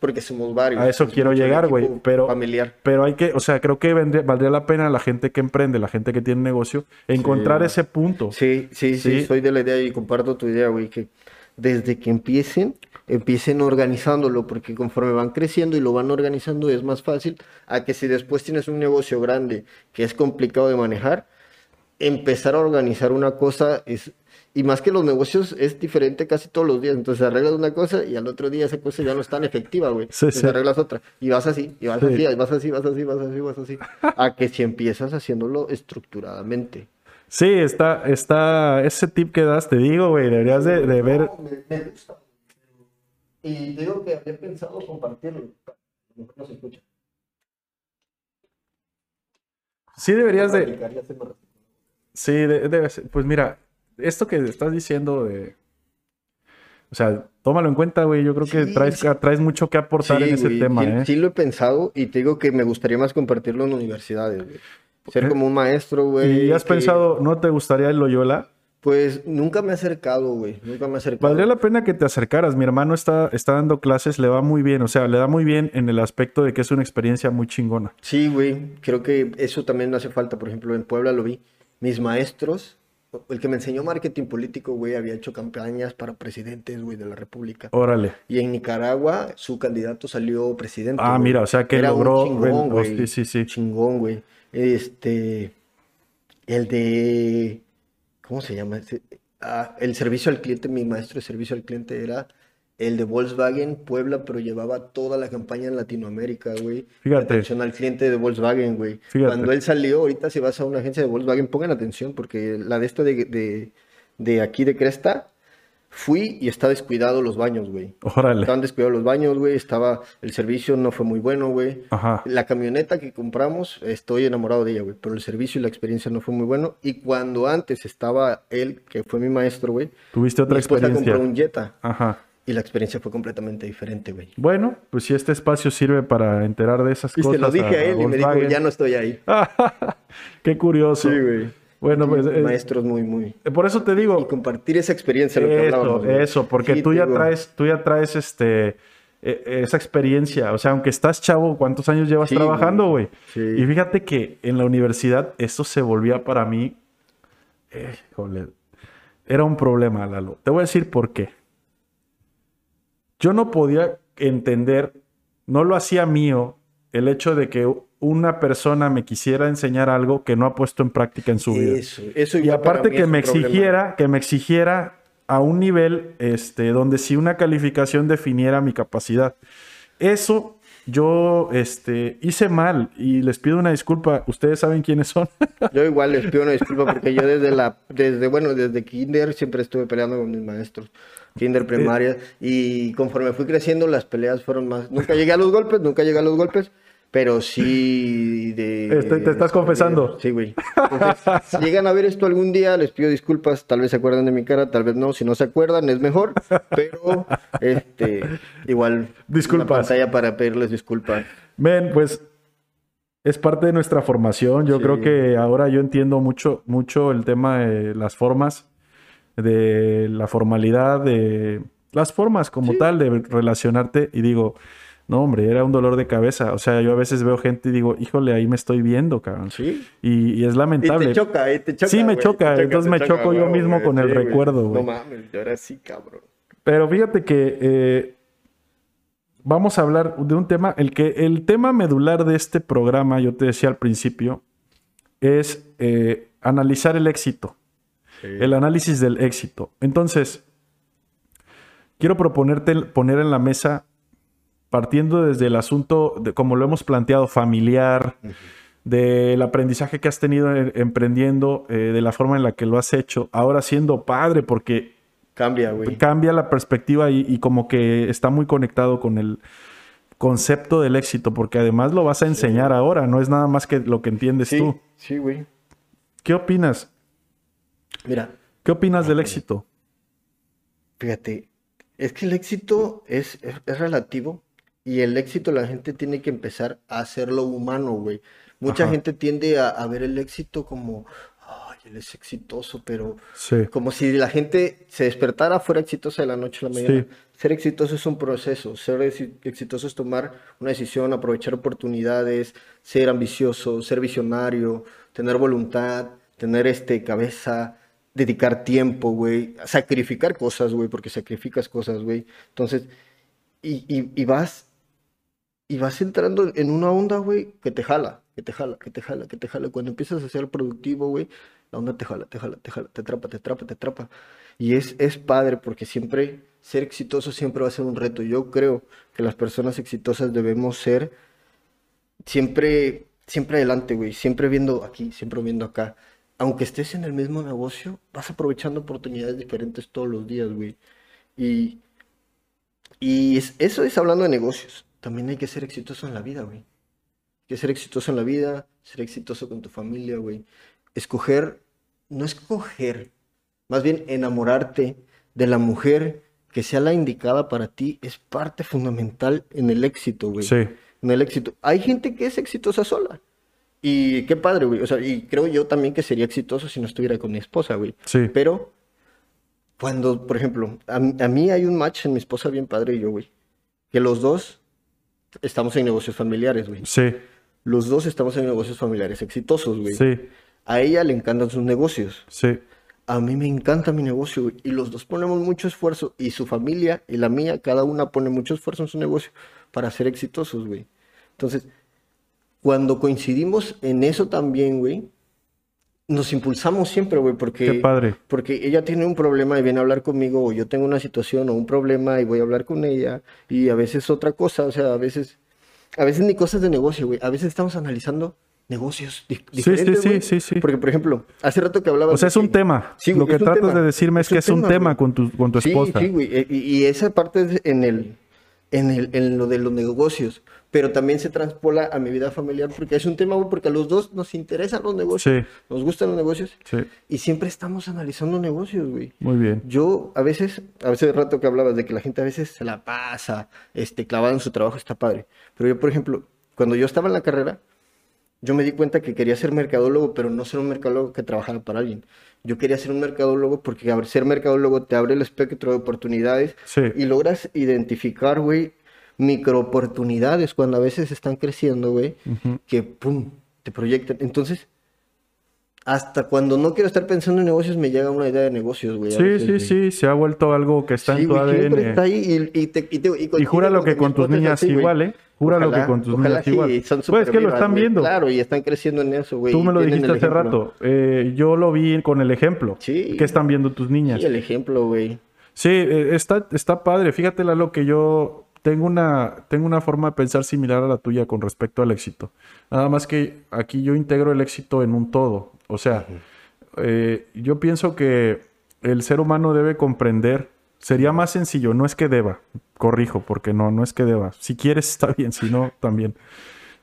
Porque somos varios. A eso es quiero llegar, güey. Pero, Familiar. pero hay que, o sea, creo que vendría- valdría la pena la gente que emprende, la gente que tiene negocio, encontrar Sí. ese punto. Sí, sí, sí, Sí. soy de la idea y comparto tu idea, güey, que desde que empiecen, empiecen organizándolo, porque conforme van creciendo y lo van organizando es más fácil a que si después tienes un negocio grande que es complicado de manejar, empezar a organizar una cosa es... Y más que los negocios es diferente casi todos los días. Entonces arreglas una cosa y al otro día esa cosa ya no es tan efectiva, güey. Sí, Entonces sí. arreglas otra. Y vas así, y vas Sí. así, y vas así, vas así, vas así, vas así. A que si empiezas haciéndolo estructuradamente. Sí, está, está, ese tip que das, te digo, güey, deberías de, de ver. No, me, me gusta. Y digo que había pensado compartirlo. No se escucha. Sí, deberías de, sí, de- debe ser- pues mira, esto que estás diciendo de, o sea, tómalo en cuenta, güey, yo creo que Sí, traes, sí. traes mucho que aportar en ese güey, tema, sí, ¿eh? sí lo he pensado y te digo que me gustaría más compartirlo en universidades, güey. Ser ¿Eh? como un maestro, güey. ¿Y has que- pensado, no te gustaría el Loyola? Pues nunca me he acercado, güey. Nunca me he acercado. Valdría la pena que te acercaras. Mi hermano está, está dando clases, le va muy bien. O sea, le da muy bien en el aspecto de que es una experiencia muy chingona. Sí, güey. Creo que eso también no hace falta. Por ejemplo, en Puebla lo vi. Mis maestros, el que me enseñó marketing político, güey, había hecho campañas para presidentes, güey, de la República. Órale. Y en Nicaragua su candidato salió presidente. Ah, güey. mira, o sea que Era un logró. chingón, ven- oh, güey. sí, sí, sí. Chingón, güey. Este, el de, ¿cómo se llama? ese? Ah, el servicio al cliente, mi maestro de servicio al cliente era el de Volkswagen Puebla, pero llevaba toda la campaña en Latinoamérica, güey. Fíjate. Atención al cliente de Volkswagen, güey. Fíjate. Cuando él salió, ahorita si vas a una agencia de Volkswagen, pongan atención, porque la de esta de, de, de aquí de Cresta, fui y está descuidado los baños, güey. Órale. Estaban descuidados los baños, güey. Estaba, el servicio no fue muy bueno, güey. Ajá. La camioneta que compramos, estoy enamorado de ella, güey. Pero el servicio y la experiencia no fue muy bueno. Y cuando antes estaba él, que fue mi maestro, güey. Tuviste otra experiencia. compró un Jetta. Ajá. Y la experiencia fue completamente diferente, güey. Bueno, pues si este espacio sirve para enterar de esas Y cosas. se lo dije a él y me dijo, ya no estoy ahí. Qué curioso. Bueno, pues. eh, Maestros muy, muy. por eso te Y digo. compartir esa experiencia, lo que Eso, eso, porque Sí, tú ya digo, traes, tú ya traes este e- esa experiencia. O sea, aunque estás chavo, ¿cuántos años llevas Sí, trabajando, güey. Sí. Y fíjate que en la universidad eso se volvía para mí. eh, híjole, era un problema, Lalo. Te voy a decir por qué. Yo no podía entender, no lo hacía mío, el hecho de que una persona me quisiera enseñar algo que no ha puesto en práctica en su vida. Eso, eso Y aparte que me problema. exigiera, que me exigiera a un nivel este, donde si una calificación definiera mi capacidad. Eso yo este, hice mal y les pido una disculpa. Ustedes saben quiénes son. Yo igual les pido una disculpa porque yo desde la, desde, bueno, desde kinder siempre estuve peleando con mis maestros. Kinder, primaria. Y conforme fui creciendo, las peleas fueron más. Nunca llegué a los golpes, nunca llegué a los golpes, pero sí de... Este, te estás confesando. Sí, güey. Entonces, si llegan a ver esto algún día, les pido disculpas. Tal vez se acuerdan de mi cara, tal vez no. Si no se acuerdan, es mejor. Pero, este, igual... Disculpas. Una pantalla para pedirles disculpas. Ven, pues es parte de nuestra formación. Yo Sí. creo que ahora yo entiendo mucho, mucho el tema de las formas, de la formalidad, de las formas como tal de relacionarte. Y digo, no, hombre, era un dolor de cabeza. O sea, yo a veces veo gente y digo, híjole, ahí me estoy viendo, cabrón. Sí. Y, y es Y lamentable. te choca, y te choca. Sí, me choca, entonces me choco yo mismo con el recuerdo, güey. No mames, yo era así, cabrón. Pero fíjate que eh, vamos a hablar de un tema, el que el tema medular de este programa, yo te decía al principio, es eh, analizar el éxito, el análisis del éxito. Entonces, quiero proponerte poner en la mesa, partiendo desde el asunto, de, como lo hemos planteado, familiar, del aprendizaje que has tenido en- emprendiendo, eh, de la forma en la que lo has hecho, ahora siendo padre, porque Cambia, güey. cambia la perspectiva y, y como que está muy conectado con el concepto del éxito, porque además lo vas a enseñar ahora, no es nada más que lo que entiendes Sí, tú. sí, güey. ¿Qué opinas? Mira, ¿Qué opinas del éxito? fíjate, es que el éxito es, es, es relativo y el éxito la gente tiene que empezar a hacerlo humano, güey. Mucha Ajá. gente tiende a, a ver el éxito como, ay, él es exitoso, pero Sí, como si la gente se despertara fuera exitosa de la noche a la mañana. Sí. Ser exitoso es un proceso. Ser exi- exitoso es tomar una decisión, aprovechar oportunidades, ser ambicioso, ser visionario, tener voluntad, tener este cabeza, dedicar tiempo, güey, sacrificar cosas, güey, porque sacrificas cosas, güey. Entonces, y, y, y vas y vas entrando en una onda, güey, que te jala, que te jala, que te jala, que te jala. Cuando empiezas a ser productivo, güey, la onda te jala, te jala, te jala, te atrapa, te atrapa, te atrapa. Y es, es padre porque siempre ser exitoso siempre va a ser un reto. Yo creo que las personas exitosas debemos ser siempre, siempre adelante, güey, siempre viendo aquí, siempre viendo acá. Aunque estés en el mismo negocio, vas aprovechando oportunidades diferentes todos los días, güey. Y, y es- eso es hablando de negocios. También hay que ser exitoso en la vida, güey. Hay que ser exitoso en la vida, ser exitoso con tu familia, güey. Escoger, no escoger, más bien enamorarte de la mujer que sea la indicada para ti es parte fundamental en el éxito, güey. sí, En el éxito. Hay gente que es exitosa sola. Y qué padre, güey. O sea, y creo yo también que sería exitoso si no estuviera con mi esposa, güey. sí, Pero cuando, por ejemplo, a, mí- a mí hay un match en mi esposa bien padre y yo, güey. Que los dos estamos en negocios familiares, güey. sí, Los dos estamos en negocios familiares exitosos, güey. sí, A ella le encantan sus negocios. sí, A mí me encanta mi negocio, güey. Y los dos ponemos mucho esfuerzo. Y su familia y la mía, cada una pone mucho esfuerzo en su negocio para ser exitosos, güey. Entonces, cuando coincidimos en eso también, güey, nos impulsamos siempre, güey, porque... qué padre. Porque ella tiene un problema y viene a hablar conmigo, o yo tengo una situación o un problema y voy a hablar con ella, y a veces otra cosa, o sea, a veces, a veces ni cosas de negocio, güey, a veces estamos analizando negocios di- Sí, diferentes, sí, güey. sí, sí, sí. Porque, por ejemplo, hace rato que hablabas O sea, es un que- tema. Sí, Lo güey, que tratas tema. de decirme es, que es un tema güey. con tu, con tu Sí, esposa. sí, güey, e- y, y esa parte es en el, en el, en lo de los negocios, pero también se transpola a mi vida familiar porque es un tema, porque a los dos nos interesan los negocios, Sí, nos gustan los negocios, sí, y siempre estamos analizando negocios, güey. muy bien. Yo a veces, a veces de rato que hablabas de que la gente a veces se la pasa, este, clavada en su trabajo, está padre. Pero yo, por ejemplo, cuando yo estaba en la carrera, yo me di cuenta que quería ser mercadólogo, pero no ser un mercadólogo que trabajara para alguien. Yo quería ser un mercadólogo porque ser mercadólogo te abre el espectro de oportunidades Sí, y logras identificar, güey, micro oportunidades cuando a veces están creciendo, güey, que pum, te proyectan. Entonces, hasta cuando no quiero estar pensando en negocios, me llega una idea de negocios, güey. sí, veces, sí, güey. sí, se ha vuelto algo que está Sí, en tu güey, ADN. está ahí y, y te, y, te- y júralo con que con tus niñas así, igual, ¿eh? Júralo que Ojalá, con tus niñas sí, igual. son Pues es que lo están güey, viendo. Claro, y están creciendo en eso, güey. Tú me lo dijiste hace rato. eh, yo lo vi con el ejemplo. Sí. ¿Qué están viendo tus niñas? Sí, el ejemplo, güey. Sí, eh, está, está padre. Fíjate, Lalo, que yo tengo una, tengo una forma de pensar similar a la tuya con respecto al éxito. Nada más que aquí yo integro el éxito en un todo. O sea, eh, yo pienso que el ser humano debe comprender. Sería más sencillo, no es que deba, corrijo, porque no, no es que deba. Si quieres está bien, si no, también.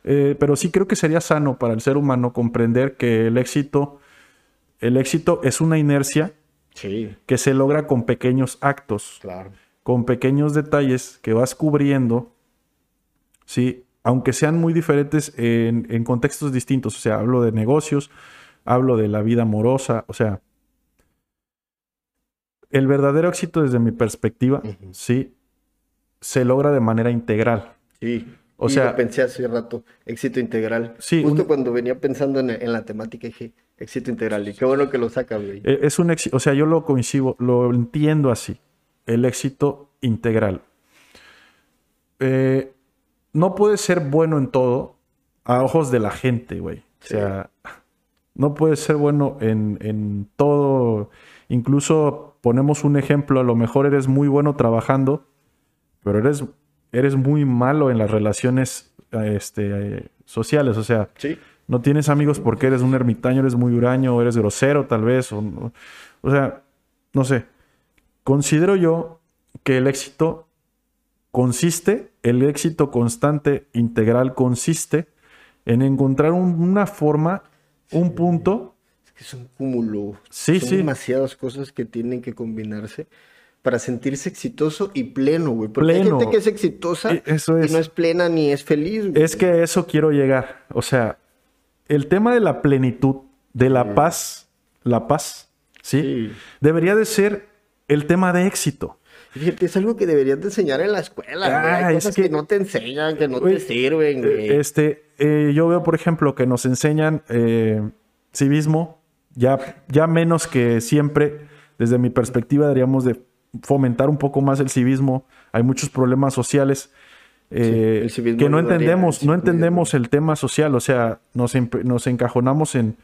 Eh, pero sí creo que sería sano para el ser humano comprender que el éxito, el éxito es una inercia Sí, que se logra con pequeños actos, claro. Con pequeños detalles que vas cubriendo, ¿sí? aunque sean muy diferentes en, en contextos distintos. O sea, hablo de negocios, hablo de la vida amorosa, o sea, el verdadero éxito desde mi perspectiva, sí, se logra de manera integral. Sí. O sea- sea, pensé hace rato, éxito integral. Sí, Justo un- cuando venía pensando en, en la temática dije, éxito integral. Y qué bueno que lo sacas, güey. E- Es un éxito, o sea, yo lo coincido, lo entiendo así, el éxito integral. Eh, no puedes ser bueno en todo a ojos de la gente, güey. O sea, no puedes ser bueno en, en todo. Incluso ponemos un ejemplo, a lo mejor eres muy bueno trabajando, pero eres, eres muy malo en las relaciones este, sociales. O sea, Sí. no tienes amigos porque eres un ermitaño, eres muy huraño, eres grosero tal vez. O sea, no sé. Considero yo que el éxito consiste, el éxito constante integral consiste en encontrar un- una forma, un punto. Es que es un cúmulo. Sí, Son sí. demasiadas cosas que tienen que combinarse para sentirse exitoso y pleno, güey. Porque hay Pleno. gente que es exitosa E- eso es. y no es plena ni es feliz, güey. Es que a eso quiero llegar. O sea, el tema de la plenitud, de la paz, la paz, ¿sí? Sí. Debería de ser el tema de éxito. Fíjate, es algo que deberías de enseñar en la escuela, güey. Ah, Hay cosas que- que... no te enseñan, que no te sirven, güey. Este, eh, yo veo, por ejemplo, que nos enseñan eh, civismo, ya, ya menos que siempre, desde mi perspectiva, deberíamos de fomentar un poco más el civismo. Hay muchos problemas sociales eh, que no entendemos, no entendemos el tema social, o sea, nos, nos encajonamos en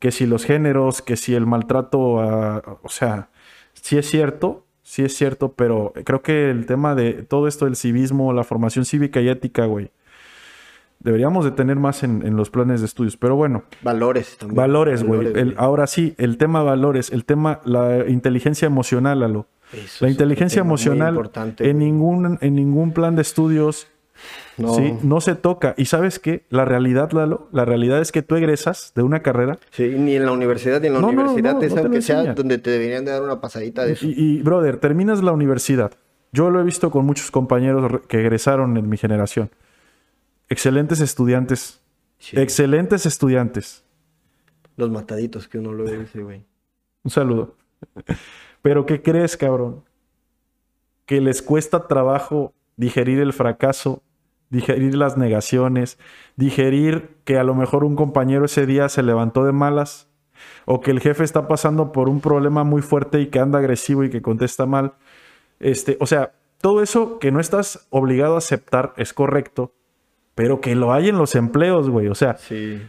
que si los géneros, que si el maltrato, a- o sea, sí es cierto, sí es cierto, pero creo que el tema de todo esto del civismo, la formación cívica y ética, güey, deberíamos de tener más en, en los planes de estudios. Pero bueno, Valores también. valores, güey. Ahora sí, el tema valores, el tema, la inteligencia emocional, Lalo. Eso La inteligencia emocional en ningún, en ningún plan de estudios No. ¿sí? no se toca. Y sabes qué? La realidad, Lalo, la realidad es que tú egresas de una carrera Sí, ni en la universidad, ni en la No, universidad, no, es lo aunque sea donde te deberían de dar una pasadita de eso. Y, y, brother, terminas la universidad. Yo lo he visto con muchos compañeros que egresaron en mi generación. Excelentes estudiantes. Sí. Excelentes estudiantes. Los mataditos que uno luego dice, güey. Un saludo. Pero ¿qué crees, cabrón? Que les cuesta trabajo digerir el fracaso, digerir las negaciones, digerir que a lo mejor un compañero ese día se levantó de malas o que el jefe está pasando por un problema muy fuerte y que anda agresivo y que contesta mal. Este, o sea, todo eso que no estás obligado a aceptar es correcto, pero que lo hay en los empleos, güey. O sea, Sí.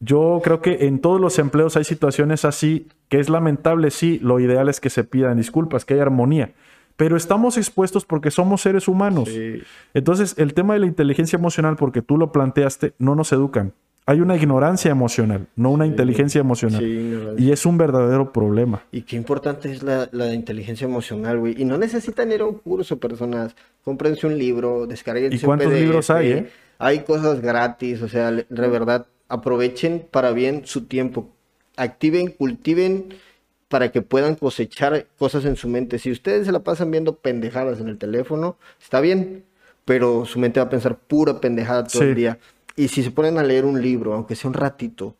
yo creo que en todos los empleos hay situaciones así, que es lamentable, sí, lo ideal es que se pidan disculpas, que haya armonía, pero estamos expuestos porque somos seres humanos. Sí. Entonces, el tema de la inteligencia emocional, porque tú lo planteaste, no nos educan. Hay una ignorancia emocional, no una inteligencia emocional. Sí, Y es un verdadero problema. Y qué importante es la, la inteligencia emocional, güey. Y no necesitan ir a un curso, personas. Cómprense un libro, descarguense ¿Y cuántos PDF. libros hay, eh? Hay cosas gratis, o sea, de verdad, aprovechen para bien su tiempo. Activen, cultiven para que puedan cosechar cosas en su mente. Si ustedes se la pasan viendo pendejadas en el teléfono, está bien, pero su mente va a pensar pura pendejada todo Sí. el día. Y si se ponen a leer un libro, aunque sea un ratito,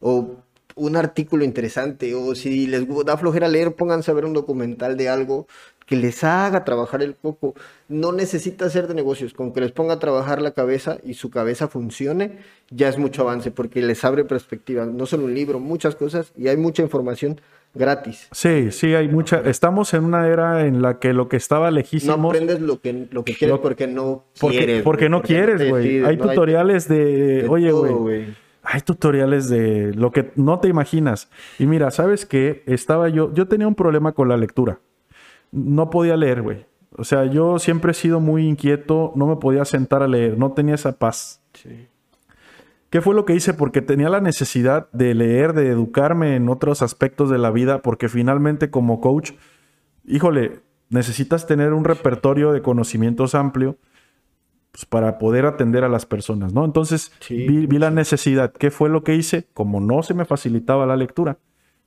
o un artículo interesante, o si les da flojera leer, pónganse a ver un documental de algo que les haga trabajar el coco. No necesita hacer de negocios, con que les ponga a trabajar la cabeza y su cabeza funcione, ya es mucho avance, porque les abre perspectiva. No solo un libro, muchas cosas, y hay mucha información gratis. Sí, sí, hay mucha. Estamos en una era en la que lo que estaba No lejísimos. aprendes lo que, lo que quieres Lo- porque no porque, quieres. porque no quieres, güey. Hay ¿no? tutoriales de, de oye, güey. Hay tutoriales de lo que no te imaginas. Y mira, ¿sabes qué? Estaba yo, yo tenía un problema con la lectura. No podía leer, güey. O sea, yo siempre he sido muy inquieto, no me podía sentar a leer, no tenía esa paz. Sí. ¿Qué fue lo que hice? Porque tenía la necesidad de leer, de educarme en otros aspectos de la vida, porque finalmente como coach, híjole, necesitas tener un repertorio de conocimientos amplio pues, para poder atender a las personas, ¿no? Entonces Sí, vi, vi la necesidad. ¿Qué fue lo que hice? Como no se me facilitaba la lectura,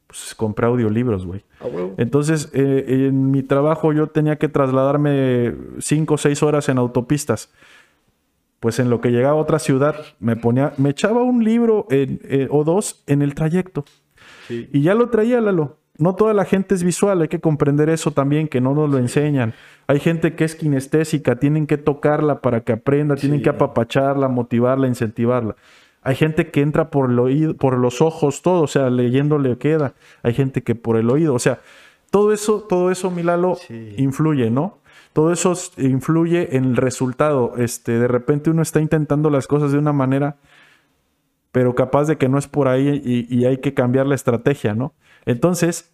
pues compré audiolibros, güey. A huevo. Entonces, eh, en mi trabajo yo tenía que trasladarme cinco o seis horas en autopistas. Pues en lo que llegaba a otra ciudad, me ponía, me echaba un libro en- eh, o dos en el trayecto. Sí. Y ya lo traía, Lalo. No toda la gente es visual, hay que comprender eso también, que no nos lo enseñan. Hay gente que es kinestésica, tienen que tocarla para que aprenda, tienen Sí. que apapacharla, motivarla, incentivarla. Hay gente que entra por el oído, por los ojos, todo, o sea, leyendo le queda. Hay gente que por el oído, o sea, todo eso, todo eso, Milalo, Sí. influye, ¿no? Todo eso influye en el resultado. Este, de repente uno está intentando las cosas de una manera pero capaz de que no es por ahí y, y hay que cambiar la estrategia, ¿no? Entonces,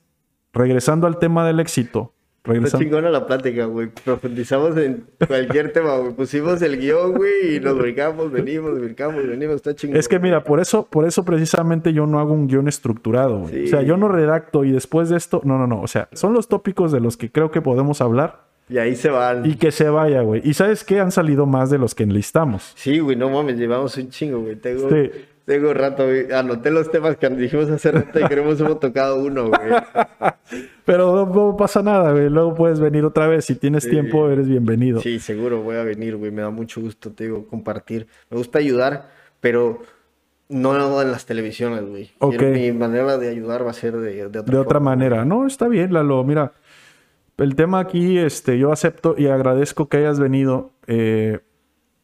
regresando al tema del éxito, Está regresando, chingona la plática, güey. Profundizamos en cualquier tema, güey. Pusimos el guion, güey, y nos brincamos, venimos, brincamos, venimos. Está chingón. es que mira, por eso, por eso precisamente yo no hago un guion estructurado, güey. Sí. O sea, yo no redacto y después de esto, no, no, no, o sea, son los tópicos de los que creo que podemos hablar Y ahí se van. y que se vaya, güey. Y sabes qué, han salido más de los que enlistamos. Sí, güey, no mames, llevamos un chingo, güey. Tengo, Sí. tengo rato, güey. Anoté los temas que dijimos hace rato y queremos hemos tocado uno, güey. Pero no, no pasa nada, güey. Luego puedes venir otra vez. Si tienes Sí. tiempo, eres bienvenido. Sí, seguro voy a venir, güey. Me da mucho gusto, te digo, compartir. Me gusta ayudar, pero no en las televisiones, güey. Ok. Quiero- Mi manera de ayudar va a ser de, de otra de otra manera. No, está bien, Lalo. Mira, el tema aquí, este, yo acepto y agradezco que hayas venido, eh,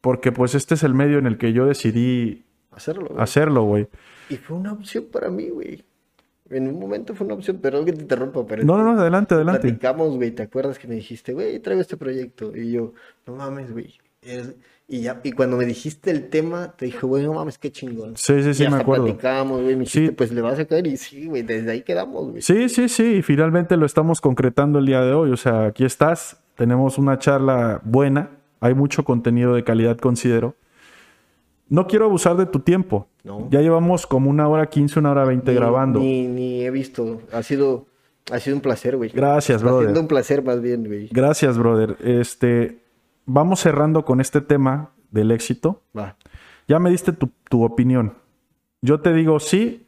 porque pues este es el medio en el que yo decidí Hacerlo, güey. hacerlo, güey. Y fue una opción para mí, güey. En un momento fue una opción, perdón que te interrumpa, pero... No, no, no, adelante, adelante. Platicamos, güey, ¿te acuerdas que me dijiste, güey, traigo este proyecto? Y yo, no mames, güey. eres- Y ya, y cuando me dijiste el tema, te dije, güey, no mames, qué chingón. Sí, sí, sí, y me acuerdo. platicamos, güey, me dijiste, Sí. pues le vas a caer y sí, güey, desde ahí quedamos, güey. Sí, sí, sí, y finalmente lo estamos concretando el día de hoy. O sea, aquí estás, tenemos una charla buena, hay mucho contenido de calidad, considero. No quiero abusar de tu tiempo. No. Ya llevamos como una hora quince, una hora veinte grabando. Ni, ni he visto, ha sido, ha sido un placer, güey. Gracias, Está brother. siendo un placer más bien, güey. Gracias, brother. Este, vamos cerrando con este tema del éxito. Va. Ya me diste tu, tu opinión. Yo te digo sí,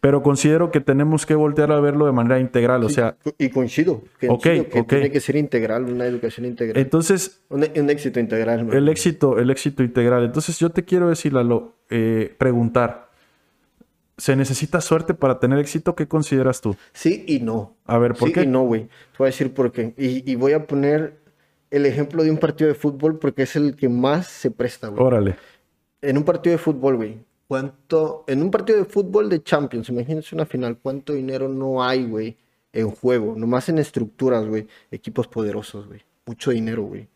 pero considero que tenemos que voltear a verlo de manera integral. O sea, Y coincido, que, Ok, coincido que tiene que ser integral, una educación integral. entonces, un, un éxito integral, güey. el éxito, el éxito integral. Entonces, yo te quiero decir, Lalo, eh, preguntar. ¿Se necesita suerte para tener éxito? ¿Qué consideras tú? Sí y no. A ver, ¿por sí qué? y no, güey. Te voy a decir por qué. Y, y voy a poner el ejemplo de un partido de fútbol porque es el que más se presta, güey. Órale. En un partido de fútbol, güey. ¿Cuánto? En un partido de fútbol de Champions, imagínense una final, ¿cuánto dinero no hay, güey? En juego, nomás en estructuras, güey. Equipos poderosos, güey. Mucho dinero, güey.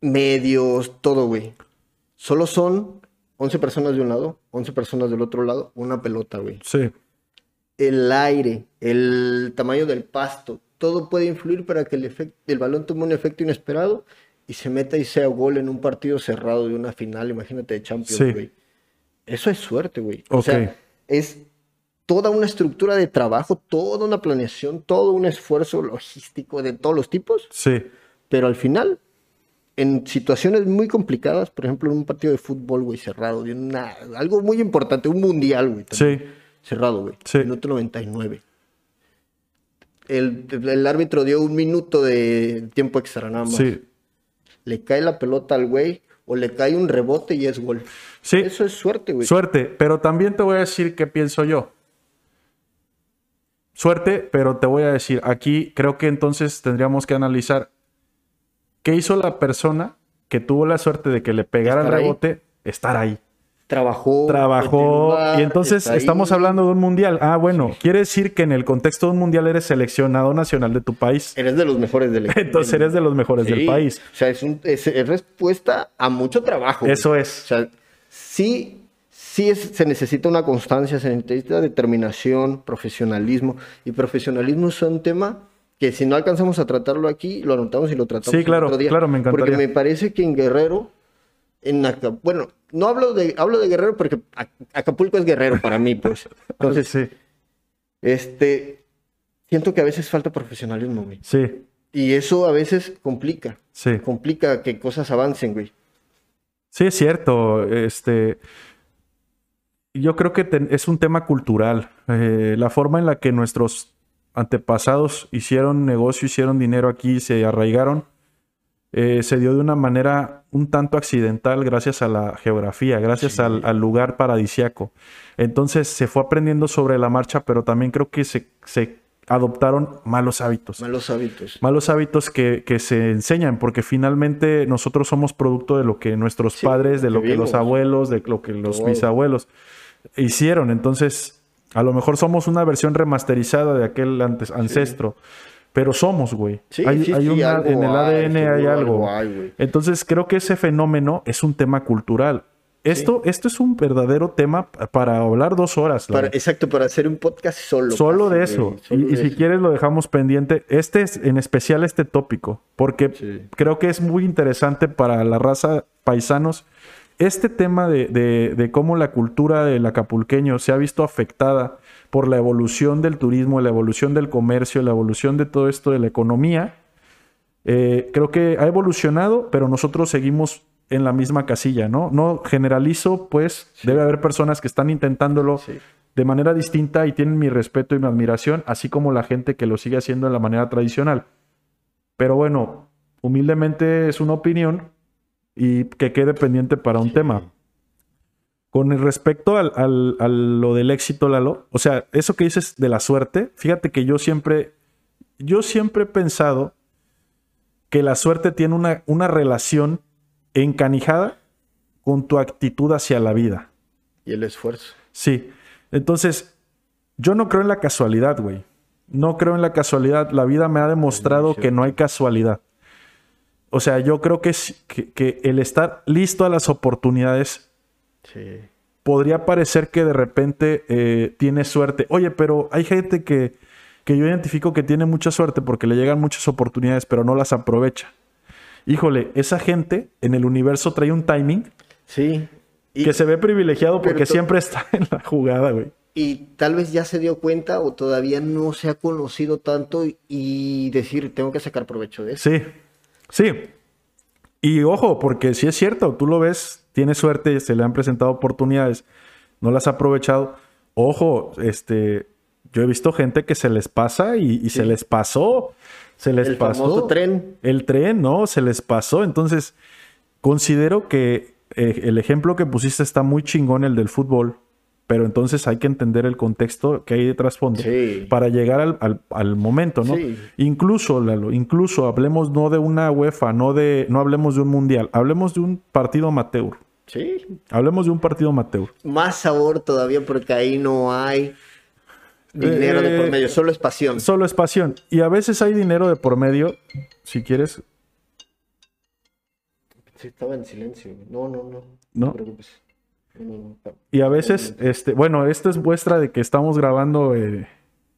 Medios, todo, güey. Solo son 11 personas de un lado, 11 personas del otro lado, una pelota, güey Sí. el aire, el tamaño del pasto, todo puede influir para que el, efec- el balón tome un efecto inesperado y se meta y sea gol en un partido cerrado de una final, imagínate de Champions, Sí. güey. Eso es suerte, güey. O Ok. sea, es toda una estructura de trabajo, toda una planeación, todo un esfuerzo logístico de todos los tipos, Sí. pero al final, en situaciones muy complicadas, por ejemplo, en un partido de fútbol, güey, cerrado, de una, algo muy importante, un mundial, güey. Sí. cerrado, güey. Sí. Minuto 99. El, el árbitro dio un minuto de tiempo extra nada más. Sí. Le cae la pelota al güey o le cae un rebote y es gol. Sí. Eso es suerte, güey. Suerte, pero también te voy a decir qué pienso yo. Suerte, pero te voy a decir, aquí creo que entonces tendríamos que analizar qué hizo la persona que tuvo la suerte de que le pegara el ahí. rebote, estar ahí. Trabajó. Trabajó lugar, y entonces estamos hablando de un mundial. Ah, bueno, quiere decir que en el contexto de un mundial eres seleccionado nacional de tu país. Eres de los mejores del equipo. Entonces eres de los mejores del país. O sea, es, un- es- es respuesta a mucho trabajo. güey. Eso O es. sea, sí, sí es- se necesita una constancia, se necesita determinación, profesionalismo. Y profesionalismo es un tema que si no alcanzamos a tratarlo aquí, lo anotamos y lo tratamos Sí, claro, otro día. claro, me encantaría. Porque me parece que en Guerrero, en Aca- bueno, no hablo de, hablo de Guerrero porque Ac- Acapulco es Guerrero para mí, pues. Entonces, sí, este, siento que a veces falta profesionalismo, güey. sí, Y eso a veces complica, sí. complica que cosas avancen, güey. Sí, es cierto. Este, yo creo que es un tema cultural. Eh, la forma en la que nuestros antepasados hicieron negocio, hicieron dinero aquí, se arraigaron, eh, se dio de una manera un tanto accidental gracias a la geografía, gracias al, al lugar paradisiaco. Entonces se fue aprendiendo sobre la marcha, pero también creo que se, se adoptaron malos hábitos. Malos hábitos. Malos hábitos que, que se enseñan, porque finalmente nosotros somos producto de lo que nuestros Sí, padres, de lo que los abuelos, de lo que los bisabuelos hicieron. Entonces, a lo mejor somos una versión remasterizada de aquel antes, ancestro, pero somos, güey. Sí, hay, sí, hay sí, una- algo en el ADN hay algo. Entonces, creo que ese fenómeno es un tema cultural. Esto, esto es un verdadero tema para hablar dos horas. Para- exacto, para hacer un podcast solo. Solo casi, de eso. solo Y, y de si eso. quieres lo dejamos pendiente. Este es en especial este tópico, porque creo que es muy interesante para la raza paisanos. Este tema de, de- de cómo la cultura del acapulqueño se ha visto afectada por la evolución del turismo, la evolución del comercio, la evolución de todo esto de la economía, eh, creo que ha evolucionado, pero nosotros seguimos en la misma casilla, ¿no? No generalizo, pues debe haber personas que están intentándolo Sí. de manera distinta y tienen mi respeto y mi admiración, así como la gente que lo sigue haciendo de la manera tradicional. Pero bueno, humildemente es una opinión y que quede pendiente para un tema. Con respecto al, al- a lo del éxito, Lalo, o sea, eso que dices de la suerte, fíjate que yo siempre, yo siempre he pensado que la suerte tiene una, una relación encanijada con tu actitud hacia la vida. Y el esfuerzo. Sí. Entonces, yo no creo en la casualidad, güey. No creo en la casualidad. La vida me ha demostrado que no hay casualidad. O sea, yo creo que, que el estar listo a las oportunidades Sí. podría parecer que de repente eh, tiene suerte. Oye, pero hay gente que, que yo identifico que tiene mucha suerte porque le llegan muchas oportunidades, pero no las aprovecha. Híjole, esa gente en el universo trae un timing Sí. Y, que se ve privilegiado porque siempre está en la jugada, güey. y tal vez ya se dio cuenta o todavía no se ha conocido tanto y, y decir, tengo que sacar provecho de eso. Sí, sí. Y ojo, porque si es cierto, tú lo ves, tiene suerte, se le han presentado oportunidades, no las ha aprovechado. Ojo, este, yo he visto gente que se les pasa y, y se les pasó, se les El pasó. famoso tren. El tren, ¿no? Se les pasó. Entonces, considero que eh, el ejemplo que pusiste está muy chingón, el del fútbol. Pero entonces hay que entender el contexto que hay de trasfondo Sí. para llegar al, al- al momento, ¿no? Sí. Incluso, Lalo, incluso hablemos no de una UEFA, no de, no hablemos de un mundial, hablemos de un partido amateur. Sí. Hablemos de un partido amateur. Más sabor todavía porque ahí no hay dinero de por medio, solo es pasión. Solo es pasión. Y a veces hay dinero de por medio. Si quieres, Sí, estaba en silencio. No, no, no. ¿No? te preocupes. Y a veces, este, bueno, esta es muestra de que estamos grabando eh,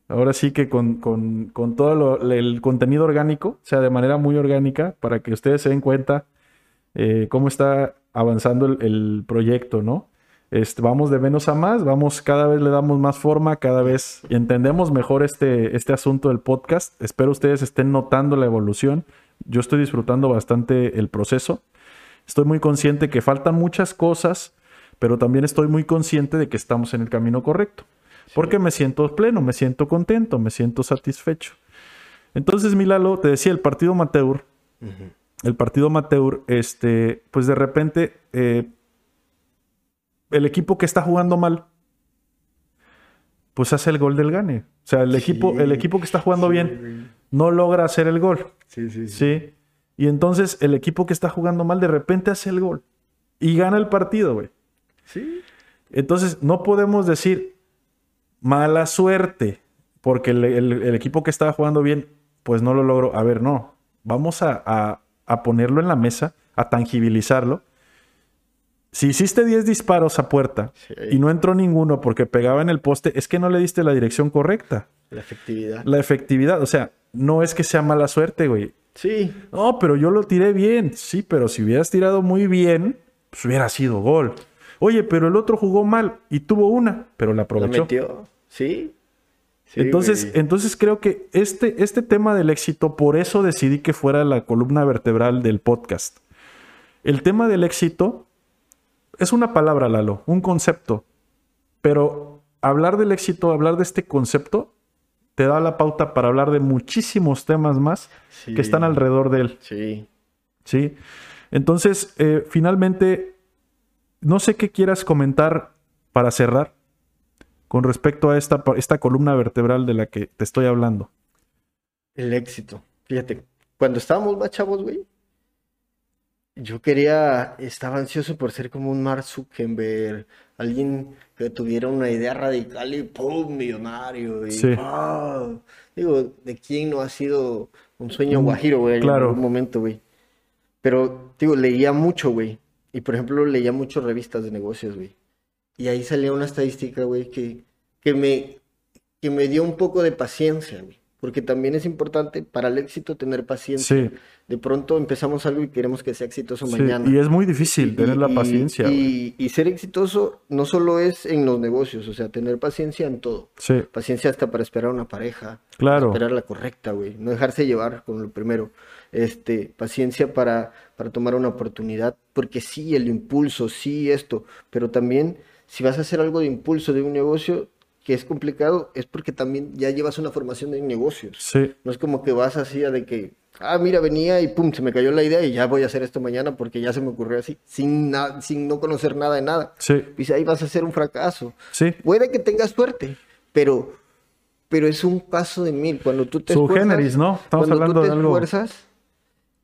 ahora sí que con, con- con todo el contenido orgánico, o sea, de manera muy orgánica, para que ustedes se den cuenta eh, cómo está avanzando el, el proyecto, ¿no? Este, vamos de menos a más, vamos, cada vez le damos más forma, cada vez entendemos mejor este, este asunto del podcast. Espero ustedes estén notando la evolución. Yo estoy disfrutando bastante el proceso. Estoy muy consciente que faltan muchas cosas, pero también estoy muy consciente de que estamos en el camino correcto. Porque me siento pleno, me siento contento, me siento satisfecho. Entonces, Milalo, te decía, el partido amateur, el partido amateur, este, pues de repente, eh, el equipo que está jugando mal, pues hace el gol del gane. O sea, el, equipo, el equipo que está jugando bien no logra hacer el gol. Sí, sí, Sí. Y entonces el equipo que está jugando mal de repente hace el gol y gana el partido, güey. Sí. Entonces no podemos decir mala suerte porque el, el- el equipo que estaba jugando bien, pues no lo logró. A ver, no. Vamos a, a- a ponerlo en la mesa, a tangibilizarlo. Si hiciste 10 disparos a puerta Sí. y no entró ninguno porque pegaba en el poste, es que no le diste la dirección correcta. La efectividad. La efectividad, o sea, no es que sea mala suerte, güey. Sí. No, pero yo lo tiré bien. Sí, pero si hubieras tirado muy bien, pues hubiera sido gol. Oye, pero el otro jugó mal y tuvo una, pero la aprovechó. metió. Sí. Sí, entonces, güey. entonces creo que este, este tema del éxito, por eso decidí que fuera la columna vertebral del podcast. El tema del éxito es una palabra, Lalo, un concepto. Pero hablar del éxito, hablar de este concepto, te da la pauta para hablar de muchísimos temas más Sí. que están alrededor de él. Sí. ¿sí? Entonces, eh, finalmente, no sé qué quieras comentar para cerrar con respecto a esta, esta columna vertebral de la que te estoy hablando. El éxito. Fíjate, cuando estábamos más chavos, güey, yo quería, estaba ansioso por ser como un Mark Zuckerberg, alguien que tuviera una idea radical y ¡pum! millonario. Y, Sí. Digo, ¿de quién no ha sido un sueño guajiro, güey? claro. En algún momento, güey. Pero, digo, leía mucho, güey. Y, por ejemplo, leía mucho revistas de negocios, güey. Y ahí salía una estadística, güey, que, que, me, que me dio un poco de paciencia, güey. Porque también es importante para el éxito tener paciencia. Sí, De pronto empezamos algo y queremos que sea exitoso sí, mañana. y es muy difícil Y- tener la y- paciencia. Y, y ser exitoso no solo es en los negocios, o sea, tener paciencia en todo. Sí, Paciencia hasta para esperar a una pareja. Claro. Esperar la correcta, güey. No dejarse llevar con lo primero. Este, paciencia para, para tomar una oportunidad. Porque sí, el impulso, sí, esto. Pero también, si vas a hacer algo de impulso de un negocio que es complicado, es porque también ya llevas una formación de negocios. sí, No es como que vas así a de que, ah, mira, venía y pum, se me cayó la idea y ya voy a hacer esto mañana porque ya se me ocurrió así, sin, sin no conocer nada de nada. sí, Y ahí vas a hacer un fracaso. sí. Puede que tengas suerte, pero, pero es un caso de mil. Cuando tú te Su esfuerzas, generis, ¿no? Estamos hablando tú te de algo- esfuerzas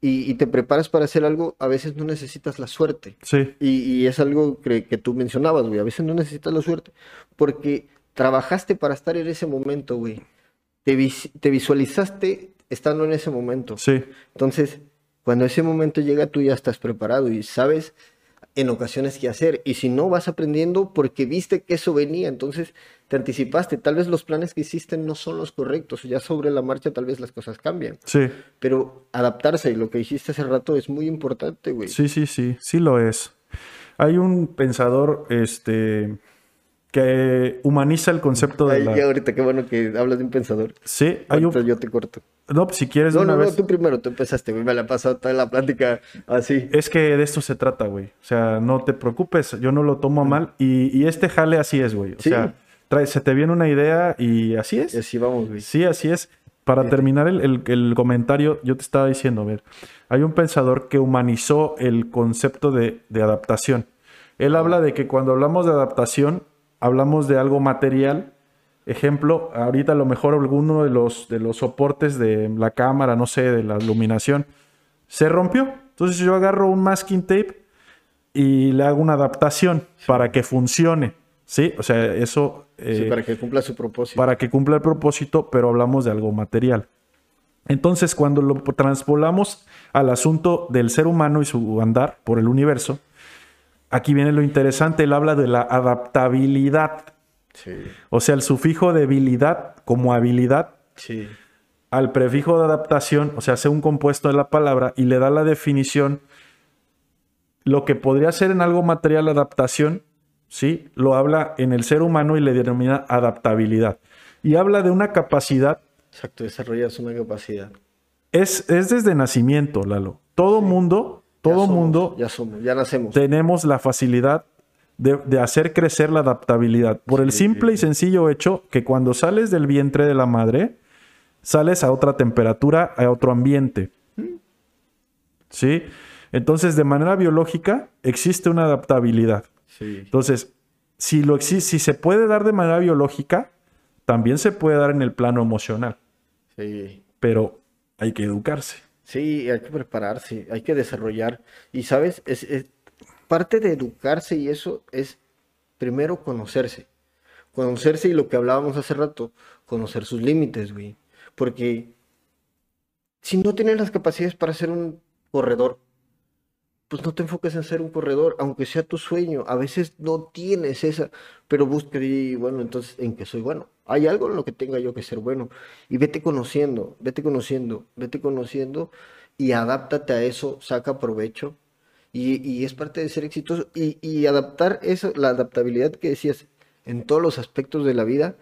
y, y te preparas para hacer algo, a veces no necesitas la suerte. Sí, Y, y es algo que, que tú mencionabas, güey. A veces no necesitas la suerte. Porque trabajaste para estar en ese momento, güey. Te, vis- te visualizaste estando en ese momento. sí, Entonces, cuando ese momento llega, tú ya estás preparado y sabes en ocasiones qué hacer. Y si no, vas aprendiendo porque viste que eso venía. Entonces, te anticipaste. Tal vez los planes que hiciste no son los correctos. Ya sobre la marcha, tal vez las cosas cambian. sí. Pero adaptarse, y lo que dijiste hace rato, es muy importante, güey. Sí, sí, sí, sí lo es. Hay un pensador este, que humaniza el concepto de Ay, la... ya ahorita qué bueno que hablas de un pensador. Sí, hay un... yo te corto. No, pues si quieres No, no, no, tú primero, tú empezaste, güey. Me la he pasado toda la plática así. Es que de esto se trata, güey. O sea, no te preocupes, yo no lo tomo a mal. Y, y este jale así es, güey. O Sí. sea, trae- se te viene una idea y así es. Y así vamos, güey. Sí, así es. Para terminar el, el- el comentario, yo te estaba diciendo, a ver, hay un pensador que humanizó el concepto de, de adaptación. Él habla de que cuando hablamos de adaptación, hablamos de algo material. Ejemplo, ahorita a lo mejor alguno de los, de los soportes de la cámara, no sé, de la iluminación, se rompió. Entonces yo agarro un masking tape y le hago una adaptación para que funcione. ¿Sí? O sea, eso... Sí, eh, para que cumpla su propósito. para que cumpla el propósito, pero hablamos de algo material. Entonces, cuando lo transpolamos al asunto del ser humano y su andar por el universo, aquí viene lo interesante, él habla de la adaptabilidad, Sí, o sea, el sufijo debilidad como habilidad sí. al prefijo de adaptación, o sea, hace un compuesto de la palabra y le da la definición, lo que podría ser en algo material adaptación, ¿sí? Lo habla en el ser humano y le denomina adaptabilidad. Y habla de una capacidad, Exacto, desarrollas una capacidad. es, es desde nacimiento, Lalo. Todo mundo, Ya todo somos, mundo Ya somos, ya nacemos. tenemos la facilidad de, de hacer crecer la adaptabilidad por el Sí. simple y sencillo hecho que cuando sales del vientre de la madre, sales a otra temperatura, a otro ambiente. ¿Sí? Entonces, de manera biológica, existe una adaptabilidad. Sí. Entonces, si, lo exi- si se puede dar de manera biológica, también se puede dar en el plano emocional, Sí. pero hay que educarse. Sí, hay que prepararse, hay que desarrollar. Y sabes, es, es- parte de educarse y eso es primero conocerse. Conocerse y lo que hablábamos hace rato, conocer sus límites, güey. Porque si no tienes las capacidades para ser un corredor, pues no te enfoques en ser un corredor, aunque sea tu sueño. A veces no tienes esa, pero busca y bueno, entonces, ¿en qué soy bueno? Hay algo en lo que tenga yo que ser bueno. Y vete conociendo, vete conociendo, vete conociendo y adáptate a eso, saca provecho. Y, y es parte de ser exitoso. Y, y adaptar eso, la adaptabilidad que decías en todos los aspectos de la vida,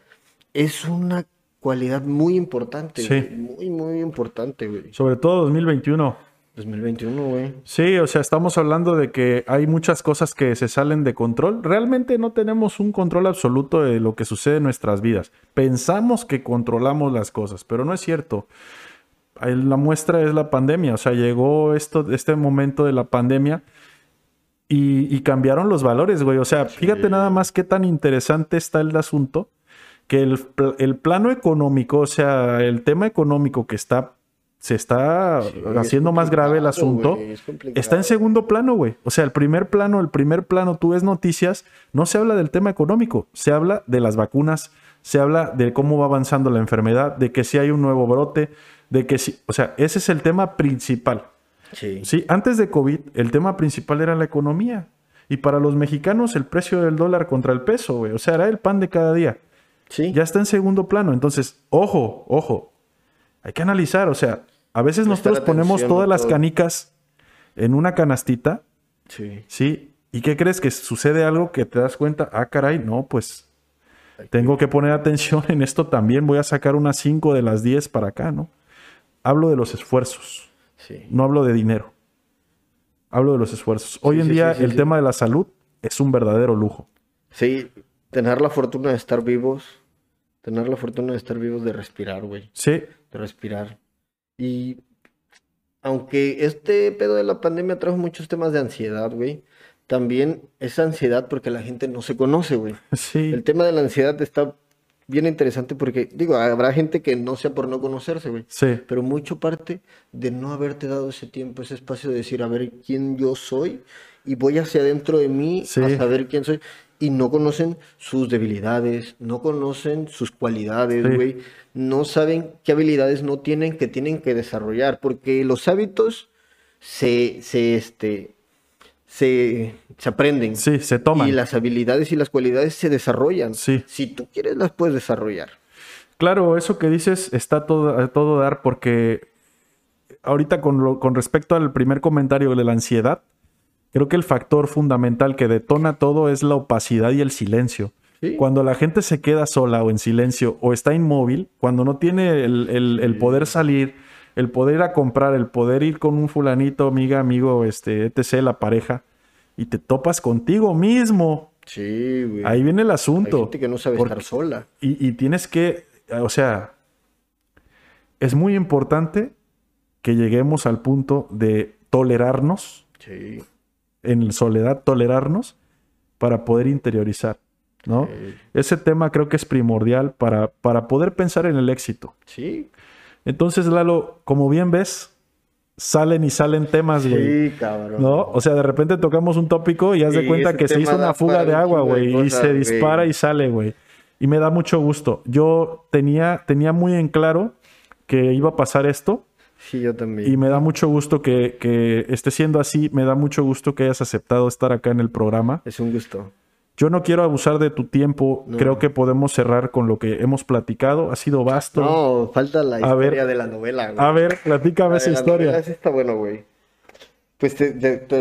es una cualidad muy importante, Sí. Muy, muy importante, güey. Sobre todo 2021. 2021, güey. Sí, o sea, estamos hablando de que hay muchas cosas que se salen de control. Realmente no tenemos un control absoluto de lo que sucede en nuestras vidas. Pensamos que controlamos las cosas, pero no es cierto. la muestra es la pandemia. O sea, llegó esto, este momento de la pandemia y, y cambiaron los valores, güey. O sea, fíjate nada más qué tan interesante está el asunto que el, el, plano económico, o sea, el tema económico que está, se está haciendo más grave el asunto, está en segundo plano, güey. O sea, el primer plano, el primer plano, tú ves noticias, no se habla del tema económico, se habla de las vacunas, se habla de cómo va avanzando la enfermedad, de que si hay un nuevo brote, de que si, o sea, ese es el tema principal. Sí. sí. Antes de COVID, el tema principal era la economía. Y para los mexicanos, el precio del dólar contra el peso, güey. O sea, era el pan de cada día. Ya está en segundo plano. Entonces, ojo, ojo. Hay que analizar. O sea, a veces nosotros ponemos todas las canicas en una canastita. Sí. Sí. ¿Y qué crees? Que sucede algo que te das cuenta. Ah, caray, no, pues tengo que poner atención en esto también. Voy a sacar unas 5 de las 10 para acá, ¿no? Hablo de los esfuerzos. Sí. No hablo de dinero. Hablo de los esfuerzos. Hoy en día el tema de la salud es un verdadero lujo. Sí, tener la fortuna de estar vivos, tener la fortuna de estar vivos, de respirar, güey. Sí. De respirar. Y aunque este pedo de la pandemia trajo muchos temas de ansiedad, güey, también es ansiedad porque la gente no se conoce, güey. Sí. El tema de la ansiedad está bien interesante porque, digo, habrá gente que no sea por no conocerse, güey. Sí. Pero mucho parte de no haberte dado ese tiempo, ese espacio de decir, a ver quién yo soy y voy hacia adentro de mí a saber quién soy y no conocen sus debilidades, no conocen sus cualidades, güey. No saben qué habilidades no tienen que tienen que desarrollar, porque los hábitos se, se, este, se, se aprenden. Sí, se toman. Y las habilidades y las cualidades se desarrollan. Sí. Si tú quieres, las puedes desarrollar. Claro, eso que dices está todo, a todo dar porque ahorita con, con respecto al primer comentario de la ansiedad, Creo que el factor fundamental que detona todo es la opacidad y el silencio. Cuando la gente se queda sola o en silencio o está inmóvil, cuando no tiene el, poder salir, el poder ir a comprar, el poder ir con un fulanito, amiga, amigo, este, etc., la pareja, y te topas contigo mismo. Sí, güey. Ahí viene el asunto. Hay gente que no sabe estar sola. Y, y tienes que, o sea, es muy importante que lleguemos al punto de tolerarnos. Sí en soledad tolerarnos para poder interiorizar, ¿no? Ese tema creo que es primordial para, para poder pensar en el éxito. Sí. Entonces, Lalo, como bien ves, salen y salen temas, güey. Sí, cabrón. ¿No? O sea, de repente tocamos un tópico y haz de cuenta que se hizo una fuga de agua, güey, y se dispara y sale, güey. Y me da mucho gusto. Yo tenía, tenía muy en claro que iba a pasar esto Sí, yo también. Y me da mucho gusto que, esté siendo así. Me da mucho gusto que hayas aceptado estar acá en el programa. Es un gusto. Yo no quiero abusar de tu tiempo. Creo que podemos cerrar con lo que hemos platicado. Ha sido vasto. No, falta la historia de la novela. Güey. A ver, platícame esa historia. está bueno, güey. Pues te,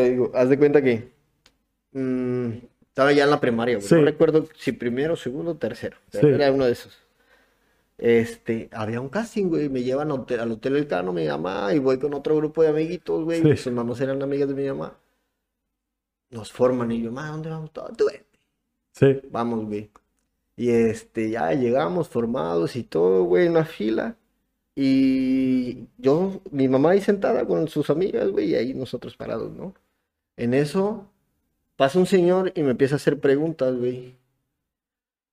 digo, haz de cuenta que mm, estaba ya en la primaria, güey. No recuerdo si primero, segundo o tercero. Era uno de esos este, había un casting, güey, me llevan al hotel, al hotel El Cano, mi mamá, y voy con otro grupo de amiguitos, güey, sí. sus mamás eran amigas de mi mamá. Nos forman y yo, mamá, ¿dónde vamos todos? Tú Sí. Vamos, güey. Y este, ya llegamos formados y todo, güey, en una fila. Y yo, mi mamá ahí sentada con sus amigas, güey, y ahí nosotros parados, ¿no? En eso pasa un señor y me empieza a hacer preguntas, güey.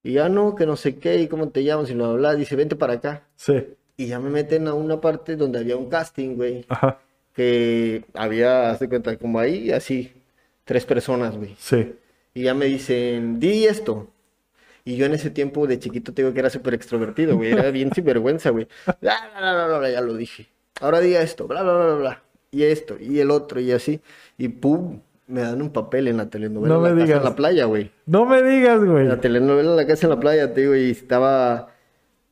Y ya no, que no sé qué, y cómo te llamas, y lo habla, dice, vente para acá. Sí. Y ya me meten a una parte donde había un casting, güey. Ajá. Que había, hace cuenta, como ahí, así, tres personas, güey. Sí. Y ya me dicen, di esto. Y yo en ese tiempo de chiquito te digo que era súper extrovertido, güey. Era bien sinvergüenza, güey. Bla, bla, bla, bla, bla, ya lo dije. Ahora diga esto, bla, bla, bla, bla. Y esto, y el otro, y así. Y pum, me dan un papel en la telenovela no me La Casa en la Playa, güey. No me digas, güey. La telenovela La Casa en la Playa, te digo, y estaba...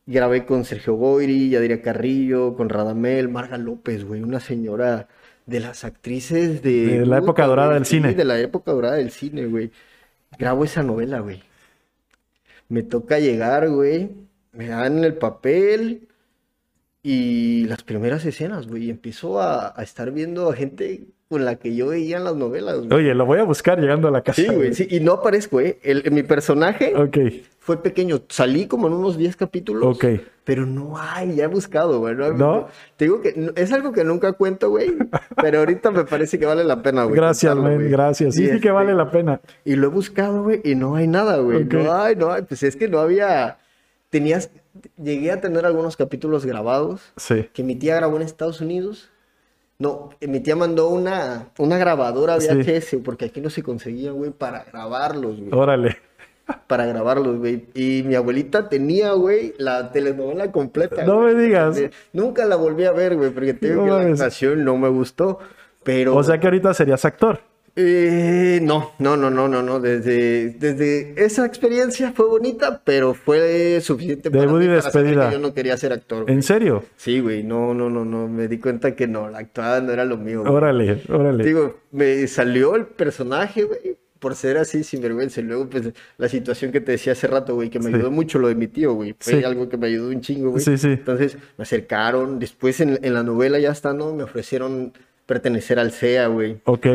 Grabé con Sergio Goyri, Yadira Carrillo, con Radamel, Marga López, güey, una señora de las actrices de... De la época dorada del cine. de la época dorada del cine, güey. Grabo esa novela, güey. Me toca llegar, güey. Me dan el papel. Y las primeras escenas, güey, y empiezo a, a estar viendo a gente con la que yo veía en las novelas, güey. Oye, lo voy a buscar llegando a la casa. Sí, güey, sí, y no aparezco, ¿eh? El, mi personaje Ok, fue pequeño. Salí como en unos 10 capítulos. ok. Pero no hay, ya he buscado, güey. No, ¿No? Te digo que es algo que nunca cuento, güey. Pero ahorita me parece que vale la pena, güey. Gracias, men, gracias. Sí, Y sí que este, vale la pena. Y lo he buscado, güey, y no hay nada, güey. Ok. No hay, no hay. Pues es que no había. Tenías. Llegué a tener algunos capítulos grabados Sí. que mi tía grabó en Estados Unidos. No, mi tía mandó una, una grabadora Sí. VHS, porque aquí no se conseguía, güey, para grabarlos, güey. Órale. Para grabarlos, güey. Y mi abuelita tenía, güey, la telenovela completa. No güey. me digas. Nunca la volví a ver, güey, porque te digo No que la actuación no me gustó. Pero. O sea que ahorita serías actor. Eh, no, no, no, no, no, no. Desde, desde esa experiencia fue bonita, pero fue suficiente para mí para saber que yo no quería ser actor. güey. ¿En serio? Sí, güey, no, no, no, no. Me di cuenta que no, la actuada no era lo mío. güey. Órale, órale. Digo, me salió el personaje, güey, por ser así sinvergüenza. Y luego, pues, la situación que te decía hace rato, güey, que me Sí. ayudó mucho lo de mi tío, güey. Fue Sí. algo que me ayudó un chingo, güey. Sí, sí. Entonces, me acercaron. Después, en, en la novela ya estando, me ofrecieron pertenecer al CEA, güey. Ok.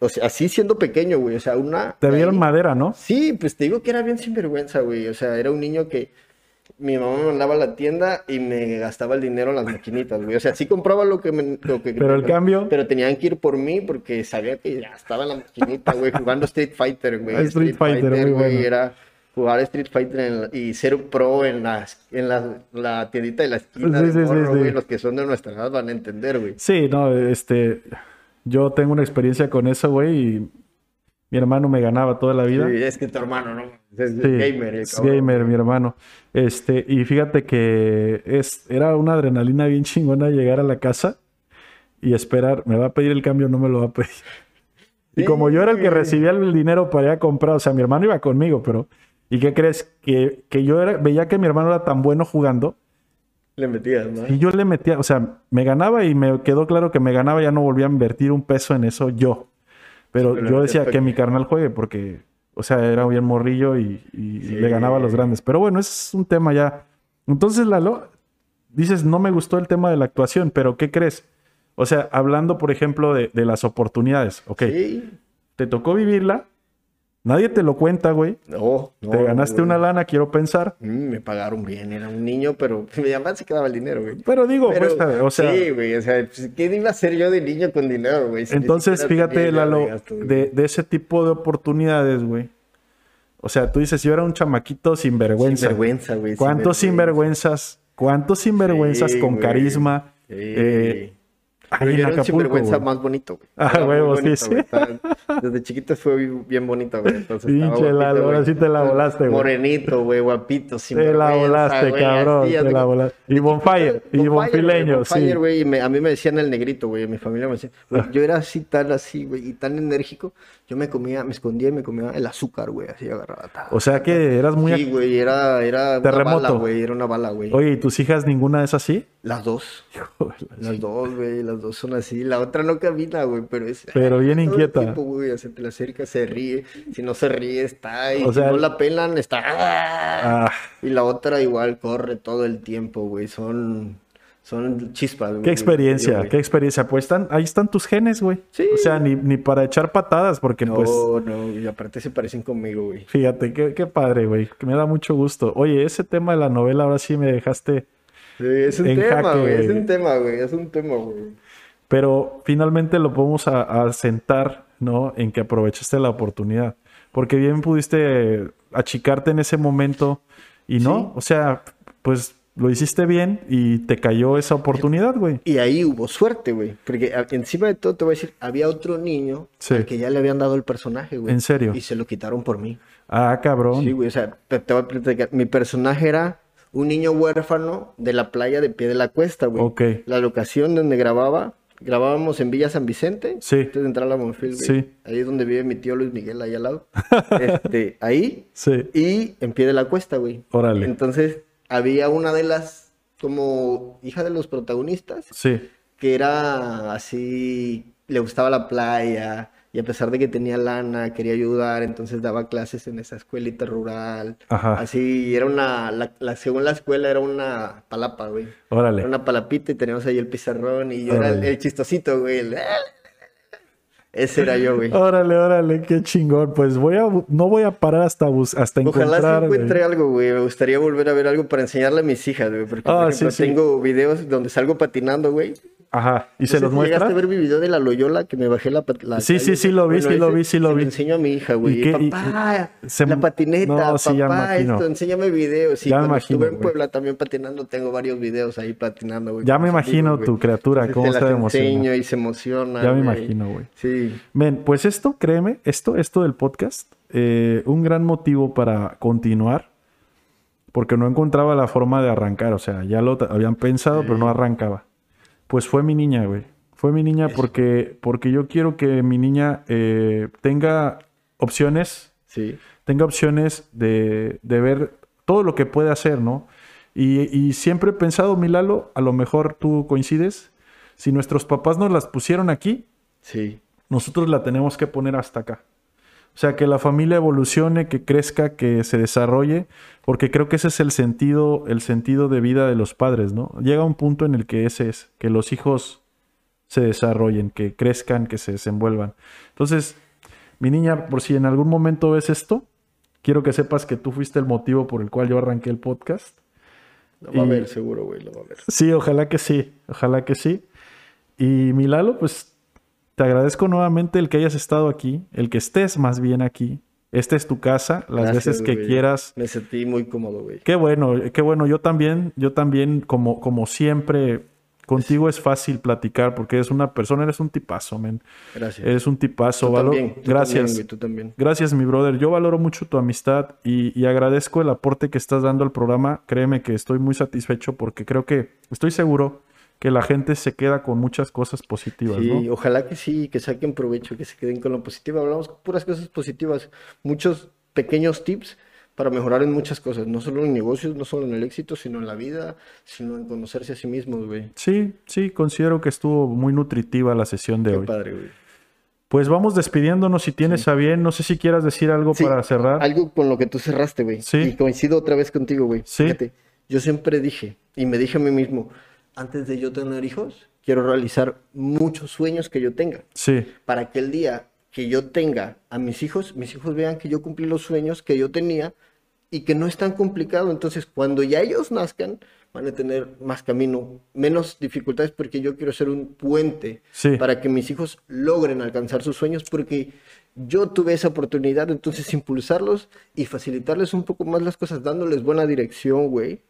O sea, así siendo pequeño, güey. O sea, una... Te vieron ahí- madera, ¿no? Sí, pues te digo que era bien sinvergüenza, güey. O sea, era un niño que mi mamá me mandaba a la tienda y me gastaba el dinero en las maquinitas, güey. O sea, sí compraba lo que me... lo que- Pero el cambio- Pero tenían que ir por mí porque sabía que ya estaba en la maquinita, güey, jugando Street Fighter, güey. Ah, Street Fighter, güey, bueno. Era jugar Street Fighter en la- y ser pro en, las, en la, la tiendita de la esquina Sí, de sí, sí, morro, sí. güey. Los que son de nuestra edad van a entender, güey. Sí, no, este. Yo tengo una experiencia con eso, güey, y mi hermano me ganaba toda la vida. Sí, es que tu hermano, ¿no? Es gamer, el es gamer, mi hermano. Este, y fíjate que es, era una adrenalina bien chingona llegar a la casa y esperar, ¿me va a pedir el cambio no me lo va a pedir? Y como yo era el que recibía el dinero para ir a comprar, o sea, mi hermano iba conmigo, pero ¿y qué crees? Que, que yo era, veía que mi hermano era tan bueno jugando Le metías, ¿no? y yo le metía, o sea, me ganaba y me quedó claro que me ganaba, ya no volvía a invertir un peso en eso yo. Pero Sí, pero yo decía que mi carnal juegue porque, o sea, era bien morrillo y, y Sí. le ganaba a los grandes. Pero bueno, ese es un tema ya. Entonces, Lalo, dices, no me gustó el tema de la actuación, pero ¿qué crees? O sea, hablando, por ejemplo, de, de las oportunidades, ok, Sí. te tocó vivirla, nadie te lo cuenta, güey. No, no. te ganaste una lana, quiero pensar. Mm, Me pagaron bien, era un niño, pero mi mamá se quedaba el dinero, güey. Pero digo, Pero, pues, o sea, sí, güey, o sea, pues, ¿qué iba a hacer yo de niño con dinero, güey? Si Entonces, fíjate, Lalo, gasto, de, de ese tipo de oportunidades, güey. O sea, tú dices, yo era un chamaquito sin vergüenza. Sinvergüenza, güey. ¿Cuántos sinvergüenzas? ¿Cuántos sinvergüenzas Sí, con güey. carisma? Sí. Eh, ahí era un sinvergüenza güey. más bonito, güey. Ah, Era huevo, sí, bonito, sí. güey. Estaba- Desde chiquito fue bien bonito, güey. Entonces, Pinche Lalo, ahora güey. sí te la volaste, güey. Morenito, güey, guapito, sin Te la volaste, cabrón, te la volaste. Y bonfire, y bonfileño, sí. Bonfire, güey, y me- a mí me decían el negrito, güey, mi familia me decía, güey, Ah. yo era así, tan así, güey, y tan enérgico, yo me comía, me escondía y me comía el azúcar, güey, así agarraba. ta, O sea que eras muy... Sí, güey, era, era una Terremoto. bala, güey, era una bala, güey. Oye, ¿y tus hijas ninguna es así? Las dos, las dos, güey, las dos son así. La otra no camina, güey, pero es... Pero bien todo el inquieta. tiempo, güey, o sea, te la acerca, se ríe, si no se ríe, está ahí, O sea, si no la pelan, está... Ah, Y la otra igual corre todo el tiempo, güey. Son, son chispas, güey. qué experiencia, qué experiencia. Pues están, ahí están tus genes, güey. Sí. O sea, ni, ni para echar patadas, porque No, pues... no, y aparte se parecen conmigo, güey. Fíjate, qué, qué padre, güey. Que me da mucho gusto. Oye, ese tema de la novela ahora sí me dejaste. Sí, es un En tema, jaque, güey. Es un tema, güey. Es un tema, güey. Pero finalmente lo podemos a, a sentar, ¿no? En que aprovechaste la oportunidad. Porque bien pudiste achicarte en ese momento y no. Sí. O sea, pues lo hiciste bien y te cayó esa oportunidad, güey. Y ahí hubo suerte, güey. Porque encima de todo te voy a decir, había otro niño Sí. al que ya le habían dado el personaje, güey. ¿En serio? Y se lo quitaron por mí. Ah, cabrón. Sí, güey. O sea, te, te voy a platicar. Mi personaje era un niño huérfano de la playa de pie de la cuesta, güey. Ok. La locación donde grababa, grabábamos en Villa San Vicente. Sí. Antes de entrar a la Monfil, güey. Sí. Ahí es donde vive mi tío Luis Miguel, ahí al lado. este, ahí. Sí. Y en pie de la cuesta, güey. Órale. Entonces, había una de las, como hija de los protagonistas, Sí. que era así, le gustaba la playa, Y a pesar de que tenía lana, quería ayudar, entonces daba clases en esa escuelita rural. Ajá. Así, era una, la, la- según la escuela era una palapa, güey. Era Órale. una palapita y teníamos ahí el pizarrón y yo era el, chistosito, güey. el- Ese era yo, güey. Órale, órale, qué chingón. Pues voy a, no voy a parar hasta, hasta Ojalá encontrar. sí güey. encuentre algo, güey. Me gustaría volver a ver algo para enseñarle a mis hijas, güey. Porque, Ah, por ejemplo, sí, sí. tengo videos donde salgo patinando, güey. Ajá. ¿Y se No los si ¿Llegaste muestra? a ver mi video de la Loyola que me bajé la, la Sí, sí, sí lo vi, sí lo vi, sí lo vi. enseño a mi hija, ¿Y güey. Y- Papá, se- la patineta, No, sí, ya me papá, esto, enséñame videos. Sí, Ya me imagino, estuve en. Puebla también patinando, tengo varios videos ahí patinando, güey. Ya me imagino amigos, tu criatura, Entonces, cómo está emocionada. y se emociona, Ya me imagino, güey. Sí. Men, pues esto, créeme, esto, esto del podcast, eh, un gran motivo para continuar, porque no encontraba la forma de arrancar, o sea, ya lo habían pensado, pero no arrancaba. Pues fue mi niña, güey. Fue mi niña porque, porque yo quiero que mi niña eh, tenga opciones, Sí. tenga opciones de, de ver todo lo que puede hacer, ¿no? Y, y siempre he pensado, Milalo, a lo mejor tú coincides, si nuestros papás nos las pusieron aquí, Sí. nosotros la tenemos que poner hasta acá. O sea, que la familia evolucione, que crezca, que se desarrolle, porque creo que ese es el sentido, el sentido de vida de los padres, ¿no? Llega un punto en el que ese es, que los hijos se desarrollen, que crezcan, que se desenvuelvan. Entonces, mi niña, por si en algún momento ves esto, quiero que sepas que tú fuiste el motivo por el cual yo arranqué el podcast. Lo va a ver, seguro, güey, lo va a ver. Sí, ojalá que sí, ojalá que sí. Y Milalo, pues te agradezco nuevamente el que hayas estado aquí, el que estés más bien aquí. Esta es tu casa, las Gracias, veces que güey. quieras. Me sentí muy cómodo, güey. Qué bueno, qué bueno. Yo también, yo también, como, como siempre, contigo es fácil platicar porque eres una persona, eres un tipazo, men. Gracias. Eres un tipazo. Tú valor- también, tú Gracias. también, güey, tú también. Gracias, mi brother. Yo valoro mucho tu amistad y, y agradezco el aporte que estás dando al programa. Créeme que estoy muy satisfecho porque creo que estoy seguro que la gente se queda con muchas cosas positivas, Sí, ¿no? ojalá que sí, que saquen provecho, que se queden con lo positivo. Hablamos puras cosas positivas, muchos pequeños tips para mejorar en muchas cosas, no solo en negocios, no solo en el éxito, sino en la vida, sino en conocerse a sí mismos, güey. Sí, sí, considero que estuvo muy nutritiva la sesión de Qué hoy. padre, güey. Pues vamos despidiéndonos si tienes a bien. No sé si quieras decir algo Sí, para cerrar. Algo con lo que tú cerraste, güey. Sí. Y coincido otra vez contigo, güey. Sí. Fíjate, yo siempre dije, y me dije a mí mismo, antes de yo tener hijos, quiero realizar muchos sueños que yo tenga. Sí, para que el día que yo tenga a mis hijos, mis hijos vean que yo cumplí los sueños que yo tenía y que no es tan complicado. Entonces, cuando ya ellos nazcan, van a tener más camino, menos dificultades, porque yo quiero ser un puente Sí. para que mis hijos logren alcanzar sus sueños, porque yo tuve esa oportunidad, entonces impulsarlos y facilitarles un poco más las cosas, dándoles buena dirección, güey.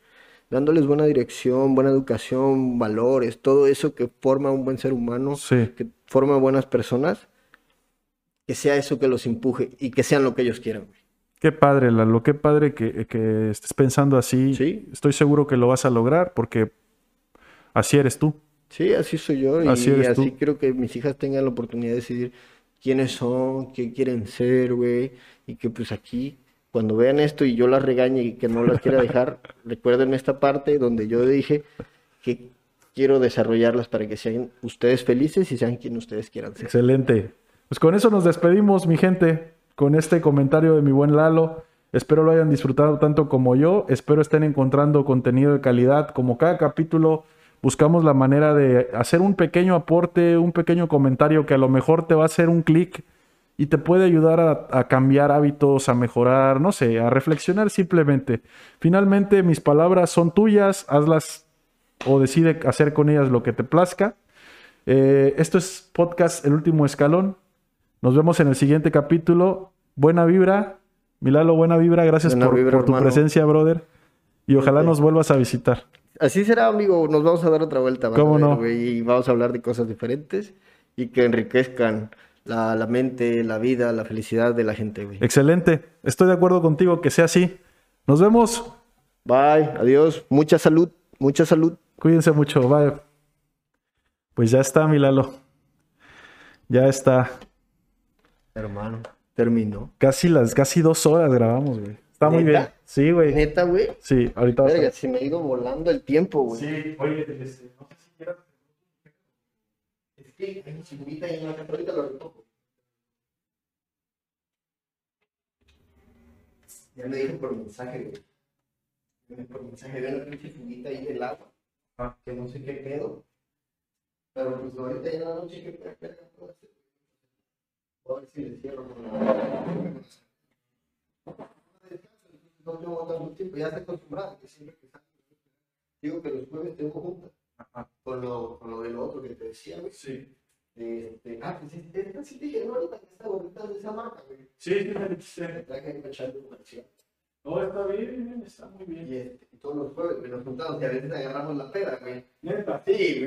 Dándoles buena dirección, buena educación, valores, todo eso que forma un buen ser humano sí. que forma buenas personas, que sea eso que los empuje y que sean lo que ellos quieran. Qué padre, Lalo, qué padre que, que estés pensando así. Sí. Estoy seguro que lo vas a lograr porque así eres tú. Sí, así soy yo y Así así, eres tú. quiero que mis hijas tengan la oportunidad de decidir quiénes son, qué quieren ser, güey, y que pues aquí, cuando vean esto y yo las regañe y que no las quiera dejar, recuerden esta parte donde yo dije que quiero desarrollarlas para que sean ustedes felices y sean quien ustedes quieran ser. Excelente. Pues con eso nos despedimos, mi gente, con este comentario de mi buen Lalo. Espero lo hayan disfrutado tanto como yo. Espero estén encontrando contenido de calidad. Como cada capítulo, buscamos la manera de hacer un pequeño aporte, un pequeño comentario que a lo mejor te va a hacer un clic y te puede ayudar a, a cambiar hábitos, a mejorar, no sé, a reflexionar simplemente. Finalmente, mis palabras son tuyas, hazlas o decide hacer con ellas lo que te plazca. Eh, esto es podcast El Último Escalón. Nos vemos en el siguiente capítulo. Buena vibra. Milalo, buena vibra. Gracias Buena por, vibra, por tu presencia, brother. Y ojalá nos vuelvas a visitar. Así será, amigo. Nos vamos a dar otra vuelta. ¿Cómo no? y vamos a hablar de cosas diferentes y que enriquezcan la, la mente, la vida, la felicidad de la gente, güey. Excelente. Estoy de acuerdo contigo que sea así. Nos vemos. Bye, adiós. Mucha salud, mucha salud. Cuídense mucho. Bye. Pues ya está, Milalo. Ya está. Hermano, terminó. Casi las, casi dos horas grabamos, güey. Está muy bien. Sí, güey. Neta, güey. Sí, ahorita. Verga, se me ha ido volando el tiempo, güey. Sí, oye, este, no sé si quieras clic, hay una figurita y una ahorita lo retoco. Ya me dijo por mensaje. Por mensaje de una pinche figurita ahí del agua. Ah. Que no sé qué pedo. Pero pues ahorita ya en la noche que pedo puedo hacer. A ver si le cierro con la. No tengo tanto tiempo, ya estoy acostumbrado, que siempre que salgo. Digo que los jueves tengo juntas. Ajá. Con lo, con lo del otro que te decía, güey. Sí. Este, ah, pues sí, esta sí te dije, no, ahorita que está bonita de esa marca, güey. Sí, sí, me dijiste. Me traje ahí echarle comercial. No, está bien, está muy bien. Y, este, y todos los jueves, güey, nos juntamos y a veces agarramos la pera, güey. Neta. Sí, güey.